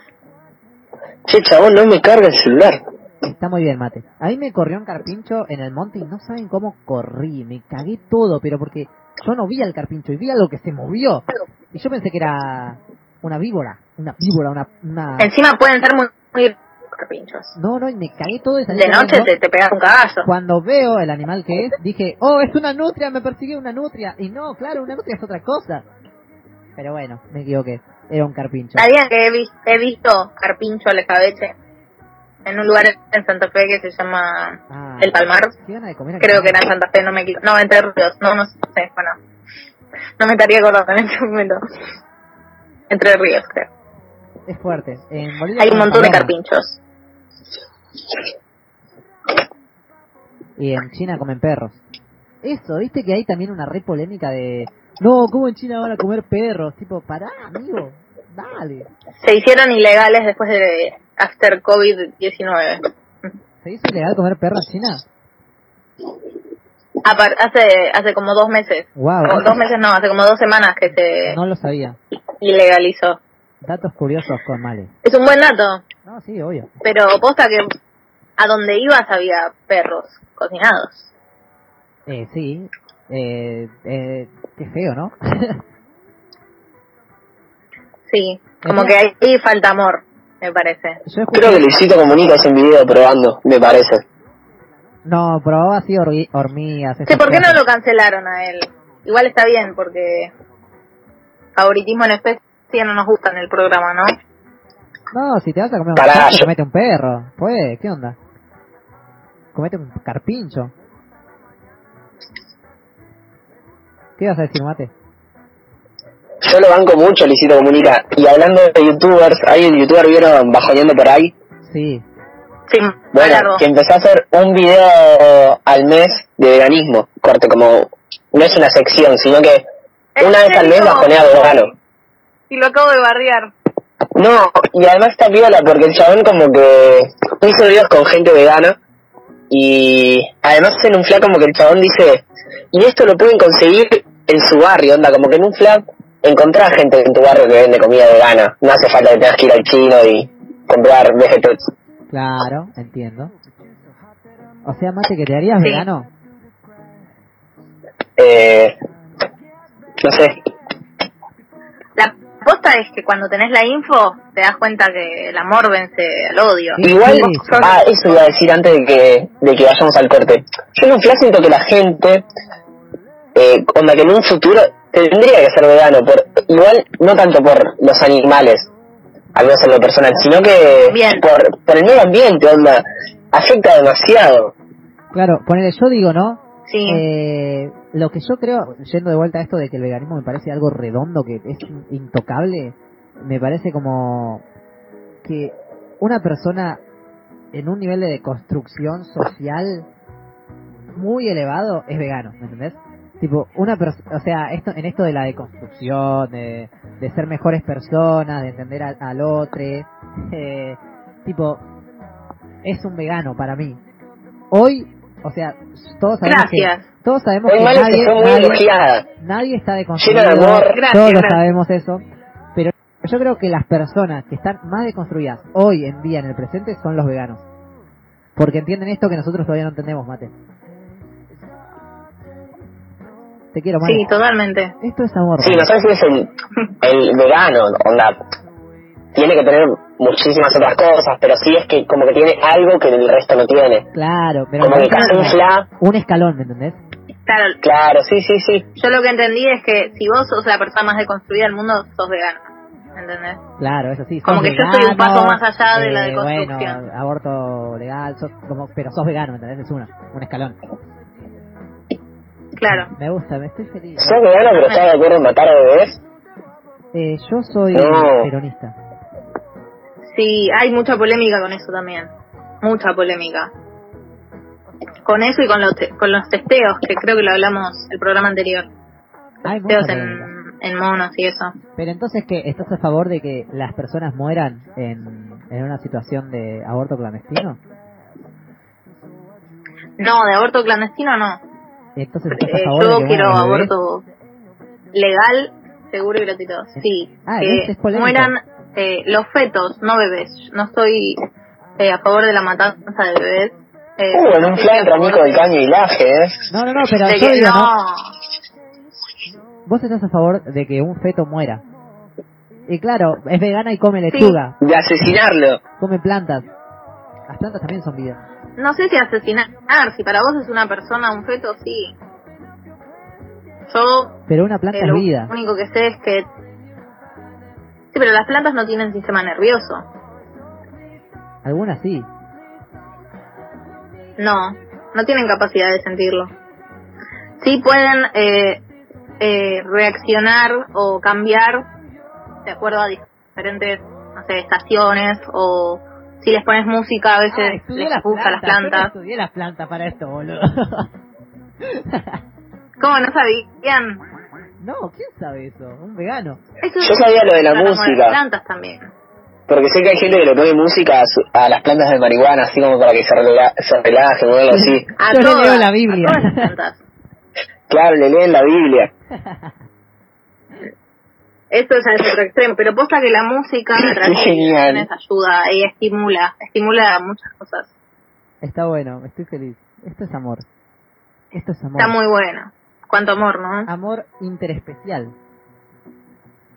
Che, chabón, no me carga el celular. Está muy bien, mate. A mí me corrió un carpincho en el monte y no saben cómo corrí, me cagué todo, pero porque yo no vi al carpincho y vi algo que se movió. Y yo pensé que era una víbora, una víbora, una... una... Encima pueden ser muy, muy carpinchos. No, no, y me cagué todo salí De noche te, te pegas un cagazo. Cuando veo el animal que es, dije, oh, es una nutria, me persiguió una nutria. Y no, claro, una nutria es otra cosa. Pero bueno, me equivoqué, era un carpincho. ¿Sabían que he, he visto carpincho al escabeche? En un lugar en Santa Fe que se llama Ah, El Palmar. Creo que era en Santa Fe, no me equivoco. No, Entre Ríos. No, no sé. Bueno, no me estaría acordando en este momento. Entre Ríos, creo. Es fuerte. En Bolivia Hay un montón de carpinchos. Y en China comen perros. Eso, viste que hay también una red polémica de... No, ¿cómo en China van a comer perros? Tipo, pará, amigo, dale. Se hicieron ilegales después de After COVID-19. ¿Se hizo ilegal comer perros en China? Apar- Hace, hace como dos meses. Wow, dos meses no, hace como dos semanas que se no lo sabía. ilegalizó. Datos curiosos con Male. Es un buen dato, No, sí, obvio. pero posta que a donde ibas había perros cocinados. Eh, sí. Eh, eh, qué feo, ¿no? <laughs> Sí, como que ahí falta amor, me parece. Yo escuché... Creo que Luisito Comunica hace un video probando, me parece. No, probaba así hormi- hormigas. Esas ¿por qué no lo cancelaron a él? Igual está bien, porque favoritismo en especie no nos gusta en el programa, ¿no? No, si te vas a comer un Pará, perro, yo- comete un perro. Pues, ¿qué onda? Comete un carpincho. ¿Qué ibas a decir, Mate? Yo lo banco mucho, Luisito Comunica. Y hablando de youtubers, ¿hay un youtuber vieron bajoneando por ahí? Sí. Sí, Bueno, que empezó a hacer un video al mes de veganismo. Corte, como... No es una sección, sino que una vez al mes bajonea vegano. Y lo acabo de bardear. No, y además está piola porque el chabón como que hizo videos con gente vegana y además en un flag como que el chabón dice, y esto lo pueden conseguir en su barrio, onda, como que en un flag encontrás gente en tu barrio que vende comida vegana, no hace falta que tengas que ir al chino y comprar vegetales. Claro, entiendo. O sea, Mate, que te harías Sí. vegano. Eh, no sé, La posta es que cuando tenés la info, te das cuenta que el amor vence al odio. Sí, Igual, sí, ah, eso iba a decir antes de que, de que vayamos al corte. Yo en un flash siento que la gente, eh, onda que en un futuro tendría que ser vegano, por, igual no tanto por los animales, al menos en lo personal, sino que Bien. por, por el medio ambiente, onda, afecta demasiado. Claro, ponele, yo digo, ¿no? Sí. Eh, lo que yo creo, yendo de vuelta a esto de que el veganismo me parece algo redondo, que es intocable, me parece como que una persona en un nivel de construcción social muy elevado es vegano, ¿me entendés? Tipo, una o sea, esto, en esto de la deconstrucción, de, de ser mejores personas, de entender al, al otro, <laughs> eh, tipo, es un vegano para mí. Hoy, o sea, todos sabemos Gracias. que, todos sabemos Hoy que nadie, está deconstruido, de amor. Gracias, todos gracias. sabemos eso, pero yo creo que las personas que están más deconstruidas hoy en día en el presente son los veganos. Porque entienden esto que nosotros todavía no entendemos, Mate. Te quiero. Sí, totalmente. Esto es amor. Sí, no sé si es el, el vegano, onda, tiene que tener muchísimas otras cosas, pero sí es que como que tiene algo que el resto no tiene. Claro, pero Como que camufla, un escalón, ¿me entendés? Claro, claro, sí, sí, sí. yo lo que entendí es que si vos sos la persona más deconstruida del mundo, sos vegano. ¿Entendés? Claro, eso sí. Como que yo estoy un paso más allá de la eh, deconstrucción. Bueno, aborto legal, sos como, pero sos vegano, ¿me entendés? Es una, un escalón. Claro. Me gusta, me estoy feliz. Sos vegano, pero estás de acuerdo en matar a bebés. Eh, yo soy No. peronista. Sí, hay mucha polémica con eso también. Mucha polémica. Con eso y con los, te- con los testeos, que creo que lo hablamos el programa anterior. Hay Testeos en, en monos y eso. Pero entonces, ¿qué? ¿Estás a favor de que las personas mueran en, en una situación de aborto clandestino? No, de aborto clandestino no. Entonces, ¿estás a Eh, favor de yo que quiero aborto legal, seguro y gratuito. Sí, Ah, que Es mueran eh, los fetos, no bebés. No estoy eh, a favor de la matanza de bebés. Eh, Uh, en un flan Nico del de- Caño y Laje, ¿eh? No, no, no, pero de yo digo, ¿no? no. Vos estás a favor de que un feto muera. Y claro, es vegana y come Sí. lechuga, De asesinarlo. come plantas. Las plantas también son vida. No sé si asesinar, si para vos es una persona, un feto, sí. Yo Pero una planta eh, es lo vida. único que sé es que... Sí, pero las plantas no tienen sistema nervioso. Algunas sí. No, no tienen capacidad de sentirlo. Sí pueden eh, eh, reaccionar o cambiar de acuerdo a diferentes, no sé, estaciones o si les pones música a veces les gusta las plantas. estudié las plantas para esto, boludo. <laughs> ¿Cómo no sabían? no, ¿quién sabe eso? Un vegano. Eso Yo sabía lo de la música. las plantas también. Porque sé que hay gente que le pone música a, su- a las plantas de marihuana, así como para que se, rela se relajen o algo así. <laughs> A Yo le todas, leo la Biblia. a todas las plantas. Claro, le leen la Biblia. <laughs> Esto es al otro extremo, pero posta que la música a través de Genial. canciones ayuda y estimula, estimula muchas cosas. Está bueno, estoy feliz. Esto es amor. Esto es amor. Está muy bueno. Cuánto amor, ¿no? Amor interespecial.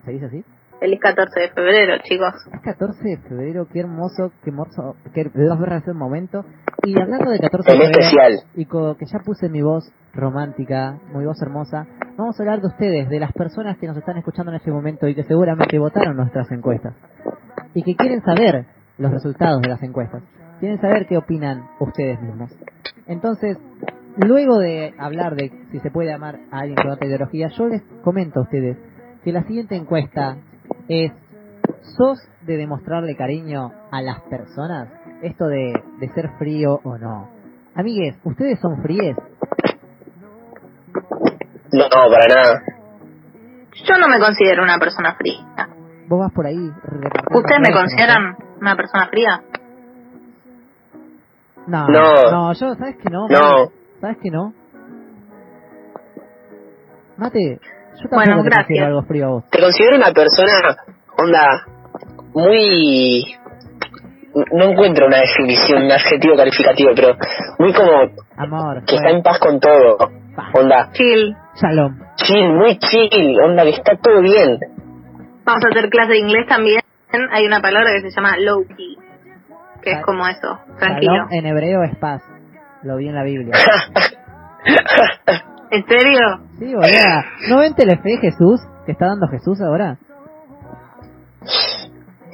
¿Se dice así? Feliz 14 de febrero, chicos. Es 14 de febrero, qué hermoso, qué hermoso, qué dos veces hace un momento. Y hablando de 14 de febrero, especial. y co- que ya puse mi voz romántica, mi voz hermosa, vamos a hablar de ustedes, de las personas que nos están escuchando en este momento y que seguramente votaron nuestras encuestas. Y que quieren saber los resultados de las encuestas. Quieren saber qué opinan ustedes mismos. Entonces, luego de hablar de si se puede amar a alguien con otra ideología, yo les comento a ustedes que la siguiente encuesta es ¿Sos de demostrarle cariño a las personas? Esto de, de ser frío o no. Amigues, ¿ustedes son fríes? No, para nada. Yo no me considero una persona fría. vos vas por ahí ¿Ustedes me consideran una persona fría? No, No. no, yo, ¿sabes que no? No. ¿Sabes que no? Mate, yo Bueno, te gracias. considero algo frío a vos. Te considero una persona, onda, muy... No encuentro una definición, un adjetivo calificativo, pero muy como Amor, que está en paz con todo. Onda, Chill. Shalom. chill, muy chill, onda, que está todo bien. Vamos a hacer clase de inglés también. Hay una palabra que se llama low key, que es como eso, tranquilo. Shalom en hebreo es paz. Lo vi en la Biblia. <laughs> ¿En serio? Sí, boluda. ¿No ven Telefe Jesús? Que está dando Jesús ahora.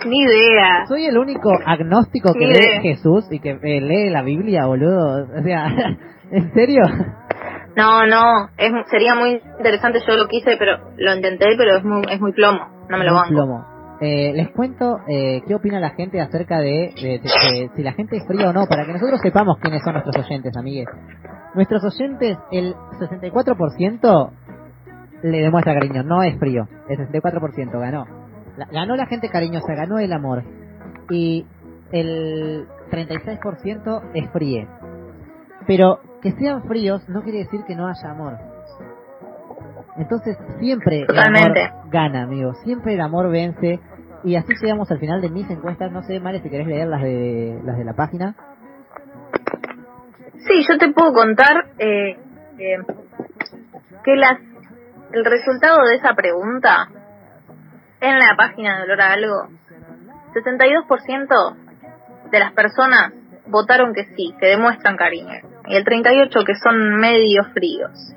Ni idea. Soy el único agnóstico que Ni lee idea. Jesús y que eh, lee la Biblia, boludo. O sea, <laughs> ¿en serio? No, no, es, sería muy interesante, yo lo quise, pero lo intenté, pero es muy, es muy plomo, no me lo banco. plomo. Eh, les cuento eh, qué opina la gente acerca de, si la gente es fría o no, para que nosotros sepamos quiénes son nuestros oyentes, amigues. Nuestros oyentes, el 64% le demuestra cariño, no es frío. El 64% ganó. Ganó la gente cariñosa, ganó el amor. Y el 36% es fríe. Pero que sean fríos no quiere decir que no haya amor. Entonces siempre el amor gana, amigo. Siempre el amor vence. Y así llegamos al final de mis encuestas. No sé, Male, si querés leer las de, las de la página. Sí, yo te puedo contar eh, eh, que las el resultado de esa pregunta en la página de Olor a Algo, 62% de las personas votaron que sí, que demuestran cariño, y el 38% que son medio fríos.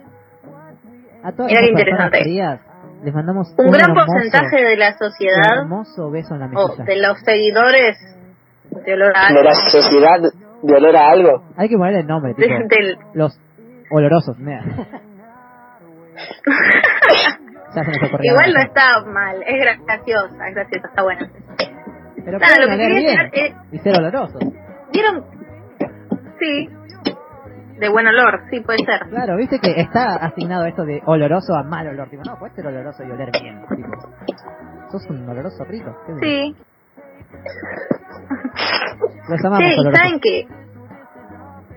A todas Mira esas qué personas interesante. frías les mandamos Un gran hermoso, porcentaje de la un sociedad hermoso beso en la mejilla. de los seguidores de Olor a De Algo, la sociedad de olor a algo. Hay que ponerle el nombre, de- tipo, <laughs> del, los olorosos. mira. <laughs> Igual no está mal, es graciosa, es graciosa, está buena. Pero pueden lo que quería bien decir y ser olorosos. ¿Vieron? Sí. De buen olor, sí, puede ser. Claro, viste que está asignado esto de oloroso a mal olor. Tipo, no, puedes ser oloroso y oler bien. Tipo, sos un oloroso rico. Sí. Los amamos Sí, saben que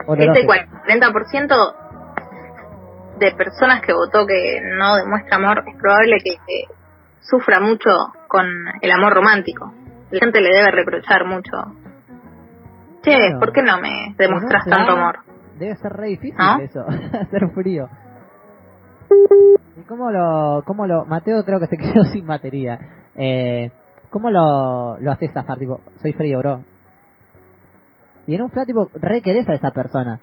olorosos. este 40% de personas que votó que no demuestra amor es probable que, que sufra mucho con el amor romántico. La gente le debe reprochar mucho. Che. ¿por qué no me demostrás Pero, tanto amor? Debe ser re difícil ¿Ah? eso, <laughs> hacer frío. ¿Y cómo lo, cómo lo, Mateo creo que se <laughs> quedó sin batería. Eh, ¿Cómo lo, lo haces zafar? Tipo, soy frío, bro. Y en un flat, tipo, re querés a esa persona.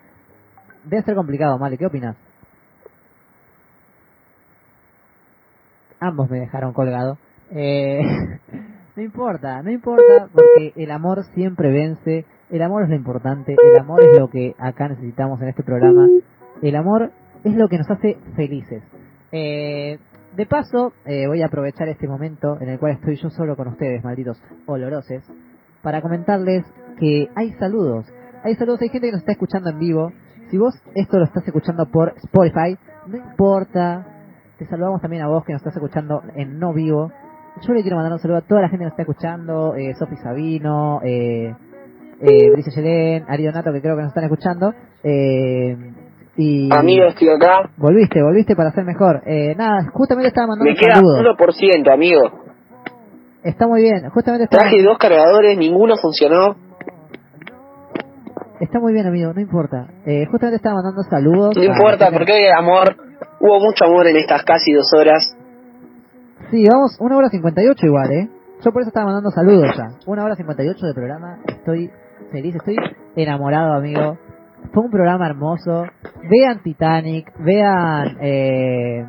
Debe ser complicado, Male, ¿qué opinas? Ambos me dejaron colgado. Eh, <laughs> no importa, no importa, porque el amor siempre vence. El amor es lo importante, el amor es lo que acá necesitamos en este programa. El amor es lo que nos hace felices. Eh, de paso, eh, voy a aprovechar este momento en el cual estoy yo solo con ustedes, malditos oloroses, para comentarles que hay saludos. Hay saludos, hay gente que nos está escuchando en vivo. Si vos esto lo estás escuchando por Spotify, no importa. Te saludamos también a vos que nos estás escuchando en no vivo. Yo le quiero mandar un saludo a toda la gente que nos está escuchando, eh, Sofi Sabino, eh, eh, Brice Yelén, Ari Donato, que creo que nos están escuchando. Eh, y Amigo, estoy acá. Volviste, volviste para ser mejor. Eh, nada, justamente estaba mandando Me un queda saludo. 1%, amigo. Está muy bien, justamente está, Traje dos cargadores, ninguno funcionó. está muy bien, amigo, no importa. Eh, justamente estaba mandando saludos. No importa, porque hoy amor. Hubo mucho amor en estas casi dos horas. Sí, vamos, una hora 58 igual, ¿eh? Yo por eso estaba mandando saludos ya. Una hora 58 de programa. Estoy feliz, estoy enamorado, amigo. Fue un programa hermoso. Vean Titanic, vean, eh,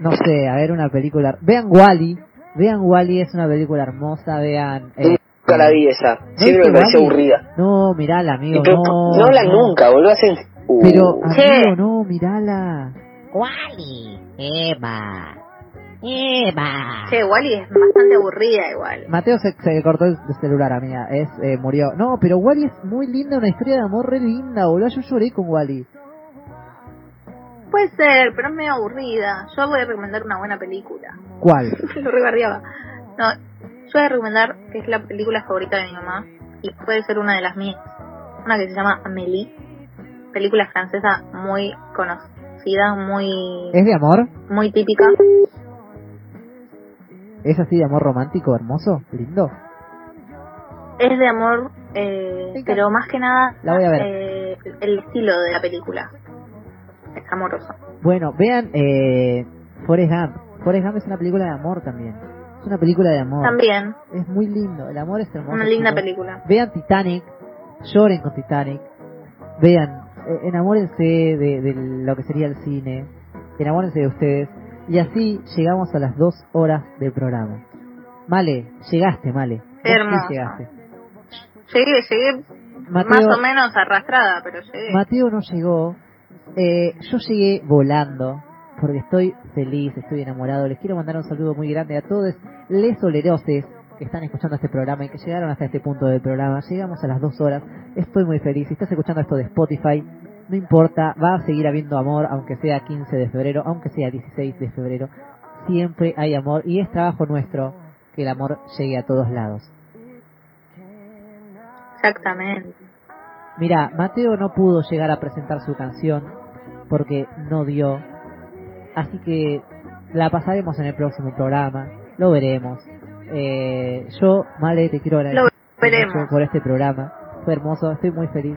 no sé, a ver una película. Vean Wally. Vean Wally, es una película hermosa. Vean. eh, Nunca la vi esa. Siempre me pareció aburrida. No, mirala, amigo. Pero no, no hablan nunca, boludo. Hacen. Uh, Pero, Che. amigo, no, mirala. Wally, Eva, Eva. Che, Wally es bastante aburrida igual. Mateo se, se cortó el celular, amiga. Es, eh, murió. No, pero Wally es muy linda, una historia de amor re linda, boludo. Yo lloré con Wally. Puede ser, pero es medio aburrida. Yo voy a recomendar una buena película. ¿Cuál? <laughs> Lo rebardeaba. No, Yo voy a recomendar que es la película favorita de mi mamá y puede ser una de las mías. Una que se llama Amélie. Película francesa muy conocida, muy, ¿Es de amor? muy típica. ¿Es así de amor romántico, hermoso, lindo? Es de amor, eh, pero más que nada La voy a ver. eh, el estilo de la película. Es amoroso. Bueno, vean eh, Forrest Gump. Forrest Gump es una película de amor también. Es una película de amor. También, Es muy lindo, el amor es hermoso. una linda película. Vean Titanic, lloren con Titanic. Vean, eh, enamórense de, de lo que sería el cine. Enamórense de ustedes. Y así llegamos a las dos horas del programa. Male, llegaste, Male. Hermoso. llegaste. Llegué, llegué Mateo, más o menos arrastrada, pero llegué. Mateo no llegó. Eh, yo llegué volando porque estoy feliz, estoy enamorado. Les quiero mandar un saludo muy grande a todos les oleroses que están escuchando este programa y que llegaron hasta este punto del programa. Llegamos a las dos horas. Estoy muy feliz. Si estás escuchando esto de Spotify, no importa, va a seguir habiendo amor, aunque sea 15 de febrero, aunque sea 16 de febrero. Siempre hay amor y es trabajo nuestro que el amor llegue a todos lados. Exactamente. Mira, Mateo no pudo llegar a presentar su canción porque no dio. Así que la pasaremos en el próximo programa. Lo veremos. Eh, yo, Male, te quiero agradecer por este programa. Fue hermoso, estoy muy feliz.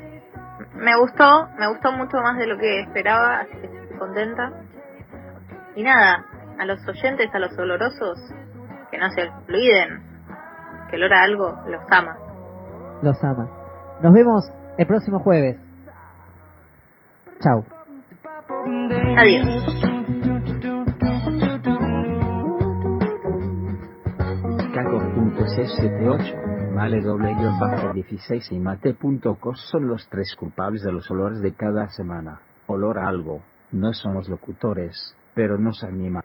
Me gustó, me gustó mucho más de lo que esperaba, así que estoy contenta. Y nada, a los oyentes, a los olorosos, que no se olviden que el hora algo los ama. Los ama. Nos vemos el próximo jueves. Chau. Adiós. Caco.678, Male doble guion bajo 16 y Mate.cos son los tres culpables de los olores de cada semana. Olor a algo. No somos locutores, pero nos anima.